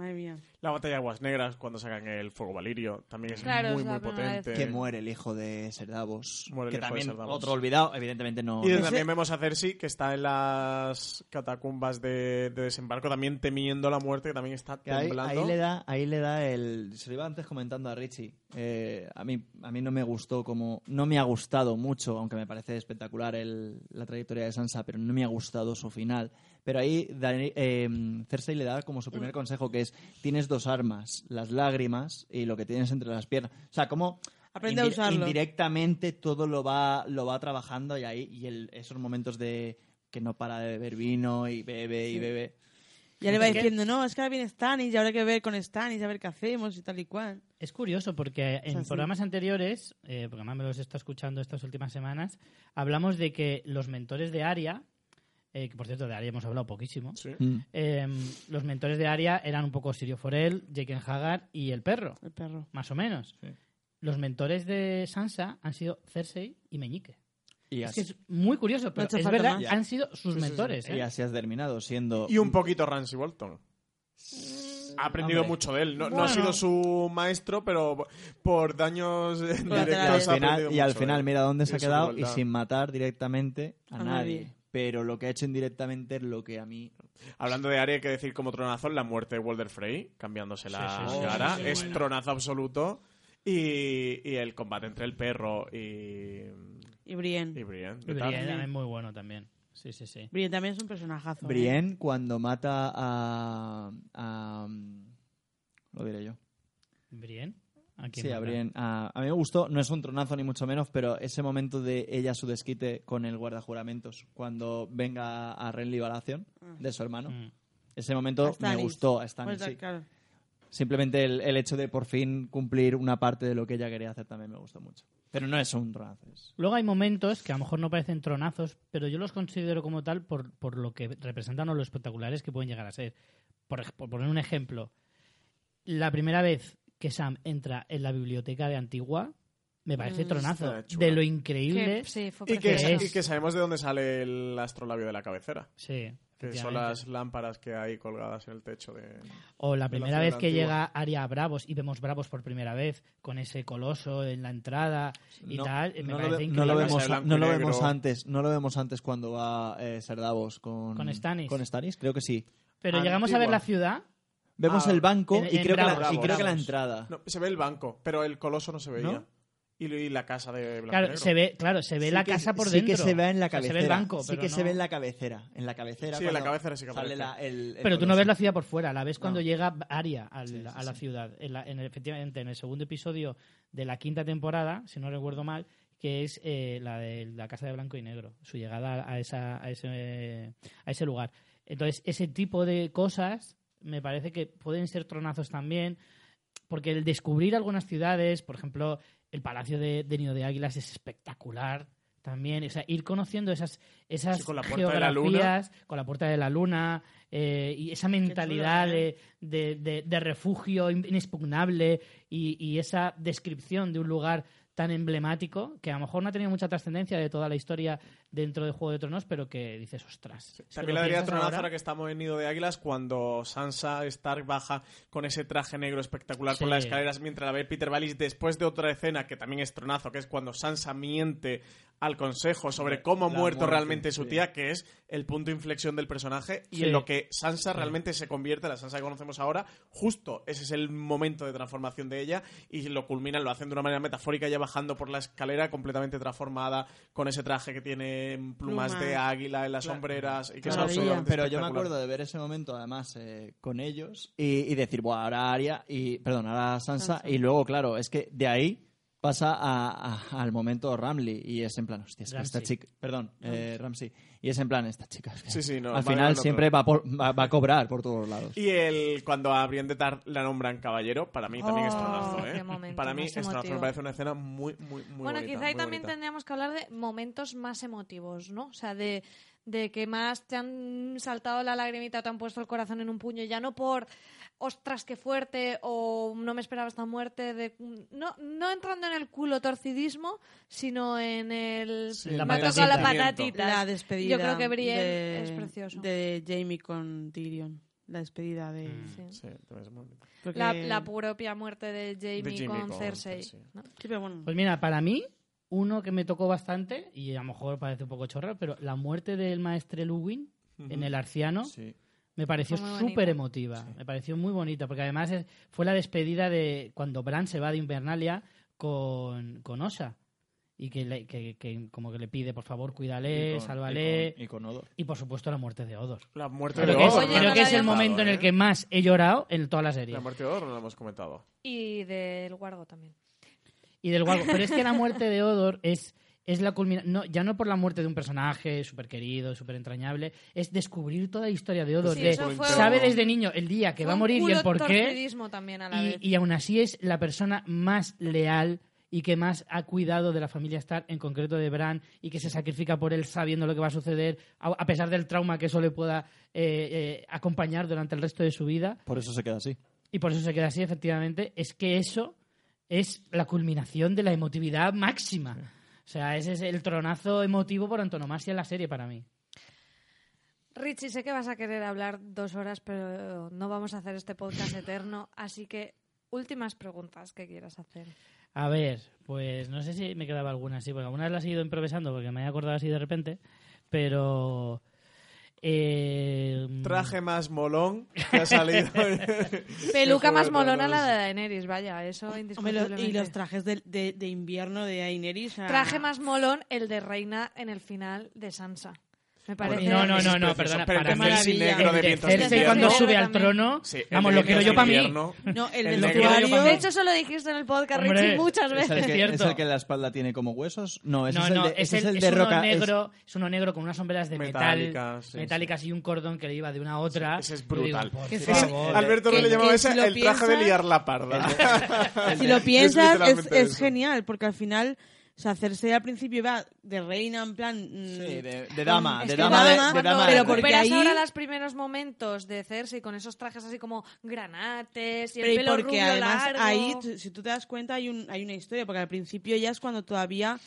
Madre mía. La batalla de Aguas Negras, cuando sacan el fuego valirio, también es Claro, muy, muy potente. Que muere el hijo de Ser Davos. Muere el que también Ser Davos. otro olvidado, evidentemente no. Y también vemos a Cersei, que está en las catacumbas de, de desembarco, también temiendo la muerte, que también está que ahí, temblando. ahí le da, ahí le da el. Se lo iba antes comentando a Richie. Eh, a mí, a mí no me gustó como, no me ha gustado mucho, aunque me parece espectacular el- la trayectoria de Sansa, pero no me ha gustado su final. Pero ahí Dani- eh, Cersei le da como su primer consejo que es tienes dos armas, las lágrimas y lo que tienes entre las piernas. O sea, como Aprende a usarlo. indirectamente todo lo va, lo va trabajando y ahí y el- esos momentos de que no para de beber vino y bebe y bebe. Ya le va diciendo, no, es que ahora viene Stannis y hay que ver con Stannis, a ver qué hacemos y tal y cual. Es curioso porque en sea, sí. programas anteriores, eh, porque además me los he estado escuchando estas últimas semanas, hablamos de que los mentores de Aria, eh, que por cierto de Aria hemos hablado poquísimo, Sí. Mm. eh, los mentores de Aria eran un poco Sirio Forel, Jake Hagar y el perro, El perro. más o menos. Sí. Los mentores de Sansa han sido Cersei y Meñique. Y Es que así, es muy curioso, pero hecho es verdad, más. han sido sus Sí, sí, sí. mentores. y ¿eh? así has terminado siendo Y un poquito Ramsay Bolton. Ha aprendido Hombre. mucho de él. No, no ha sido su maestro, pero por daños y directos ha y al final mira dónde Y se ha quedado y sin matar directamente a, A nadie. nadie. Pero lo que ha hecho indirectamente es lo que a mí... Hablando de Arya, hay que decir como tronazo la muerte de Walder Frey, cambiándose la Sí, sí, sí. cara. Sí, es buena. tronazo absoluto. Y, y el combate entre el perro y, Y Brienne. y Brienne. Y Brienne también muy bueno también. Sí, sí, sí. Brienne también es un personajazo. ¿eh? Brienne cuando mata a... a lo diré yo. Brienne. ¿A quién Sí, a? Brienne. A, a mí me gustó, no es un tronazo ni mucho menos, pero ese momento de ella su desquite con el guardajuramentos, cuando venga a Renly Baratheon, de su hermano. Mm. Ese momento me gustó a Stannis, Pues, sí. claro. Simplemente el, el hecho de por fin cumplir una parte de lo que ella quería hacer también me gustó mucho. Pero no es un tronazo. es- Luego hay momentos que a lo mejor no parecen tronazos, pero yo los considero como tal por, por lo que representan o lo espectaculares que pueden llegar a ser. Por, por poner un ejemplo, la primera vez que Sam entra en la biblioteca de Antigua, me parece Mm, tronazo. De lo increíble. Que, sí, fue Y que, precioso. y que sabemos de dónde sale el astrolabio de la cabecera. Sí, Que son las lámparas que hay colgadas en el techo de... O la de primera vez que antigua. llega Aria a Bravos y vemos Bravos por primera vez con ese coloso en la entrada y no, tal, me no lo, parece ve- increíble. no lo vemos, no lo vemos antes, no lo vemos antes cuando va eh, Ser Davos con ¿Con Stannis? Con Stannis, creo que sí. Pero llegamos a ver la ciudad. Vemos Ah, el banco en- y, en creo que la, Bravos, y creo que la Bravos. entrada. No, se ve el banco, pero el coloso no se veía. ¿No? Y, y la casa de Blanco y Claro, Negro. se ve, claro, se ve Sí la que- casa por sí dentro. que se ve en la O sea, cabecera. se ve el banco, sí que se ve en la cabecera. En la cabecera. Sí, en la cabecera sí que sale la- el- el Pero tú no ves la ciudad por fuera, la ves cuando llega Aria al- Sí, sí, a la sí. ciudad. En la- en el- efectivamente, en el segundo episodio de la quinta temporada, si no recuerdo mal, que es eh, la de la Casa de Blanco y Negro, su llegada a, esa, a, ese, a ese lugar. Entonces, ese tipo de cosas me parece que pueden ser tronazos también. porque el descubrir algunas ciudades, por ejemplo, el Palacio de, de Nido de Águilas es espectacular también, o sea, ir conociendo esas, esas Sí, con la Puerta de la Luna. geografías, con la Puerta de la Luna, eh, y esa mentalidad chulo, ¿eh? de, de- de- de refugio in- inexpugnable y, y esa descripción de un lugar tan emblemático que a lo mejor no ha tenido mucha trascendencia de toda la historia dentro de Juego de Tronos, pero que dices, ostras. es También le daría tronazo ahora- que estamos en Nido de Águilas cuando Sansa Stark baja con ese traje negro espectacular por las escaleras mientras la ve Peter Baelish después de otra escena que también es tronazo, que es cuando Sansa miente al consejo sobre cómo ha muerto muerte, realmente su sí. tía, que es el punto de inflexión del personaje y Sí. en lo que Sansa realmente se convierte, la Sansa que conocemos ahora, justo ese es el momento de transformación de ella y lo culminan, lo hacen de una manera metafórica ya bajando por la escalera completamente transformada con ese traje que tiene plumas, Plumas. de águila en las Claro. sombreras y que absolutamente Pero yo me acuerdo de ver ese momento, además, eh, con ellos y, y decir, bueno, ahora Aria y, perdón, ahora Sansa, Sansa. y luego, claro, es que de ahí pasa a- a- al momento Ramley y es en plan, hostia, es que esta chica, perdón, eh, Ramsey, y es en plan, esta chica, es que Sí, sí, no, al final siempre va, por- va, va a cobrar por todos lados. Y el cuando a Brienne de Tar la nombran caballero, para mí también es Oh, tronazo, ¿eh? qué momento para mí es tronazo, me parece una escena muy, muy, muy bueno, bonita, quizá ahí también bonita. tendríamos que hablar de momentos más emotivos, ¿no? O sea, de, de que más te han saltado la lagrimita, te han puesto el corazón en un puño, ya no por ostras, qué fuerte, o no me esperaba esta muerte, de, no, no entrando en el culo torcidismo, sino en el... Sí, la me ha patatita. tocado la patatita. La despedida. Yo creo que Brienne de, es precioso. De Jamie con Tyrion. La despedida de. Mm. Sí. Sí, también es muy bonito. porque- La, la propia muerte de Jamie, De con, con Cersei. Cersei. ¿no? Sí, pero bueno. Pues mira, para mí, uno que me tocó bastante, y a lo mejor parece un poco chorro, pero la muerte del maestre Luwin en el Arciano Sí. Me pareció súper emotiva. Me pareció muy bonita, porque además es- fue la despedida de cuando Bran se va de Invernalia con, con Osa. Y que, le- que- que como que le pide, por favor, cuídale, Y con- sálvale. Y con, y con Odor. Y por supuesto la muerte de Odor. La muerte Creo de que es, Odor. No creo que es el momento en el comentado, que ¿eh? más he llorado en toda la serie. La muerte de Odor no la hemos comentado. Y del Guargo también. y del Guargo. Pero es que la muerte de Odor es, es la culminación, no, ya no por la muerte de un personaje súper querido, súper entrañable, es descubrir toda la historia de Odor. Sí, de- sabe un- desde niño el día que va a morir y el por qué. también a la Y, vez. y aún así es la persona más leal y que más ha cuidado de la familia Stark, en concreto de Bran, y que se sacrifica por él sabiendo lo que va a suceder, a, a pesar del trauma que eso le pueda eh, eh, acompañar durante el resto de su vida. Por eso se queda así. Y por eso se queda así, efectivamente. Es que eso es la culminación de la emotividad máxima. O sea, ese es el tronazo emotivo por antonomasia en la serie para mí. Richie, sé que vas a querer hablar dos horas, pero no vamos a hacer este podcast eterno, así que últimas preguntas que quieras hacer. A ver, pues no sé si me quedaba alguna así, porque algunas las he ido improvisando porque me he acordado así de repente, pero... eh, Traje más molón que ha salido. Peluca Qué más molona la de Daenerys, vaya, eso indiscutiblemente. y los trajes de, de- de invierno de Daenerys. Traje más molón el de Reina en el final de Sansa. Me parece... no, no, no, es no, perdona, Pero para el negro de el de vientos Cersei de cuando sube al trono, Sí, el vamos, lo quiero yo para mí. No, el El vestuario. De hecho, eso lo dijiste en el podcast, Hombre, Richie, muchas ¿Es veces. el, es el que la espalda tiene como huesos? No, ese no, es el no, de, el, el roca. negro, es uno negro con unas sombreras de metal, Metálicas, y un cordón que le iba de una a otra. Ese es brutal. Alberto no le llamaba ese el traje de liar la parda. Si lo piensas, es, genial, porque al final, o sea, Cersei al principio va de reina, en plan. mm, Sí, de, de dama, de dama, de, dama, de Cuando dama. pero porque ahí- ahora los primeros momentos de Cersei con esos trajes así como granates y el Pero pelo porque rubio además largo. ahí, si tú te das cuenta, hay, un, hay una historia, porque al principio ya es cuando todavía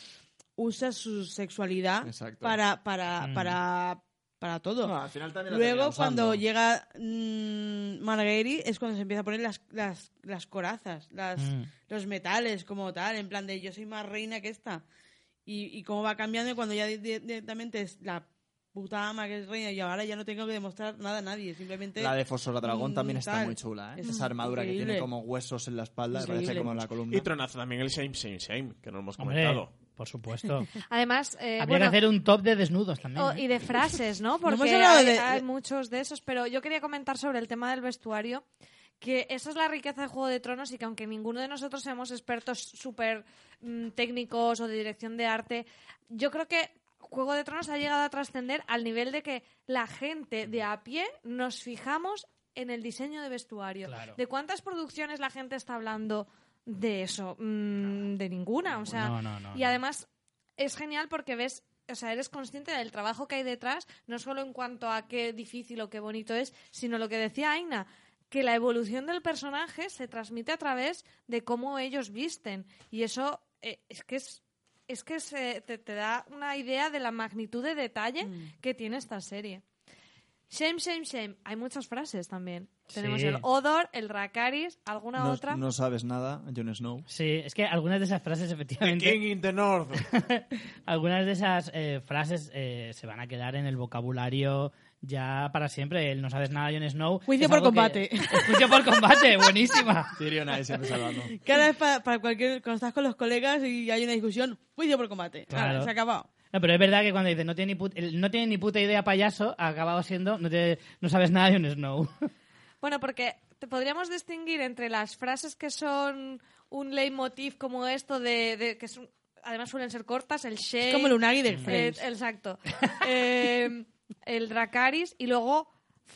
usa su sexualidad Exacto. para, para, Mm. para, para todo. No, al final también la Luego, cuando llega mm, Marguerite, es cuando se empieza a poner las, las, las corazas, las, Mm. los metales como tal, en plan de yo soy más reina que esta. Y, y cómo va cambiando y cuando ya di- di- directamente es la puta ama que es reina y ahora ya no tengo que demostrar nada a nadie, simplemente... La de Fosora Dragón mm, también está tal. muy chula, ¿eh? Es Esa armadura que tiene como huesos en la espalda, parece como en la columna. Y tronazo también el Shame, Shame, Shame, que no hemos Hombre, comentado. Por supuesto. Además, eh, Habría bueno, que hacer un top de desnudos también. oh, ¿eh? y de frases, ¿no? Porque de- hay muchos de esos, pero yo quería comentar sobre el tema del vestuario, que esa es la riqueza de Juego de Tronos y que aunque ninguno de nosotros seamos expertos súper mm, técnicos o de dirección de arte, yo creo que Juego de Tronos ha llegado a trascender al nivel de que la gente de a pie nos fijamos en el diseño de vestuario. Claro. ¿De cuántas producciones la gente está hablando de eso? Mm, de ninguna. O sea, No, no, no, y además es genial porque ves, o sea, eres consciente del trabajo que hay detrás, no solo en cuanto a qué difícil o qué bonito es, sino lo que decía Aina, que la evolución del personaje se transmite a través de cómo ellos visten. Y eso eh, es que es. Es que se- te, te da una idea de la magnitud de detalle que tiene esta serie. Shame, shame, shame. Hay muchas frases también. Tenemos Sí. el Odor, el Rakaris, alguna No, otra. no sabes nada, Jon Snow. Sí, es que algunas de esas frases, The efectivamente, King in the North. algunas de esas eh, frases eh, se van a quedar en el vocabulario ya para siempre. El no sabes nada, Jon Snow. Juicio por algo que- combate. Juicio por combate, buenísima. Tyrion ahí siempre salvando. Cada vez para, para cualquier, cuando estás con los colegas y hay una discusión, juicio por combate. Claro. Ahora, se ha acabado. No, pero es verdad que cuando dice no tiene ni, put- el no tiene ni puta idea payaso, ha acabado siendo no, te- no sabes nada de Jon Snow. Bueno, porque te podríamos distinguir entre las frases que son un leitmotiv como esto de, de- que son, además suelen ser cortas, el shame, Es como el Unagi del eh, exacto, Eh, el Dracaris y luego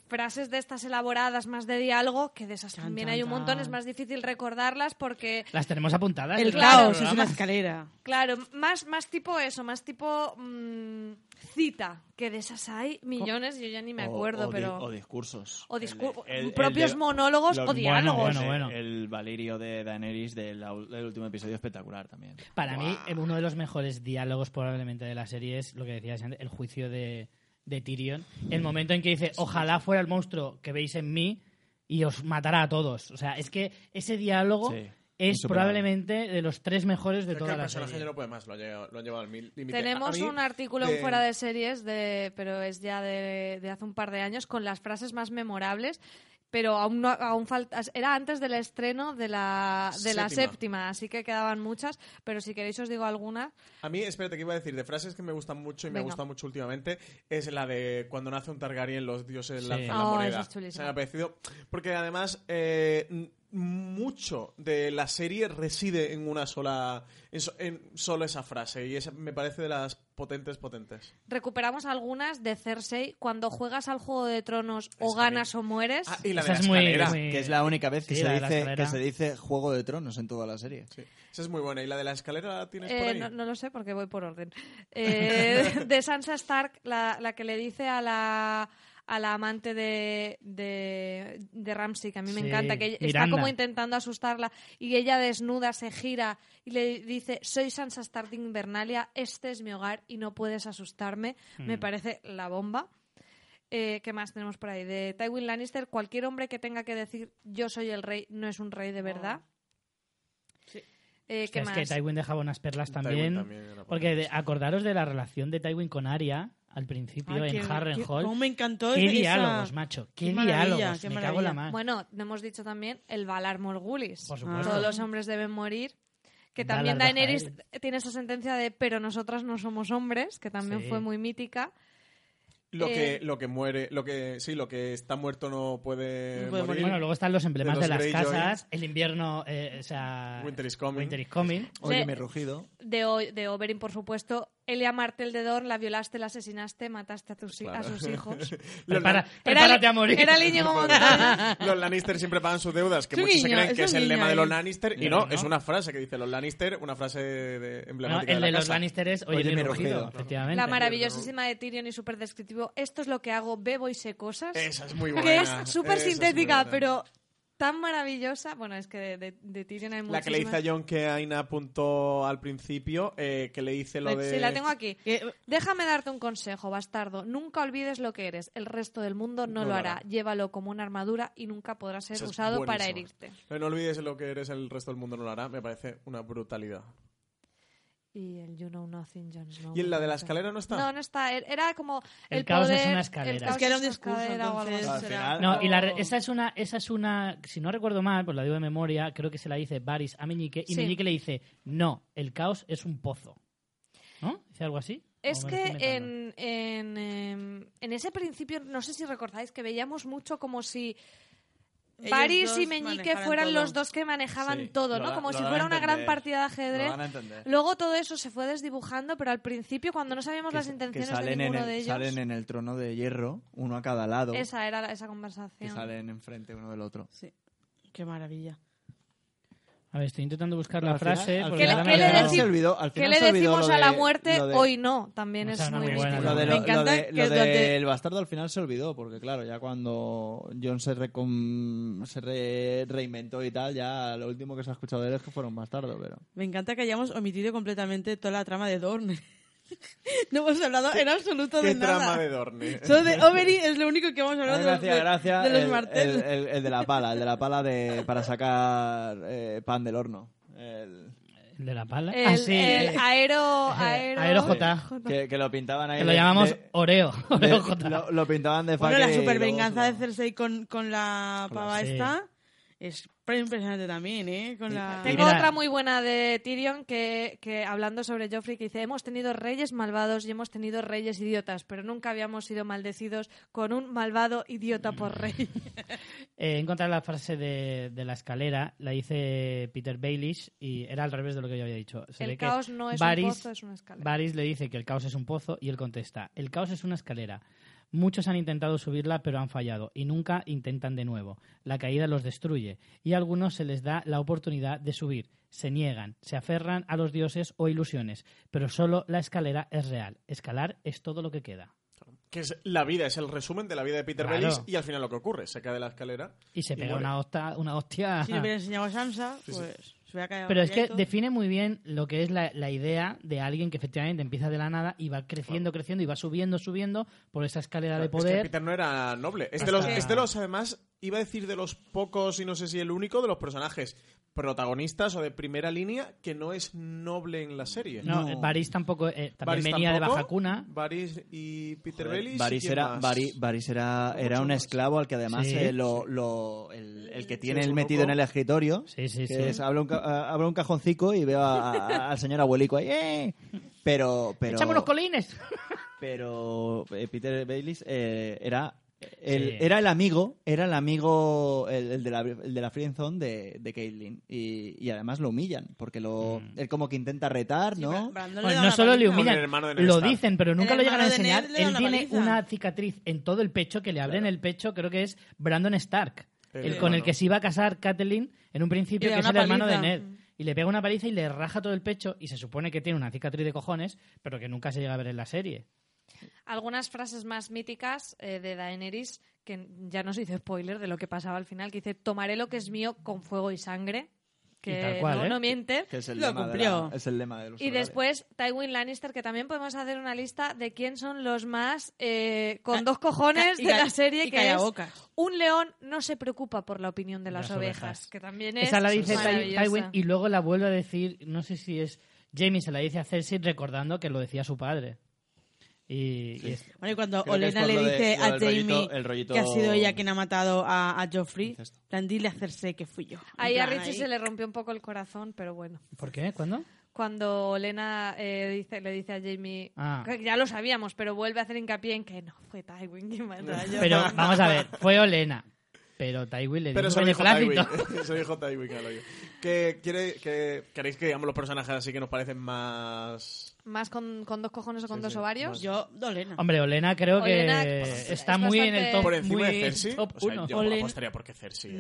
frases de estas elaboradas más de diálogo que de esas Chan, también chan, hay un montón, chan. es más difícil recordarlas porque Las tenemos apuntadas. El en caos es una escalera. Claro, más, más tipo eso, más tipo mm, cita, que de esas hay millones, yo ya ni me O- acuerdo, o di- pero... o discursos. o discu- El- el- propios el de- monólogos o diálogos. bueno, bueno. El Valirio de Daenerys del, último episodio espectacular también. Para mí, eh, uno de los mejores diálogos probablemente de la serie es lo que decías antes, el juicio de, de Tyrion. El momento en que dice, ojalá fuera el monstruo que veis en mí y os matará a todos. O sea, es que ese diálogo Sí, es probablemente de los tres mejores de que toda el la personaje ya no puede más, lo han llevado, lo han llevado al límite. Tenemos A mí, un artículo en fuera de series, de, pero es ya de, de hace un par de años, con las frases más memorables. Pero aún, no, aún falta. Era antes del estreno de la, de la Séptima. séptima, así que quedaban muchas. Pero si queréis, os digo algunas. A mí, espérate, que iba a decir, de frases que me gustan mucho y me ha gustado mucho últimamente, es la de cuando nace un Targaryen, los dioses Sí. lanzan Oh, la esa moneda. es. Se me ha parecido. Porque además, eh, mucho de la serie reside en una sola. En, so- en solo esa frase. Y esa me parece de las potentes, potentes. Recuperamos algunas de Cersei cuando juegas al Juego de Tronos o ganas o mueres. Ah, y la Esa de la es muy- escalera. muy- Que es la única vez que, Sí, se dice, que se dice Juego de Tronos en toda la serie. Sí. Esa es muy buena. ¿Y la de la escalera la tienes por Eh, ahí? no, no lo sé porque voy por orden. Eh, de Sansa Stark, la, la que le dice a la, a la amante de, de, de Ramsay, que a mí me Sí, encanta, que está como intentando asustarla y ella desnuda se gira y le dice, soy Sansa Stark de Invernalia, este es mi hogar y no puedes asustarme. Me Mm. parece la bomba. Eh, ¿Qué más tenemos por ahí? De Tywin Lannister, cualquier hombre que tenga que decir yo soy el rey no es un rey de verdad. Sí. Eh, Hostia, ¿Qué es más? que Tywin dejaba unas perlas también. porque de- acordaros de la relación de Tywin con Arya al principio Ay, en qué- Harrenhal. qué- cómo me encantó Qué esa- diálogos, macho. Qué, qué maravilla, diálogos. qué me cago en la maravilla. mar. Bueno, no hemos dicho también el Valar Morgulis. Por supuesto. Todos los hombres deben morir. Que Valar también Daenerys tiene esa sentencia de pero nosotras no somos hombres, que también Sí. fue muy mítica. Lo, Eh, que, lo que muere, lo que sí, lo que está muerto no puede, No puede morir. Bueno, luego están los emblemas De de, los las Greyjoy. casas. El invierno, eh, o sea... Winter is coming. Winter is coming. Oye, De- mi rugido. De, O- de Oberyn, por supuesto. Elia Martel de Dorn, la violaste, la asesinaste, mataste a, tus, a sus hijos. Prepara- Era prepárate el- a morir. Era el los Lannister siempre pagan sus deudas, que muchos se creen es que es el lema de los Lannister, y no, no. es una frase que dice los Lannister, una frase de, No, emblemática el de de la los casa. Lannister es Oye, Oye, mi rugido, rugido. efectivamente. La maravillosísima de Tyrion y súper descriptivo. Esto es lo que hago, bebo y sé cosas. Esa es muy buena. que es súper sintética, pero tan maravillosa. Bueno, es que de, de, de Tyrion hay La que le dice a muchísimas. John que Aina apuntó al principio, eh, que le dice lo de... Sí, la tengo aquí. Déjame darte un consejo, bastardo. Nunca olvides lo que eres. El resto del mundo no, lo hará. Llévalo como una armadura y nunca podrá ser usado para herirte. No olvides lo que eres, el resto del mundo no lo hará. Me parece una brutalidad. Y el You Know Nothing, Jon Snow. ¿Y en la de la escalera no está? No, no está. Er- Era como El el, caos es una escalera. el caos Es que era un una discurso, escalera o algo entonces final- No, y la re- esa es una, esa es una, si no recuerdo mal, pues la digo de memoria, creo que se la dice Varys a Meñique, y Sí. Meñique le dice, no, el caos es un pozo. ¿No? ¿Dice algo así? Es ¿O me lo que en, en, em, en ese principio, no sé si recordáis que veíamos mucho como si dos y Meñique fueran todo. los dos que manejaban Sí, todo, ¿no? da- Como lo si fuera una gran partida de ajedrez. Luego todo eso se fue desdibujando, pero al principio, cuando no sabíamos las que intenciones de salen, en ninguno el, de ellos, salen en el trono de hierro, uno a cada lado, esa era la- esa que conversación. salen enfrente uno del otro. Sí. Qué maravilla. A ver, estoy intentando buscar la final- frase. porque ¿Qué le- qué me decimos? se olvidó, al ¿Qué final le se olvidó decimos lo a la de- muerte? de- Hoy no, también es muy buena místico. Lo, de Me lo, lo encanta de- que lo durante- del bastardo al final se olvidó, porque claro, ya cuando John se, recom- se re- reinventó y tal, ya lo último que se ha escuchado de él es que fuera un bastardo, pero... Me encanta que hayamos omitido completamente toda la trama de Dorne. no hemos hablado en absoluto ¿Qué de nada. trama de Dorne? Solo de Oberyn es lo único que hemos hablado de, hacía de- gracia de los el, martelos. el- el- el de la pala, el de la pala de, para sacar eh, pan del horno. El- ¿El de la pala? El, ah, sí. el eh, aero, aero, Aero J. que, que lo pintaban ahí. que lo de- llamamos de- Oreo. de- Oreo J. lo, lo pintaban de Bueno, la y super luego venganza se de Cersei con, con la Con la- pava sí. esta es pre- impresionante también, ¿eh? Con la... Tengo Mira. otra muy buena de Tyrion que, que hablando sobre Joffrey que dice hemos tenido reyes malvados y hemos tenido reyes idiotas, pero nunca habíamos sido maldecidos con un malvado idiota por rey. Eh, he encontrado la frase de, de la escalera, la dice Peter Baelish y era al revés de lo que yo había dicho. Se ve El que caos no es Varys- un pozo, es una escalera. Varys le dice que el caos es un pozo y él contesta, el caos es una escalera. Muchos han intentado subirla pero han fallado y nunca intentan de nuevo. La caída los destruye y a algunos se les da la oportunidad de subir. Se niegan, se aferran a los dioses o ilusiones, pero solo la escalera es real. Escalar es todo lo que queda. Que es la vida, es el resumen de la vida de Peter Claro. Bellis y al final lo que ocurre, se cae de la escalera. Y se Y pega muere. una, hostia, una hostia. Si le hubiera enseñado a Sansa, Sí, pues Pero es que define muy bien lo que es la, la idea de alguien que efectivamente empieza de la nada y va creciendo, creciendo y va subiendo, subiendo por esa escalera de Es que poder. Peter no era noble. Es de, Hasta- los, es de los, además, iba a decir de los pocos, y no sé si el único, de los personajes protagonistas o de primera línea que no es noble en la serie. No, No. Varys tampoco, eh, también venía de baja cuna. Varys y Peter Joder, Bellis. Varys ¿y quién era, Varys era, era un esclavo al que además Sí. eh, lo, lo- el, el que tiene él metido loco. en el escritorio, Sí, sí, que sí. es, abre, un, ca- a- abre un cajoncico y veo a- a- al señor abuelico ahí, ¡eh! Pero, pero, ¡Echame unos colines! pero eh, Peter Baylis eh, era el, Sí. era el amigo, era el amigo, el, el de la, el de la friendzone de, de Caitlyn. Y, y además lo humillan, porque lo, Mm. él como que intenta retar, Sí, ¿no? No una solo le humillan, lo dicen, pero nunca lo llegan a enseñar. Él tiene paliza. una cicatriz en todo el pecho que le abren el pecho, creo que es Brandon Stark. El El, con el que se iba a casar Catelyn en un principio, que es el hermano de. Ned. Y le pega una paliza y le raja todo el pecho y se supone que tiene una cicatriz de cojones, pero que nunca se llega a ver en la serie. Algunas frases más míticas eh, de Daenerys, que ya nos hizo spoiler de lo que pasaba al final, que dice, tomaré lo que es mío con fuego y sangre, que Y tal cual, no, ¿eh? no miente. Que es el, Lo de cumplió. la- es el lema de los Y horarios. después Tywin Lannister, que también podemos hacer una lista de quién son los más eh, con Ca- dos cojones y de la serie, y que es un león no se preocupa por la opinión de las, Las ovejas, ovejas. que también es Esa la dice. Tywin y luego la vuelve a decir, no sé si es Jamie se la dice a Cersei recordando que lo decía su padre. Y, y es- Bueno, y cuando Creo Olena le de- dice a rollito- Jamie el rollito- que ha sido ella quien ha matado a, a Joffrey, plan, dile a Cersei que fui yo. Ahí a Richie ahí. se le rompió un poco el corazón, pero bueno. ¿Por qué? ¿Cuándo? Cuando Olena eh, dice, le dice a Jamie, Ah. que ya lo sabíamos, pero vuelve a hacer hincapié en que no fue Tywin quien mató a Jon. Pero vamos a ver, fue Olena. Pero Tywin le Pero dijo eso dijo Tywin. Eso dijo Tywin, claro. Que quiere, que, ¿Queréis que digamos los personajes así que nos parecen más... Más con, con dos cojones o con Sí, dos sí, ovarios. más. Yo, Olena. Hombre, Olena creo Olena, que pues, está es muy en el bastante- top Por encima muy de Cersei. top O sea, yo Olen- apostaría porque Cersei. ¿eh?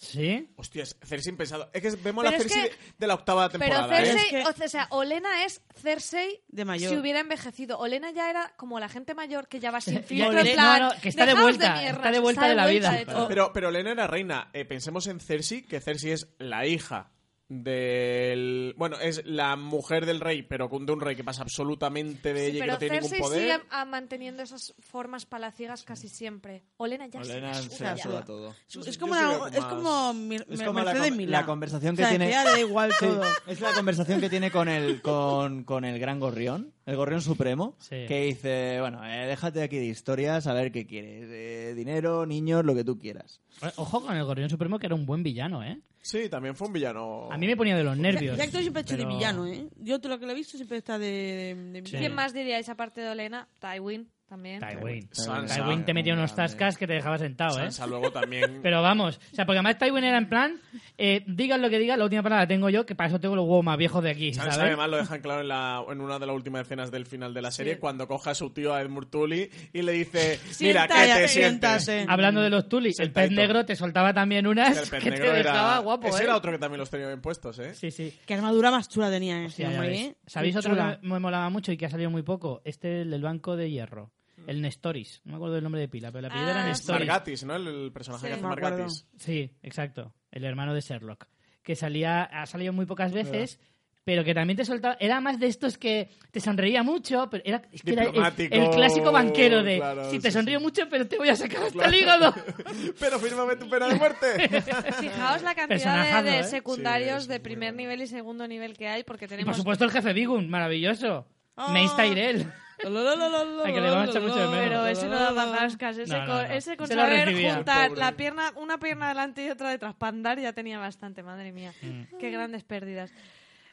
¿Sí? Hostias, Cersei impensado. Es que vemos Pero la Cersei que- de, de la octava Pero temporada. ¿eh? Cersei, Es que- o sea, Olena es Cersei De mayor. si hubiera envejecido. Olena ya era como la gente mayor que ya va sin filtro, Olena- en plan, no, no, que está de "Dejaos vuelta, mierdas", está de vuelta de la vuelta vida. de. Pero, pero Elena era reina. Eh, pensemos en Cersei, que Cersei es la hija del... Bueno, es la mujer del rey, pero con- de un rey que pasa absolutamente de Sí, ella y que no tiene Cersei ningún sigue poder. ah, manteniendo esas formas palaciegas casi siempre. Olena ya se Olena la se suda la ya. suda todo. Es, como, como es como, mi- Es como la, Milá. la conversación O que sea, tiene... que ya le da igual Sí, todo. es la conversación que tiene con el, con, con el gran gorrión, el gorrión supremo, Sí. que dice, bueno, eh, déjate aquí de historias, a ver qué quieres. Eh, dinero, niños, lo que tú quieras. Ojo con el Gorrión Supremo, que era un buen villano, ¿eh? Sí, también fue un villano. A mí me ponía de los nervios. Jack Tony siempre ha hecho pero- de villano, ¿eh? Yo todo lo que lo he visto siempre está de, de, Sí. villano. ¿Quién más diríais aparte de Olena? Tywin. También. Tywin. Sansa. Tywin te metía unos tascas que te dejaba sentado, ¿eh? Sansa luego también. Pero vamos, o sea, porque además Tywin era en plan, eh, digan lo que digan, la última palabra la tengo yo, que para eso tengo los huevos más viejos de aquí, Sansa ¿sabes? además lo dejan claro en, la, en una de las últimas escenas del final de la serie, cuando coge a su tío a Edmund Tully y le dice, mira, ¿qué Siéntate, te sientes? siéntate. Hablando de los Tulis, el pez negro te soltaba también unas El pez que negro te era- dejaba guapo, Ese ¿eh? era otro que también los tenía bien puestos, ¿eh? Sí, sí. Qué armadura más chula tenía ese hombre, ves. ¿eh? ¿Sabéis Qué otro que me molaba mucho y que ha salido muy poco? Este, el del Banco de Hierro. El Nestoris. No me acuerdo del nombre de pila, pero la apellido Ah, era sí. Nestoris. Margatis, ¿no? El, el personaje Sí. que hace. Margatis. Sí, exacto. El hermano de Sherlock. Que salía, ha salido muy pocas veces, pero que también te soltaba. Era más de estos que te sonreía mucho, pero era, es que era el, Diplomático, el clásico banquero de. claro, si te sí, sonrío sí. mucho, pero te voy a sacar hasta el hígado. Pero fírmame tu pena de muerte. Fijaos la cantidad de, de ¿eh? secundarios Sí, de primer nivel y segundo nivel que hay, porque y por tenemos supuesto el jefe Bigun, maravilloso. Ah. Mace Tyrell. Que le vamos a echar mucho de menos. Pero ese no daba rascas, ese, No, ese con juntar la pierna, una pierna delante y otra detrás para andar ya tenía bastante, madre mía. Mm. Qué grandes pérdidas.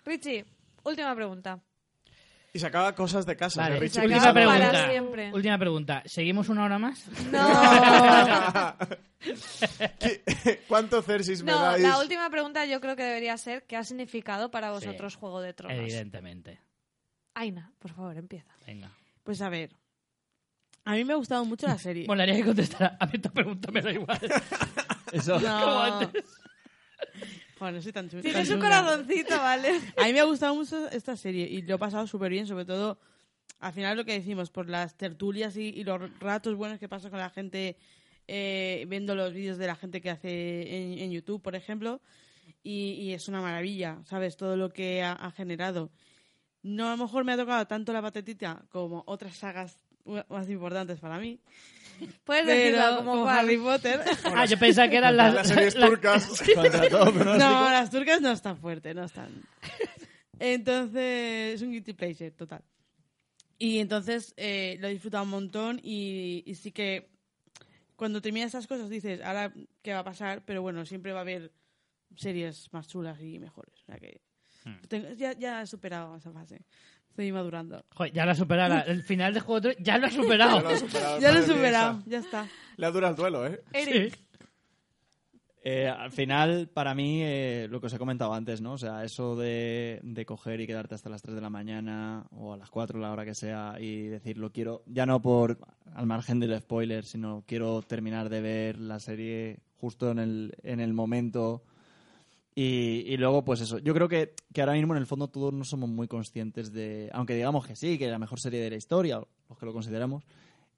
Richie, última pregunta. y sacaba cosas de casa. Vale, ¿eh, Richie? Última acaba para pregunta. siempre. Última pregunta. ¿Seguimos una hora más? No, ¿Qué- ¿Cuánto Cersis me dais? la última pregunta yo creo que debería ser ¿qué ha significado para vosotros Juego de Tronos? Evidentemente. Aina, por favor, empieza. Venga. Pues a ver. A mí me ha gustado mucho la serie. Molaría que contestara. A mí esta pregunta me da igual. Eso. no. como antes. Joder, no soy tan chu- Tiene tan su chunga. corazoncito, ¿vale? A mí me ha gustado mucho esta serie y lo he pasado súper bien, sobre todo al final lo que decimos, por las tertulias y, y los ratos buenos que paso con la gente eh, viendo los vídeos de la gente que hace en, en YouTube, por ejemplo, y, y es una maravilla, ¿sabes? Todo lo que ha, ha generado. No, a lo mejor me ha tocado tanto la patetita como otras sagas más importantes para mí, Puedes decirlo como como. Harry Potter. Ah, yo pensaba que eran las, Las series las- turcas. No, las turcas no están fuertes, no están. Entonces, es un guilty pleasure, total. Y entonces eh, lo he disfrutado un montón y, y sí que cuando terminas esas cosas dices, ahora qué va a pasar, pero bueno, siempre va a haber series más chulas y mejores. O sea que tengo- ya, ya he superado esa fase. Estoy madurando. Joder, ya lo ha superado. la- El final de Juego de Tronos ya lo ha superado. Ya lo ha superado, Ya lo he superado, ya está. Le dura el duelo, ¿eh? Eric. Sí. Eh, al final, para mí, eh, lo que os he comentado antes, ¿no? O sea, eso de, de coger y quedarte hasta las 3 de la mañana o a las 4, la hora que sea, y decir, lo quiero, ya no por al margen del spoiler, sino quiero terminar de ver la serie justo en el, en el momento. Y, y luego, pues eso, yo creo que, que ahora mismo en el fondo todos no somos muy conscientes de, aunque digamos que sí, que es la mejor serie de la historia, los que lo consideramos,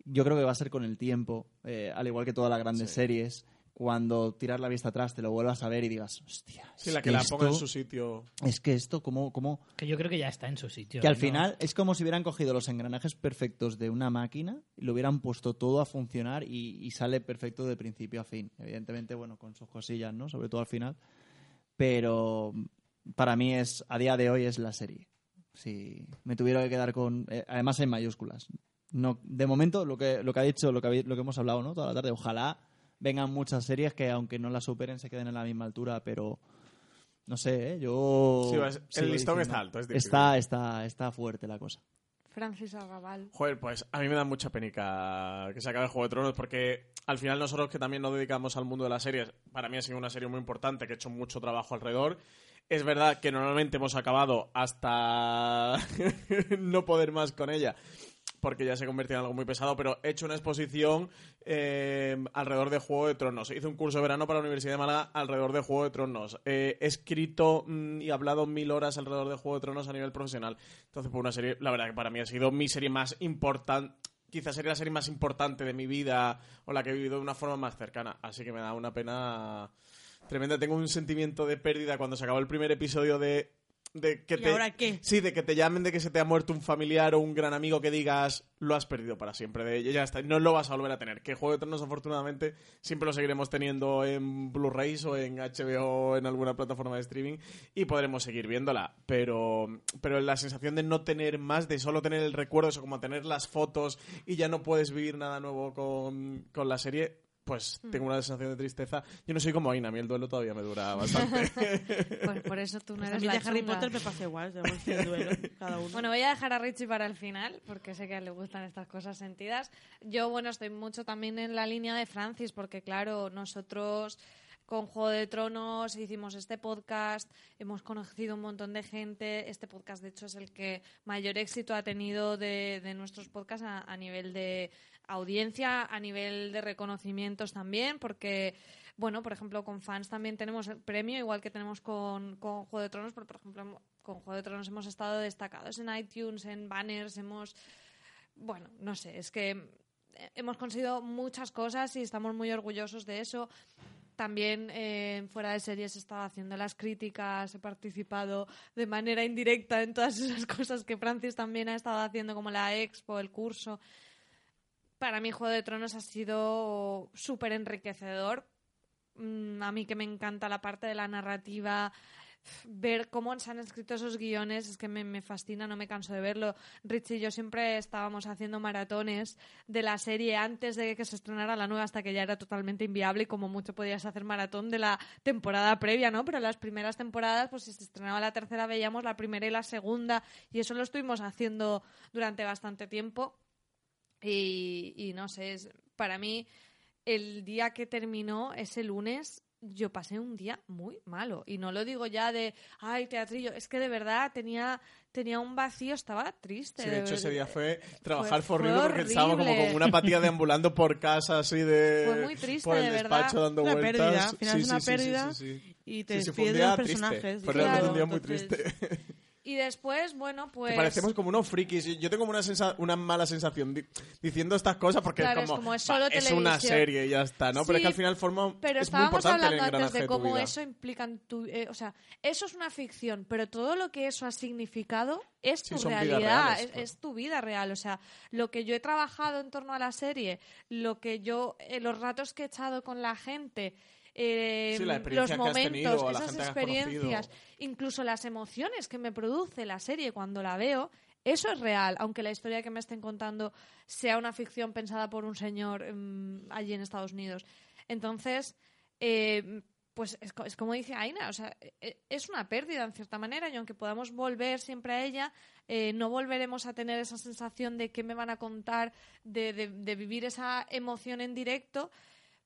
yo creo que va a ser con el tiempo, eh, al igual que todas las grandes series, cuando tirar la vista atrás te lo vuelvas a ver y digas, hostia, Sí, es la que que la esto- ponga en su sitio. Es que esto, ¿cómo, cómo? Que yo creo que ya está en su sitio. Que al ¿no? final es como si hubieran cogido los engranajes perfectos de una máquina y lo hubieran puesto todo a funcionar y, y sale perfecto de principio a fin. Evidentemente, bueno, con sus cosillas, ¿no? Sobre todo al final. Pero para mí es, a día de hoy, es la serie. Si me tuviera que quedar con, eh, además en mayúsculas. No, de momento, lo que, lo que ha dicho, lo que, lo que hemos hablado, ¿no? Toda la tarde, ojalá vengan muchas series que aunque no las superen se queden en la misma altura, pero no sé, ¿eh? Yo Sí, el listón diciendo- está alto, es difícil. está, está, está fuerte la cosa. Francis. Joder, pues a mí me da mucha penica que se acabe Juego de Tronos porque al final nosotros que también nos dedicamos al mundo de las series, para mí ha sido una serie muy importante que he hecho mucho trabajo alrededor. Es verdad que normalmente hemos acabado hasta no poder más con ella porque ya se convertía en algo muy pesado, pero he hecho una exposición eh, alrededor de Juego de Tronos. Hice un curso de verano para la Universidad de Málaga alrededor de Juego de Tronos. Eh, he escrito mm, y hablado mil horas alrededor de Juego de Tronos a nivel profesional. Entonces, fue una serie, la verdad que para mí ha sido mi serie más importante. Quizás sería la serie más importante de mi vida o la que he vivido de una forma más cercana. Así que me da una pena tremenda. Tengo un sentimiento de pérdida cuando se acabó el primer episodio de, de que ¿Y te, ahora qué? Sí, de que te llamen de que se te ha muerto un familiar o un gran amigo que digas lo has perdido para siempre. De ya está, no lo vas a volver a tener. Que Juego de Tronos, afortunadamente, siempre lo seguiremos teniendo en Blu-rays o en HBO o en alguna plataforma de streaming y podremos seguir viéndola. Pero, pero la sensación de no tener más, de solo tener el recuerdo, eso como tener las fotos y ya no puedes vivir nada nuevo con, con la serie, pues Mm. tengo una sensación de tristeza. Yo no soy como Aina, a mí el duelo todavía me dura bastante. Pues por eso tú no Pues a eres mí la de Harry chunga. Potter me pasa igual, tenemos que duelo cada uno. Bueno, voy a dejar a Richie para el final, porque sé que a él le gustan estas cosas sentidas. Yo, bueno, estoy mucho también en la línea de Francis, porque claro, nosotros con Juego de Tronos hicimos este podcast, hemos conocido un montón de gente. Este podcast, de hecho, es el que mayor éxito ha tenido de, de nuestros podcasts a, a nivel de audiencia, a nivel de reconocimientos también, porque bueno, por ejemplo, con fans también tenemos el premio, igual que tenemos con, con Juego de Tronos, pero por ejemplo, con Juego de Tronos hemos estado destacados en iTunes, en banners, hemos. Bueno, no sé, es que hemos conseguido muchas cosas y estamos muy orgullosos de eso. También eh, fuera de series he estado haciendo las críticas, he participado de manera indirecta en todas esas cosas que Francis también ha estado haciendo, como la expo, el curso. Para mí Juego de Tronos ha sido súper enriquecedor. Mm, A mí que me encanta la parte de la narrativa, ver cómo se han escrito esos guiones, es que me, me fascina, no me canso de verlo. Richie y yo siempre estábamos haciendo maratones de la serie antes de que se estrenara la nueva, hasta que ya era totalmente inviable y como mucho podías hacer maratón de la temporada previa, ¿no? Pero las primeras temporadas, pues si se estrenaba la tercera, veíamos la primera y la segunda, y eso lo estuvimos haciendo durante bastante tiempo. Y, y no sé, es- para mí el día que terminó ese lunes yo pasé un día muy malo y no lo digo ya de ay teatrillo es que de verdad tenía tenía un vacío estaba triste Sí, de hecho ver- ese día fue trabajar fue fue horrible porque estábamos como, horrible. como una apatía deambulando por casa así de Fue muy triste, por el de despacho verdad. dando Una vueltas. pérdida, al final Sí, es una sí, sí, sí, pérdida. sí, sí. Y te despides de los triste. personajes. Fue Claro. realmente un día muy Entonces, triste. Y después bueno pues Que parecemos como unos frikis. Yo tengo como una, sensa- una mala sensación di- diciendo estas cosas porque Claro, es es como, es "Va, solo es una televisión". serie y ya está, ¿no? Pero es que al final forma Pero es muy importante el hablando antes de cómo eso implica en tu... eh, o sea, eso es una ficción, pero todo lo que eso ha significado es tu realidad, reales, es, claro. es tu vida real. O sea, lo que yo he trabajado en torno a la serie, lo que yo... eh, los ratos que he echado con la gente... eh, Sí, la los momentos, tenido, esas experiencias, incluso las emociones que me produce la serie cuando la veo, eso es real, aunque la historia que me estén contando sea una ficción pensada por un señor mm, allí en Estados Unidos. Entonces, eh, pues es, co- es como dice Aina, o sea, e- es una pérdida en cierta manera y aunque podamos volver siempre a ella, eh, no volveremos a tener esa sensación de qué me van a contar, de, de- de vivir esa emoción en directo.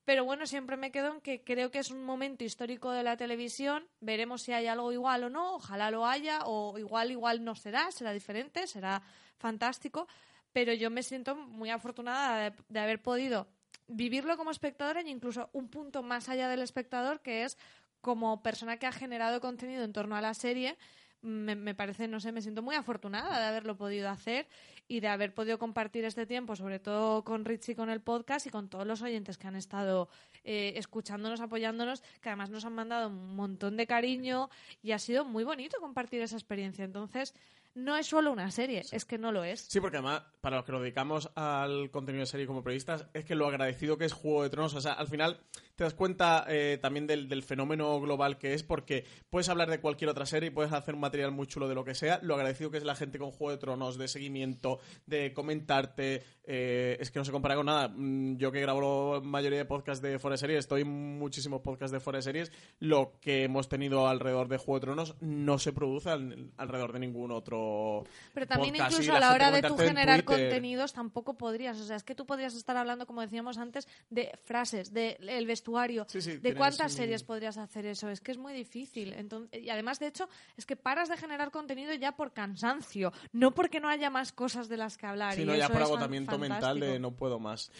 Pero bueno, siempre me quedo en que creo que es un momento histórico de la televisión. Veremos si hay algo igual o no. Ojalá lo haya. O igual, igual no será. Será diferente. Será fantástico. Pero yo me siento muy afortunada de, haber podido vivirlo como espectadora e incluso un punto más allá del espectador, que es como persona que ha generado contenido en torno a la serie. Me parece, no sé, me siento muy afortunada de haberlo podido hacer y de haber podido compartir este tiempo, sobre todo con Richie con el podcast y con todos los oyentes que han estado eh, escuchándonos, apoyándonos, que además nos han mandado un montón de cariño y ha sido muy bonito compartir esa experiencia. Entonces, no es solo una serie, es que no lo es. Sí, porque además, para los que nos dedicamos al contenido de serie como periodistas, es que lo agradecido que es Juego de Tronos, o sea, al final te das cuenta eh, también del, del fenómeno global que es, porque puedes hablar de cualquier otra serie y puedes hacer un material muy chulo de lo que sea, lo agradecido que es la gente con Juego de Tronos, de seguimiento, de comentarte, eh, es que no se compara con nada. Mm, Yo que grabo la mayoría de podcasts de Fuera de Series, estoy en muchísimos podcasts de Fuera de Series, lo que hemos tenido alrededor de Juego de Tronos no se produce al- alrededor de ningún otro Pero también incluso a la hora de tú generar contenidos tampoco podrías. O sea, es que tú podrías estar hablando, como decíamos antes, de frases, del vestuario. Sí, sí, ¿De cuántas un- series podrías hacer eso? Es que es muy difícil. Entonces, y además, de hecho, es que paras de generar contenido ya por cansancio, no porque no haya más cosas de las que hablar. Sí, y no, ya por agotamiento mental de no puedo más.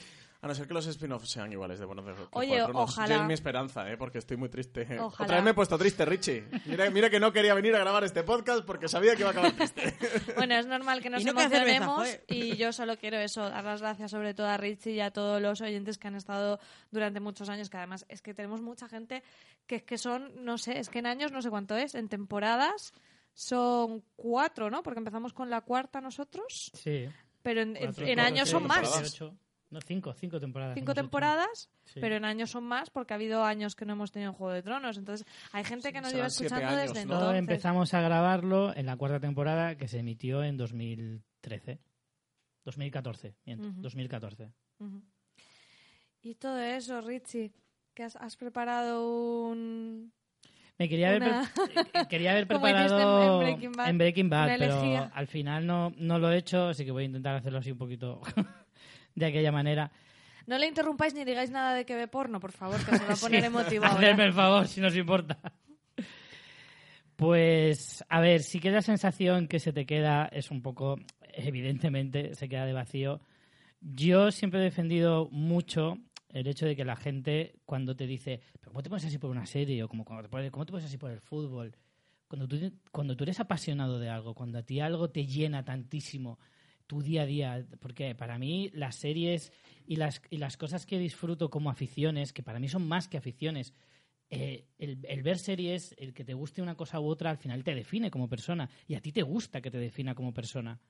A no ser que los spin-offs sean iguales de buenos de Oye, ojalá. Yo es mi esperanza, ¿eh? porque estoy muy triste. Otra vez me he puesto triste, Richie. Mira, mira, que no quería venir a grabar este podcast porque sabía que iba a acabar triste. bueno, es normal que nos y no emocionemos y yo solo quiero eso, dar las gracias sobre todo a Richie y a todos los oyentes que han estado durante muchos años, que además es que tenemos mucha gente que es que son, no sé, es que en años no sé cuánto es, en temporadas son cuatro, ¿no? Porque empezamos con la cuarta nosotros. Sí. Pero en, cuatro, en cuatro, años son más. 18. No, cinco, cinco temporadas. Cinco temporadas, Sí. pero en años son más porque ha habido años que no hemos tenido Juego de Tronos. Entonces, hay gente que nos lleva escuchando años, desde ¿no? Todo entonces. empezamos a grabarlo en la cuarta temporada que se emitió en 2013. 2014, miento, Ujú. 2014. Ujú. Y todo eso, Richie, que has, has preparado un... Me quería haber, Una- pre- eh, quería haber preparado en Breaking Bad, en Breaking Bad, pero elegía. al final no, no lo he hecho, así que voy a intentar hacerlo así un poquito de aquella manera. No le interrumpáis ni digáis nada de que ve porno, por favor, que se va a poner Sí, emotivo Hacerme el favor, si nos importa. Pues, a ver, sí que la sensación que se te queda es un poco, evidentemente, se queda de vacío. Yo siempre he defendido mucho el hecho de que la gente, cuando te dice, ¿pero cómo te pones así por una serie? O como ¿cómo te pones así por el fútbol? Cuando tú, cuando tú eres apasionado de algo, cuando a ti algo te llena tantísimo, tu día a día, porque para mí las series y las, y las cosas que disfruto como aficiones, que para mí son más que aficiones, eh, el, el ver series, el que te guste una cosa u otra, al final te define como persona. Y a ti te gusta que te defina como persona.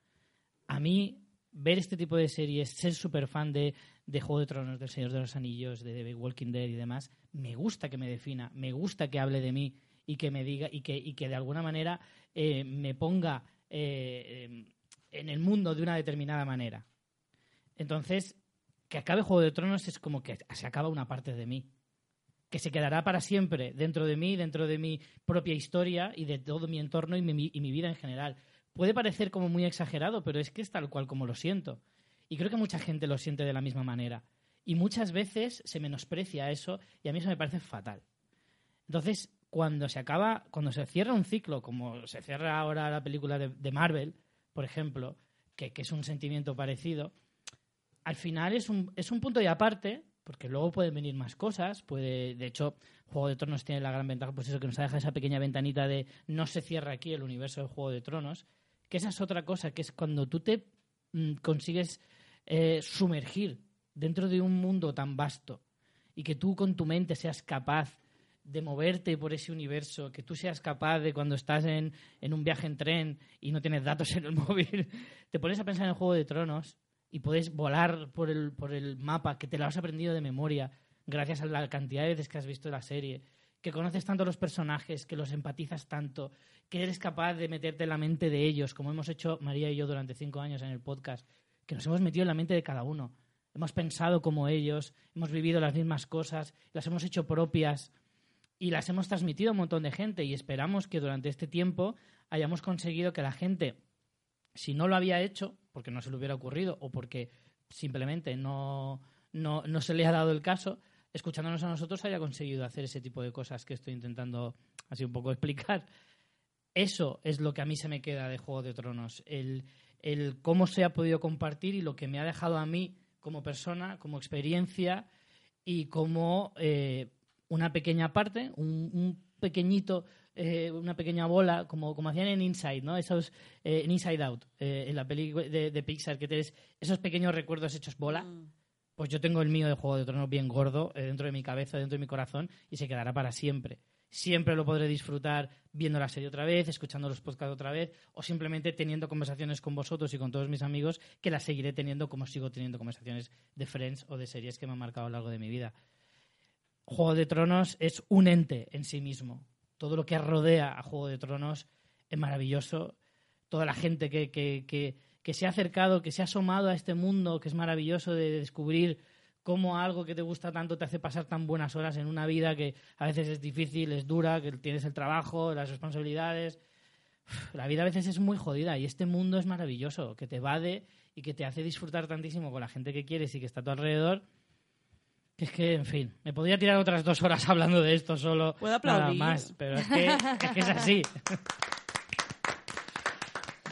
A mí, ver este tipo de series, ser súper fan de, de Juego de Tronos, del Señor de los Anillos, de The Walking Dead y demás, me gusta que me defina, me gusta que hable de mí y que me diga y que, y que de alguna manera eh, me ponga eh, eh, en el mundo de una determinada manera. Entonces, que acabe Juego de Tronos es como que se acaba una parte de mí que se quedará para siempre dentro de mí, dentro de mi propia historia y de todo mi entorno y mi, vida en general. Puede parecer como muy exagerado, pero es que es tal cual como lo siento. Y creo que mucha gente lo siente de la misma manera. Y muchas veces se menosprecia eso y a mí eso me parece fatal. Entonces, cuando se acaba, cuando se cierra un ciclo, como se cierra ahora la película de Marvel, por ejemplo, que, que es un sentimiento parecido, al final es un, es un punto y aparte, porque luego pueden venir más cosas. Puede, de hecho, Juego de Tronos tiene la gran ventaja, pues eso, que nos ha dejado esa pequeña ventanita de no se cierra aquí el universo de Juego de Tronos. Que esa es otra cosa, que es cuando tú te mm, consigues eh, sumergir dentro de un mundo tan vasto y que tú con tu mente seas capaz de moverte por ese universo, que tú seas capaz de cuando estás en, en un viaje en tren y no tienes datos en el móvil, te pones a pensar en el Juego de Tronos y puedes volar por el, por el mapa, que te lo has aprendido de memoria gracias a la cantidad de veces que has visto la serie, que conoces tanto los personajes, que los empatizas tanto, que eres capaz de meterte en la mente de ellos, como hemos hecho María y yo durante cinco años en el podcast, que nos hemos metido en la mente de cada uno. Hemos pensado como ellos, hemos vivido las mismas cosas, las hemos hecho propias y las hemos transmitido a un montón de gente y esperamos que durante este tiempo hayamos conseguido que la gente, si no lo había hecho, porque no se le hubiera ocurrido o porque simplemente no, no, no se le ha dado el caso, escuchándonos a nosotros haya conseguido hacer ese tipo de cosas que estoy intentando así un poco explicar. Eso es lo que a mí se me queda de Juego de Tronos, el, el cómo se ha podido compartir y lo que me ha dejado a mí como persona, como experiencia y como eh, una pequeña parte, un, un pequeñito, eh, una pequeña bola, como, como hacían en Inside, ¿no? Esos, eh, en Inside Out, eh, en la película de, de Pixar, que tienes esos pequeños recuerdos hechos bola. Pues yo tengo el mío de Juego de Tronos bien gordo eh, dentro de mi cabeza, dentro de mi corazón y se quedará para siempre. Siempre lo podré disfrutar viendo la serie otra vez, escuchando los podcasts otra vez o simplemente teniendo conversaciones con vosotros y con todos mis amigos que las seguiré teniendo como sigo teniendo conversaciones de Friends o de series que me han marcado a lo largo de mi vida. Juego de Tronos es un ente en sí mismo. Todo lo que rodea a Juego de Tronos es maravilloso. Toda la gente que, que, que, se ha acercado, que se ha asomado a este mundo, que es maravilloso de descubrir cómo algo que te gusta tanto te hace pasar tan buenas horas en una vida que a veces es difícil, es dura, que tienes el trabajo, las responsabilidades. La vida a veces es muy jodida y este mundo es maravilloso, que te evade y que te hace disfrutar tantísimo con la gente que quieres y que está a tu alrededor. Que es que, en fin, me podría tirar otras dos horas hablando de esto solo. Puedo Nada aplaudir. más, pero es que es, que es así.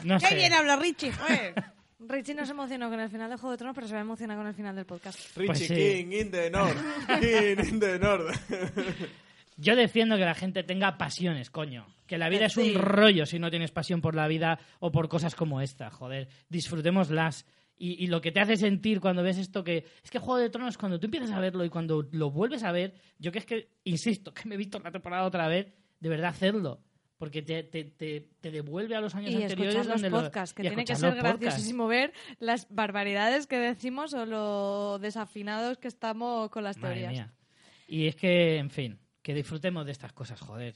No ¡Qué sé. bien habla Richie! joder! Richie no se emocionó con el final de Juego de Tronos, pero se va a emocionar con el final del podcast. Richie Pues sí. King in the North. King in the North. Yo defiendo que la gente tenga pasiones, coño. Que la vida es un rollo si no tienes pasión por la vida o por cosas como esta, joder. Disfrutémoslas. Y, y lo que te hace sentir cuando ves esto que... Es que Juego de Tronos, cuando tú empiezas a verlo y cuando lo vuelves a ver, yo que es que, insisto, que me he visto la temporada otra vez, de verdad hacerlo. Porque te, te, te, te devuelve a los años Y anteriores escuchar los lo- podcasts, que tiene que ser graciosísimo ver las barbaridades que decimos o lo desafinados que estamos con las Madre teorías. mía. Y es que, en fin, que disfrutemos de estas cosas, joder.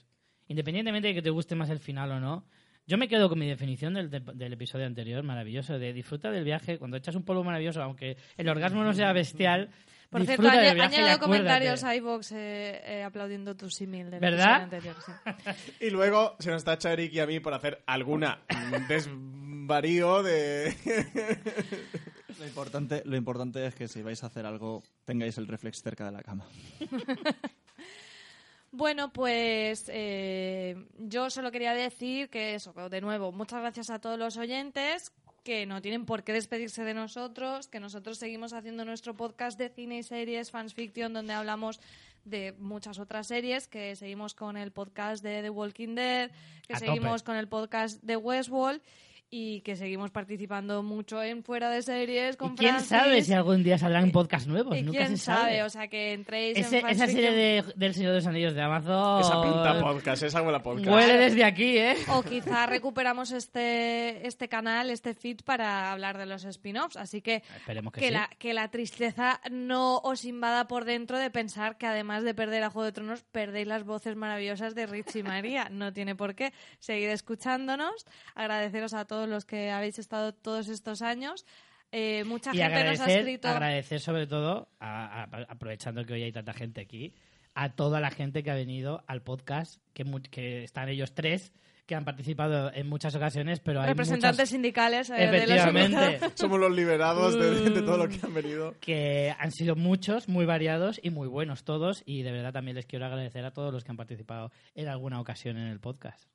Independientemente de que te guste más el final o no, yo me quedo con mi definición del, del- del episodio anterior, maravilloso, de disfruta del viaje cuando echas un polvo maravilloso, aunque el orgasmo no sea bestial, Por Disfruta cierto, añado acuérdate. comentarios a iVoox eh, eh, aplaudiendo tu símil del ¿Verdad? episodio anterior. sí. Y luego se nos tacha a Eric y a mí por hacer alguna desvarío de... Lo importante, lo importante es que si vais a hacer algo, tengáis el reflex cerca de la cama. Bueno, pues eh, yo solo quería decir que eso, de nuevo, muchas gracias a todos los oyentes que no tienen por qué despedirse de nosotros, que nosotros seguimos haciendo nuestro podcast de cine y series, Fans Fiction, donde hablamos de muchas otras series, que seguimos con el podcast de The Walking Dead, que A seguimos tope. con el podcast de Westworld y que seguimos participando mucho en Fuera de Series con ¿Y quién Francis. sabe si algún día saldrán podcast nuevos? Y Nunca quién se sabe. o sea que entréis Ese- en Fans esa serie de, del Señor de los Anillos de Amazon... Esa pinta podcast, esa huele a podcast. Huele desde aquí, ¿eh? O quizá recuperamos este, este canal, este feed para hablar de los spin-offs. Así que Esperemos que, que, sí. la, que la tristeza no os invada por dentro de pensar que además de perder a Juego de Tronos, perdéis las voces maravillosas de Rich y María. No tiene por qué. Seguid escuchándonos. Agradeceros a todos los que habéis estado todos estos años. Eh, mucha Y gente nos ha agradecer, escrito. agradecer sobre todo, a- a- aprovechando que hoy hay tanta gente aquí, a toda la gente que ha venido al podcast, que, están ellos tres, que han participado en muchas ocasiones, pero hay representantes muchas sindicales eh, de los Efectivamente. Somos los liberados de, de todo lo que han venido. que han sido muchos, muy variados y muy buenos todos. Y de verdad también les quiero agradecer a todos los que han participado en alguna ocasión en el podcast.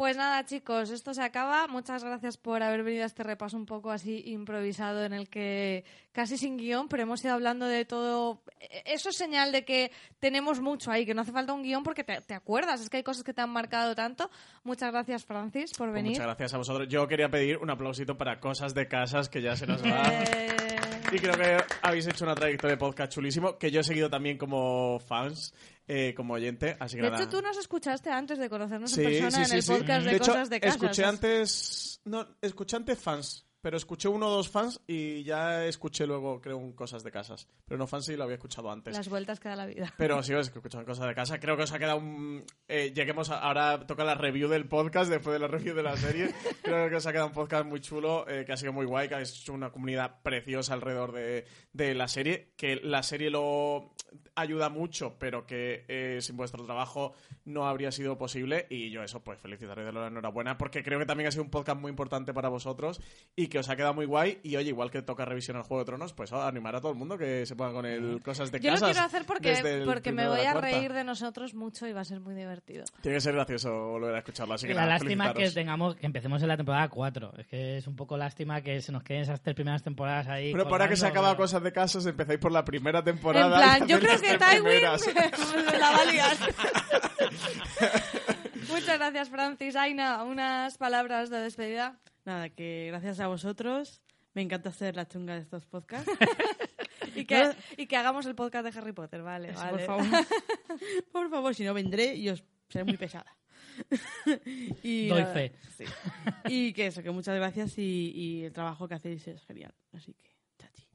Pues nada, chicos, esto se acaba. Muchas gracias por haber venido a este repaso un poco así improvisado en el que casi sin guion, pero hemos ido hablando de todo. Eso es señal de que tenemos mucho ahí, que no hace falta un guion porque te, te acuerdas. Es que hay cosas que te han marcado tanto. Muchas gracias, Francis, por Pues venir. muchas gracias a vosotros. Yo quería pedir un aplausito para Cosas de Casas, que ya se nos va. Y creo que habéis hecho una trayectoria de podcast chulísimo, que yo he seguido también como fans, eh, como oyente. Así que de nada. hecho, tú nos escuchaste antes de conocernos Sí, en persona sí, en el podcast de, cosas de casa. escuché antes... No, escuché antes fans, pero escuché uno o dos fans y ya escuché luego, creo, un Cosas de Casas. Pero no fans sí lo había escuchado antes. Las vueltas que da la vida. Pero sí, he escuchado cosas de casa. Creo que os ha quedado un... eh, lleguemos a- ahora toca la review del podcast después de la review de la serie. Creo que os ha quedado un podcast muy chulo, eh, que ha sido muy guay, que habéis hecho una comunidad preciosa alrededor de, de la serie. Que la serie lo ayuda mucho, pero que eh, sin vuestro trabajo no habría sido posible. Y yo eso, pues felicitaré de la enhorabuena, porque creo que también ha sido un podcast muy importante para vosotros y que os ha quedado muy guay. Y oye, igual que toca revisionar Juego de Tronos, pues oh, animar a todo el mundo que se ponga con el cosas de Yo lo casas. quiero hacer porque, porque me voy a cuarta. reír de nosotros mucho y va a ser muy divertido. Tiene que ser gracioso volver a escucharlo, así que la nada, lástima que tengamos que empecemos en la temporada 4. Es que es un poco lástima que se nos queden esas tres primeras temporadas ahí. Pero para que se acaba pero- cosas de casas, empezáis por la primera temporada. En plan, yo creo que Tywin la va a liar. Muchas gracias, Francis. Aina, unas palabras de despedida. Nada, que gracias a vosotros me encanta hacer la chunga de estos podcasts. Y que, y que hagamos el podcast de Harry Potter, vale, Eso, vale. Por favor. por favor, si no vendré y os seré muy pesada. y Doy nada, fe. sí. Y que eso, que muchas gracias y, y el trabajo que hacéis es genial. Así que, chachi.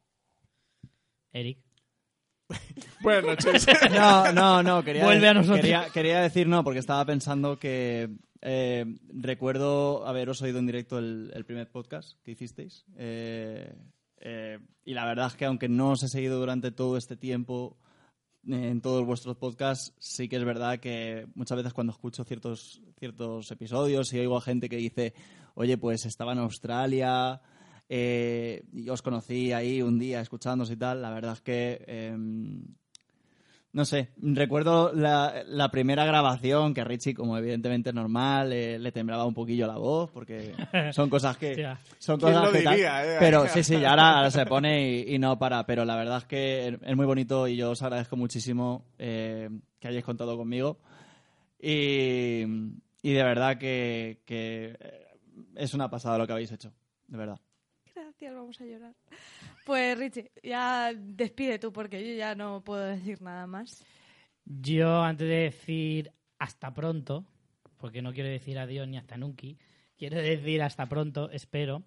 Eric. Buenas noches. No, no, no. Quería, Vuelve a nosotros. Quería, quería decir no, porque estaba pensando que eh, recuerdo haberos oído en directo el, el primer podcast que hicisteis. Eh, eh, y la verdad es que aunque no os he seguido durante todo este tiempo eh, en todos vuestros podcasts, sí que es verdad que muchas veces cuando escucho ciertos, ciertos episodios y oigo a gente que dice, oye, pues estaba en Australia, eh, os conocí ahí un día escuchándos y tal, la verdad es que... em, no sé, recuerdo la, la primera grabación que a Richie, como evidentemente es normal, eh, le temblaba un poquillo la voz, porque son cosas que... Son ¿Quién cosas lo que tal. diría, eh? Pero sí, sí, ahora, ahora se pone y, y no para. Pero la verdad es que es muy bonito y yo os agradezco muchísimo eh, que hayáis contado conmigo. Y, y de verdad que, que eh, es una pasada lo que habéis hecho, de verdad. Gracias, vamos a llorar. Pues Richie, ya despide tú porque yo ya no puedo decir nada más. Yo, antes de decir hasta pronto, porque no quiero decir adiós ni hasta nunca, quiero decir hasta pronto, espero.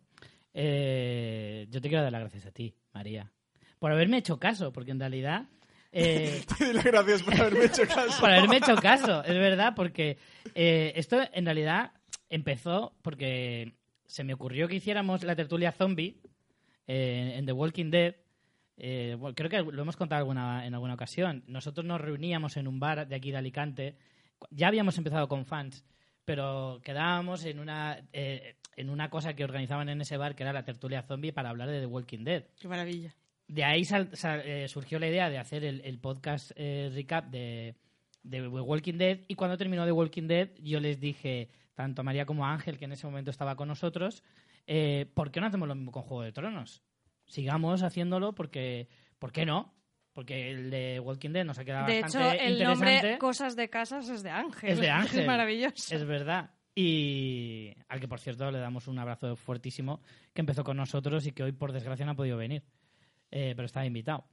eh, yo te quiero dar las gracias a ti, María, por haberme hecho caso, porque en realidad. eh, Dile gracias por haberme hecho caso. por haberme hecho caso, es verdad, porque eh, esto en realidad empezó porque se me ocurrió que hiciéramos la tertulia zombie eh, en The Walking Dead eh, bueno, creo que lo hemos contado alguna, en alguna ocasión. Nosotros nos reuníamos en un bar de aquí de Alicante. Ya habíamos empezado con fans, pero quedábamos en una, eh, en una cosa que organizaban en ese bar, que era la tertulia zombie, para hablar de The Walking Dead. Qué maravilla. De ahí sal- sal- eh, surgió la idea de hacer el, el podcast recap de, de Walking Dead. Y cuando terminó The Walking Dead, yo les dije, tanto a María como a Ángel, que en ese momento estaba con nosotros, eh, ¿por qué no hacemos lo mismo con Juego de Tronos? Sigamos haciéndolo porque, ¿por qué no? Porque el de Walking Dead nos ha quedado De hecho, bastante el interesante. nombre Cosas de Casas es de Ángel. Es de Ángel. Es maravilloso. Es verdad. Y al que, por cierto, le damos un abrazo fuertísimo, que empezó con nosotros y que hoy, por desgracia, no ha podido venir. Eh, pero estaba invitado.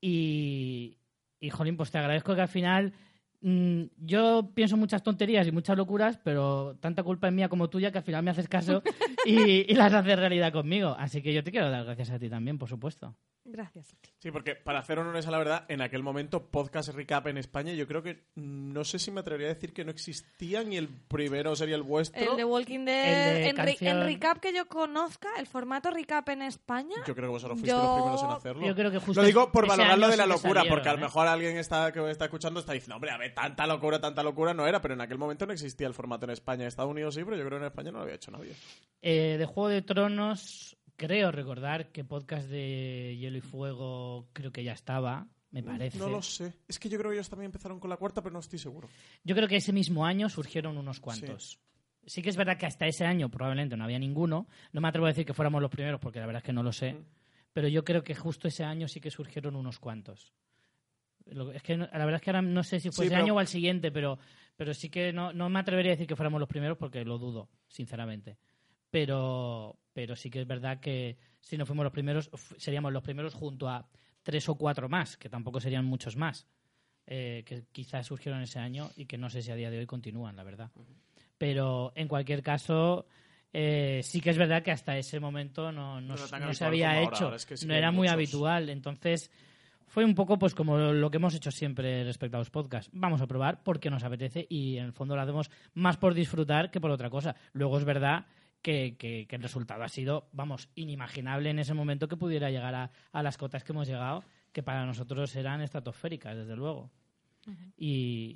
Y, y, jolín, pues te agradezco que al final... mm, yo pienso muchas tonterías y muchas locuras, pero tanta culpa es mía como tuya que al final me haces caso y, y las haces realidad conmigo. Así que yo te quiero dar gracias a ti también, por supuesto. Gracias. Sí, porque para hacer honores a la verdad, en aquel momento podcast recap en España, yo creo que no sé si me atrevería a decir que no existían y el primero sería el vuestro. El de Walking Dead, El de en, re- canción. en recap que yo conozca, el formato recap en España, Yo creo que vosotros fuisteis Yo- los primeros en hacerlo. Yo creo que justo Lo digo por ese valorarlo año de la locura, salieron, porque a lo ¿eh? mejor alguien está, que está escuchando está diciendo, hombre, a ver, tanta locura, tanta locura no era, pero en aquel momento no existía el formato en España. En Estados Unidos sí, pero yo creo que en España no lo había hecho nadie. Eh, de Juego de Tronos, creo recordar que podcast de Hielo y Fuego creo que ya estaba, me parece. No lo sé. Es que yo creo que ellos también empezaron con la cuarta, pero no estoy seguro. Yo creo que ese mismo año surgieron unos cuantos. Sí. que es verdad que hasta ese año probablemente no había ninguno. No me atrevo a decir que fuéramos los primeros porque la verdad es que no lo sé. Mm. Pero yo creo que justo ese año sí que surgieron unos cuantos. Es que la verdad es que ahora no sé si fue Sí, ese pero- año o al siguiente, pero, pero sí que no, no me atrevería a decir que fuéramos los primeros porque lo dudo, sinceramente. Pero, pero sí que es verdad que si no fuimos los primeros, seríamos los primeros junto a tres o cuatro más, que tampoco serían muchos más, eh, que quizás surgieron ese año y que no sé si a día de hoy continúan, la verdad. Pero en cualquier caso, eh, sí que es verdad que hasta ese momento no, no, No se había hecho, ahora es que sí no era muy habitual. Entonces, fue un poco pues como lo que hemos hecho siempre respecto a los podcasts. Vamos a probar porque nos apetece y en el fondo lo hacemos más por disfrutar que por otra cosa. Luego es verdad que, que- que el resultado ha sido, vamos, inimaginable en ese momento que pudiera llegar a, a las cotas que hemos llegado, que para nosotros eran estratosféricas, desde luego. y,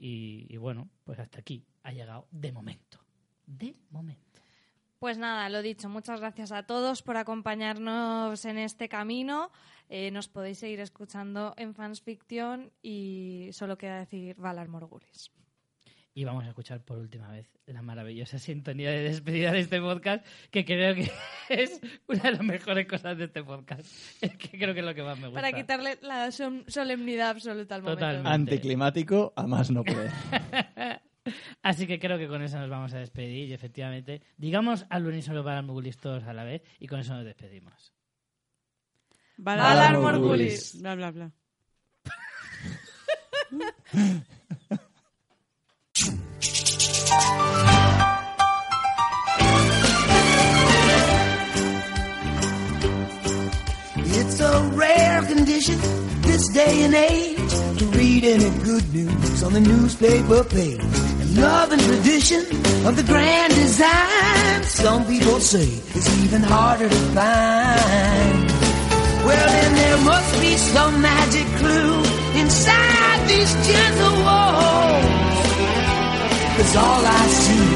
y- y bueno, pues hasta aquí ha llegado de momento. De momento. Pues nada, lo dicho, muchas gracias a todos por acompañarnos en este camino. Eh, nos podéis seguir escuchando en Fans Fiction y solo queda decir Valar Morgulis. Y vamos a escuchar por última vez la maravillosa sintonía de despedida de este podcast, que creo que es una de las mejores cosas de este podcast. Es que creo que es lo que más me gusta. Para quitarle la solemnidad absoluta al momento. Totalmente. Anticlimático, a más no poder. Así que creo que con eso nos vamos a despedir y efectivamente, digamos al unísono para todos a la vez y con eso nos despedimos. Valar Morgulis. Bla, bla, bla. It's a rare condition this day and age to read any good news on the newspaper page. And love and tradition of the grand design, some people say is even harder to find. Well, then there must be some magic clue inside these gentle walls. Cause all I see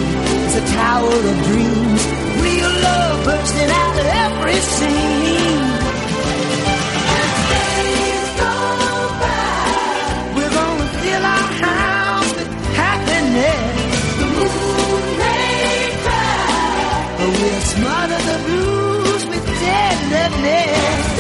is a tower of dreams. Real love bursting out of every scene. As days go by, we're gonna fill our house with happiness. The moon may cry, but we'll smother the blues with tenderness.